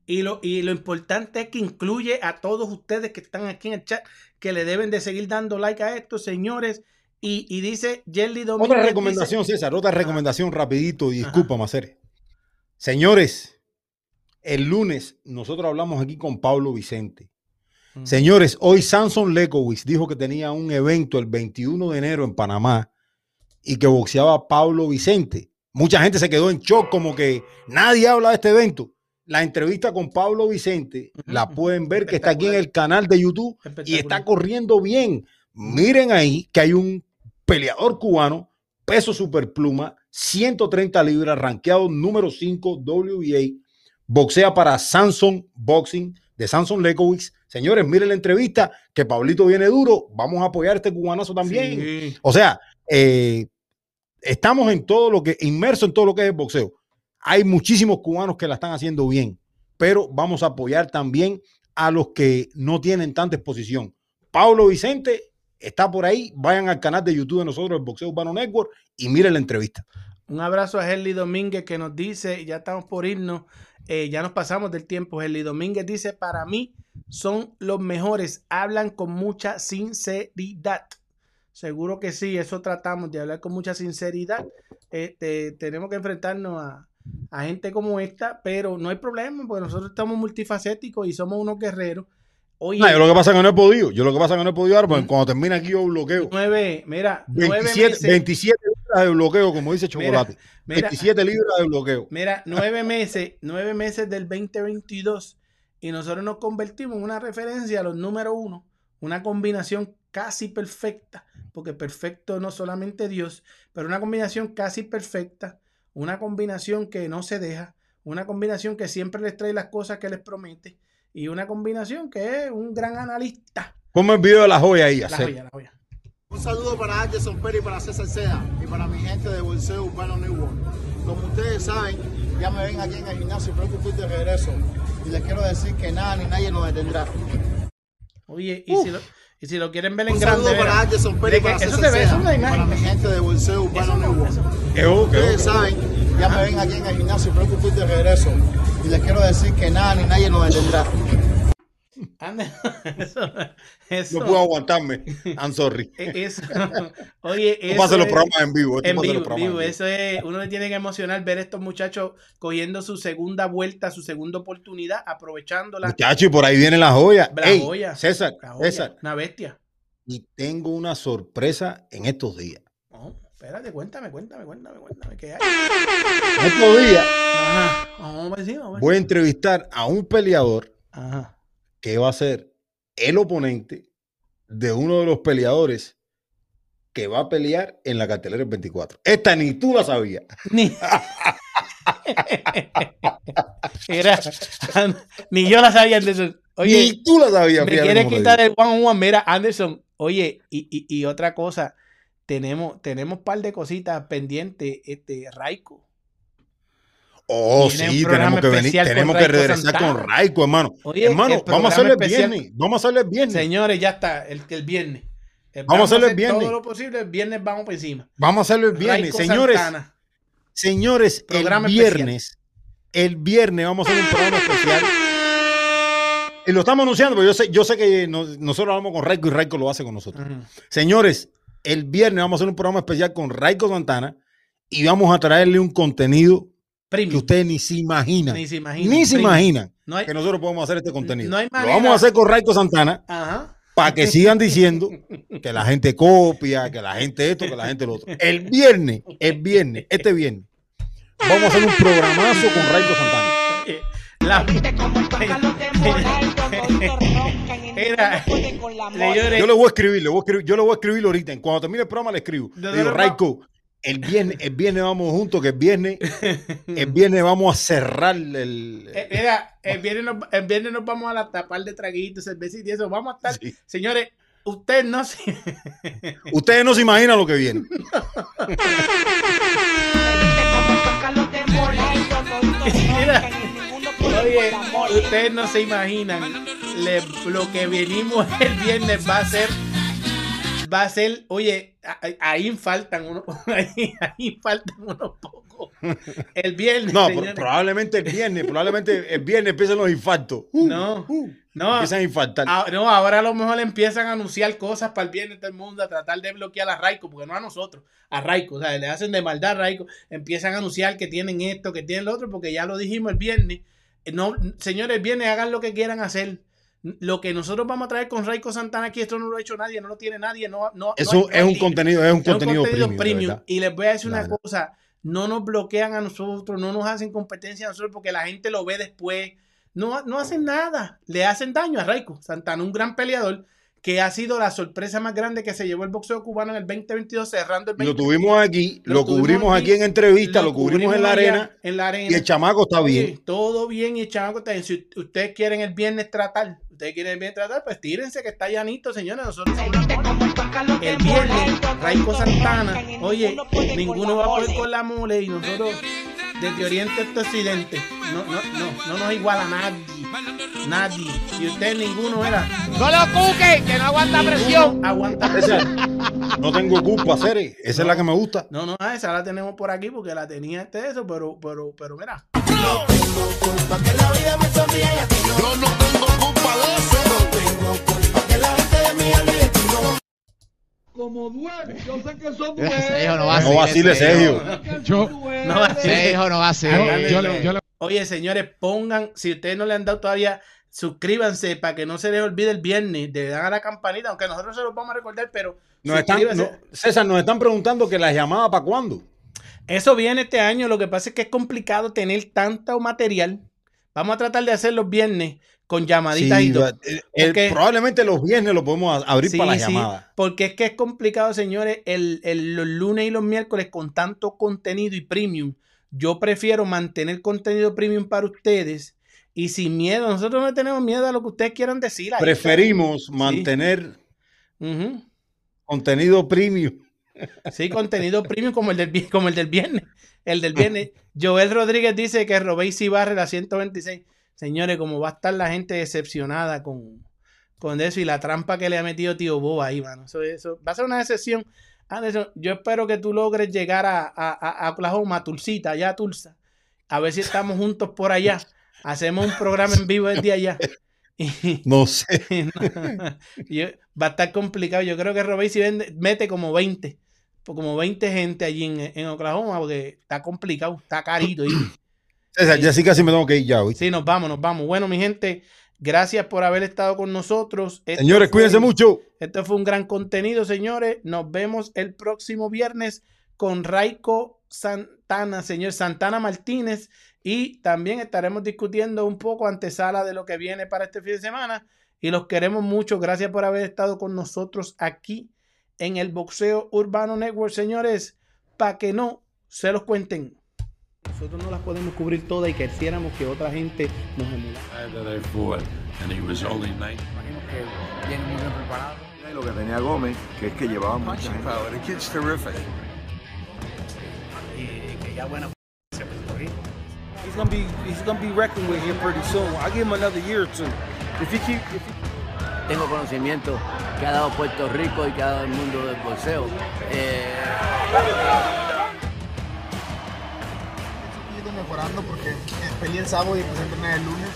Y lo, y lo importante es que incluye a todos ustedes que están aquí en el chat, que le deben de seguir dando like a esto, señores. Y, y dice Jelly Domínguez. Otra dice- recomendación, César, otra recomendación rapidito y disculpa, hacer. Señores, el lunes nosotros hablamos aquí con Pablo Vicente. Mm. Señores, hoy Samson Lekowicz dijo que tenía un evento el 21 de enero en Panamá y que boxeaba Pablo Vicente. Mucha gente se quedó en shock, como que nadie habla de este evento. La entrevista con Pablo Vicente la pueden ver que está aquí en el canal de YouTube y está corriendo bien. Miren ahí que hay un peleador cubano, peso superpluma, 130 libras, rankeado número 5 WBA, boxea para Samson Boxing de Samson Lekowicz. Señores, miren la entrevista, que Pablito viene duro, vamos a apoyar a este cubanazo también. Sí. O sea, eh, estamos en todo lo que, inmerso en todo lo que es el boxeo. Hay muchísimos cubanos que la están haciendo bien, pero vamos a apoyar también a los que no tienen tanta exposición. Pablo Vicente está por ahí, vayan al canal de YouTube de nosotros, el Boxeo Urbano Network, y miren la entrevista. Un abrazo a Herly Domínguez que nos dice, ya estamos por irnos, eh, ya nos pasamos del tiempo. Herly Domínguez dice, para mí son los mejores, hablan con mucha sinceridad. Seguro que sí, eso tratamos de hablar con mucha sinceridad. Este, tenemos que enfrentarnos a, a gente como esta, pero no hay problema, porque nosotros estamos multifacéticos y somos unos guerreros. Oye, No, yo lo que pasa es que no he podido, yo lo que pasa es que no he podido ahora, porque cuando termina aquí yo bloqueo. nueve, mira, nueve 27, meses. 27 libras de bloqueo, como dice Chocolate. mira. 27 libras de bloqueo. Mira, nueve meses, nueve meses del 2022 y nosotros nos convertimos en una referencia a los número uno, una combinación casi perfecta, porque perfecto no solamente Dios, pero una combinación casi perfecta, una combinación que no se deja, una combinación que siempre les trae las cosas que les promete y una combinación que es un gran analista. Ponme el video de la joya ahí, La hacer. joya, la joya. Un saludo para Anderson Pérez y para César Seda y para mi gente de Bolseo Urbano New World. Como ustedes saben, ya me ven aquí en el gimnasio, pero que estoy de regreso. Y les quiero decir que nada ni nadie nos detendrá. Oye, y si, lo, y si lo quieren ver en Un grande, saludo para Anderson Pérez para eso César se ve, eso es Seda una y para mi gente de Bolseo Urbano New World. Como ustedes saben, ya me ven aquí en el gimnasio, pero que estoy de regreso. Y les quiero decir que nada ni nadie nos detendrá. Anda, eso, eso- No puedo aguantarme. I'm sorry. e- eso- oye, eso pasa en los es- programas en vivo. En en vivo, los programas en vivo, eso es, uno le tiene que emocionar ver a estos muchachos cogiendo su segunda vuelta, su segunda oportunidad, aprovechándola. Muchacho, y por ahí viene la joya. La Ey, joya, César, la joya, César. una bestia. Y tengo una sorpresa en estos días. Oh, Espérate, cuéntame, cuéntame, cuéntame, cuéntame. ¿Qué hay? Otro día Ajá. Vamos a ver si, vamos a ver voy a entrevistar a un peleador Ajá. Que va a ser el oponente de uno de los peleadores que va a pelear en la cartelera del 24. Esta ni tú la sabías. Ni... Era, ni yo la sabía, Anderson. Oye, ni tú la sabías. me fíjate quiere cómo te quitar el one on one. Mira, Anderson, oye, y, y, y otra cosa, tenemos, tenemos un par de cositas pendientes, este, Raiko. Oh, sí, tenemos que venir, tenemos que regresar Santana. con Raico, hermano. Oye, hermano, vamos a hacerlo el viernes. Vamos a hacerlo el viernes. Señores, ya está, el, el viernes. Eh, Vamos a hacerlo el viernes. Todo lo posible, el viernes vamos por encima. Vamos a hacerlo el viernes. Raico Señores, Santana. señores, Programa el especial. viernes, el viernes vamos a hacer un programa especial. Y lo estamos anunciando, porque yo sé, yo sé que nos- nosotros hablamos con Raico y Raico lo hace con nosotros. Señores, el viernes vamos a hacer un programa especial con Raico Santana y vamos a traerle un contenido que Premium. ustedes ni se imaginan. Ni se imaginan. Ni se Premium. imaginan No hay- que nosotros podemos hacer este contenido. no hay lo vamos a hacer con Raico Santana Ajá. para que sigan diciendo que la gente copia, que la gente esto, que la gente lo otro. El viernes, el viernes, este viernes, vamos a hacer un programazo con Raico Santana. Eh, La, Yo le voy a escribir, le voy a escribir, yo le voy a escribir ahorita. Cuando termine el programa le escribo. ¿De Le digo, Raico, el viernes, el viernes vamos juntos, que el viernes, el viernes vamos a cerrar el. eh, mira, el viernes, nos, el viernes nos vamos a la tapar de traguitos, cervecita y eso. Vamos a estar, Sí. señores, ustedes no se. Ustedes no se imaginan lo que viene. Mira. Oye, ustedes no se imaginan le- lo que venimos el viernes va a ser. Va a ser, oye, ahí faltan unos, ahí, ahí faltan unos pocos. El viernes. No, señores. probablemente el viernes, probablemente el viernes empiezan los infartos. Uh, No, uh, no. empiezan a infartar. Ah, no, ahora a lo mejor empiezan a anunciar cosas para el viernes del mundo, a tratar de bloquear a Raico, porque no a nosotros, a Raico, o sea, le hacen de maldad a Raico, empiezan a anunciar que tienen esto, que tienen lo otro, porque ya lo dijimos el viernes. No, señores, el viernes hagan lo que quieran hacer. Lo que nosotros vamos a traer con Raico Santana aquí, esto no lo ha hecho nadie, no lo tiene nadie, no, no, no Eso hay- es no un contenido, es un es un contenido, premium. Y les voy a decir La una verdad. cosa, no nos bloquean a nosotros, no nos hacen competencia a nosotros porque la gente lo ve después. No, no hacen nada, le hacen daño a Raico Santana, un gran peleador que ha sido la sorpresa más grande que se llevó el boxeo cubano en el 2022, cerrando el Lo 2022. tuvimos aquí, Lo lo, cubrimos aquí, aquí, en entrevista, lo, cubrimos, en la arena En la arena. y el chamaco está bien. todo bien y el chamaco está bien. Si ustedes quieren el viernes tratar, ustedes quieren viernes tratar, pues tírense que está llanito, señores. Nosotros somos el y viernes, Raico Santana. y Oye, ninguno la va a poder con la mole y nosotros desde Oriente hasta Occidente. No, no, no, no nos iguala nadie. Nadie. Y ustedes ninguno era. No lo cuque, que no aguanta presión. Aguanta Esa, no tengo culpa, Cere. Esa es la que me gusta. No, no, ah, esa la tenemos por aquí porque la tenía este eso, pero, pero, pero mira. Ese hijo no va a No ser. vacile, ese hijo. Sergio. Yo, No, Ese hijo no va a ser. Hágale. yo, le- yo le- Oye, señores, pongan, si ustedes no le han dado todavía, suscríbanse para que no se les olvide el viernes, le dan a la campanita, aunque nosotros se los vamos a recordar, pero Nos están, no, César, nos están preguntando que las llamadas para cuándo. Eso viene este año, lo que pasa es que es complicado tener tanto material. Vamos a tratar de hacer los viernes con llamaditas Sí, y todo. eh, el- probablemente los viernes lo podemos abrir Sí, para las sí, llamadas. porque es que es complicado, señores, el, los lunes y los miércoles con tanto contenido y premium. Yo prefiero mantener contenido premium para ustedes y sin miedo. Nosotros no tenemos miedo a lo que ustedes quieran decir. ahí. Preferimos mantener contenido premium. Sí, contenido premium como el del, vi- como el del viernes. El del viernes. Joel Rodríguez dice que Robéis y barre la 126. Señores, como va a estar la gente decepcionada con, con eso y la trampa que le ha metido tío Bob ahí, mano. Eso, eso va a ser una decepción. Anderson, yo espero que tú logres llegar a, a, a- Oklahoma, a Tulsita, allá a Tulsa. A ver si estamos juntos por allá. Hacemos un programa en vivo desde allá. Y- No sé. no, yo- va a estar complicado. Yo creo que Robey vende, mete como 20, pues como 20 gente allí en, en Oklahoma, porque está complicado, está carito. ¿oíste? César, ya sí casi me tengo que ir ya, ¿oíste? Sí, nos vamos, nos vamos. Bueno, mi gente, gracias por haber estado con nosotros. Esto Señores, fue- cuídense mucho. Esto fue un gran contenido, señores. Nos vemos el próximo viernes con Raico Santana, señor Santana Martínez, y también estaremos discutiendo un poco antesala de lo que viene para este fin de semana. Y los queremos mucho. Gracias por haber estado con nosotros aquí en el Boxeo Urbano Network, señores, para que no se los cuenten. Nosotros no las podemos cubrir todas y quisiéramos que otra gente nos emulara. That I fought, and he was only 19. Imagino que viene muy bien preparado. Y lo que tenía Gómez, que es que llevaba mucha gente. The kid's terrific. Y que ya bueno, se Puerto Rico. He's gonna be he's gonna be reckoned with here pretty soon. I give him another year or two. If he keep if he, Tengo conocimiento que ha dado Puerto Rico y que ha dado el mundo del boxeo. Eh, mejorando porque peleé el sábado y empecé a entrenar el lunes.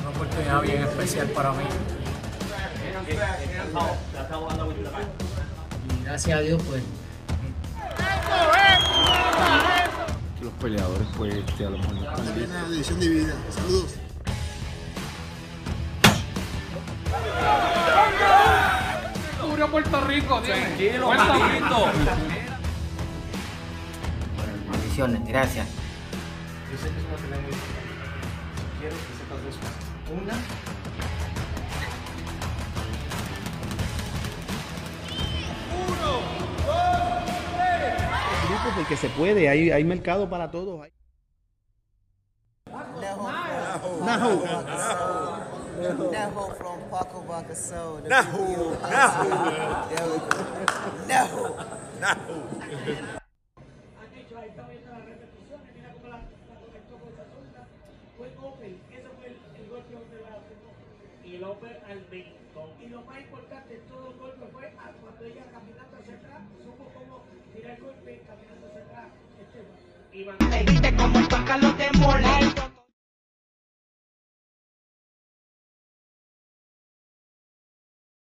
Una oportunidad bien especial para mí. Y gracias a Dios, pues Los peleadores, pues, este, a lo mejor no están Viene la división dividida. Saludos. Cubrió Puerto Rico, Tranquilo, Tranquilo, bendiciones, gracias. Grupo porque se puede, hay, hay mercado para todos. Nahu. Nahu from Paco Bacasol. Nahu, Nahu. Nahu. Han dicho, ahí está viendo las repeticiones, mira cómo la, la conectó con esa zurda. Fue open, ese fue el, el golpe donde la afirmó. Y al lo más importante de todo el golpe fue cuando ella caminando hacia atrás, supo cómo tirar el golpe caminando hacia atrás. Este, como el pájaro de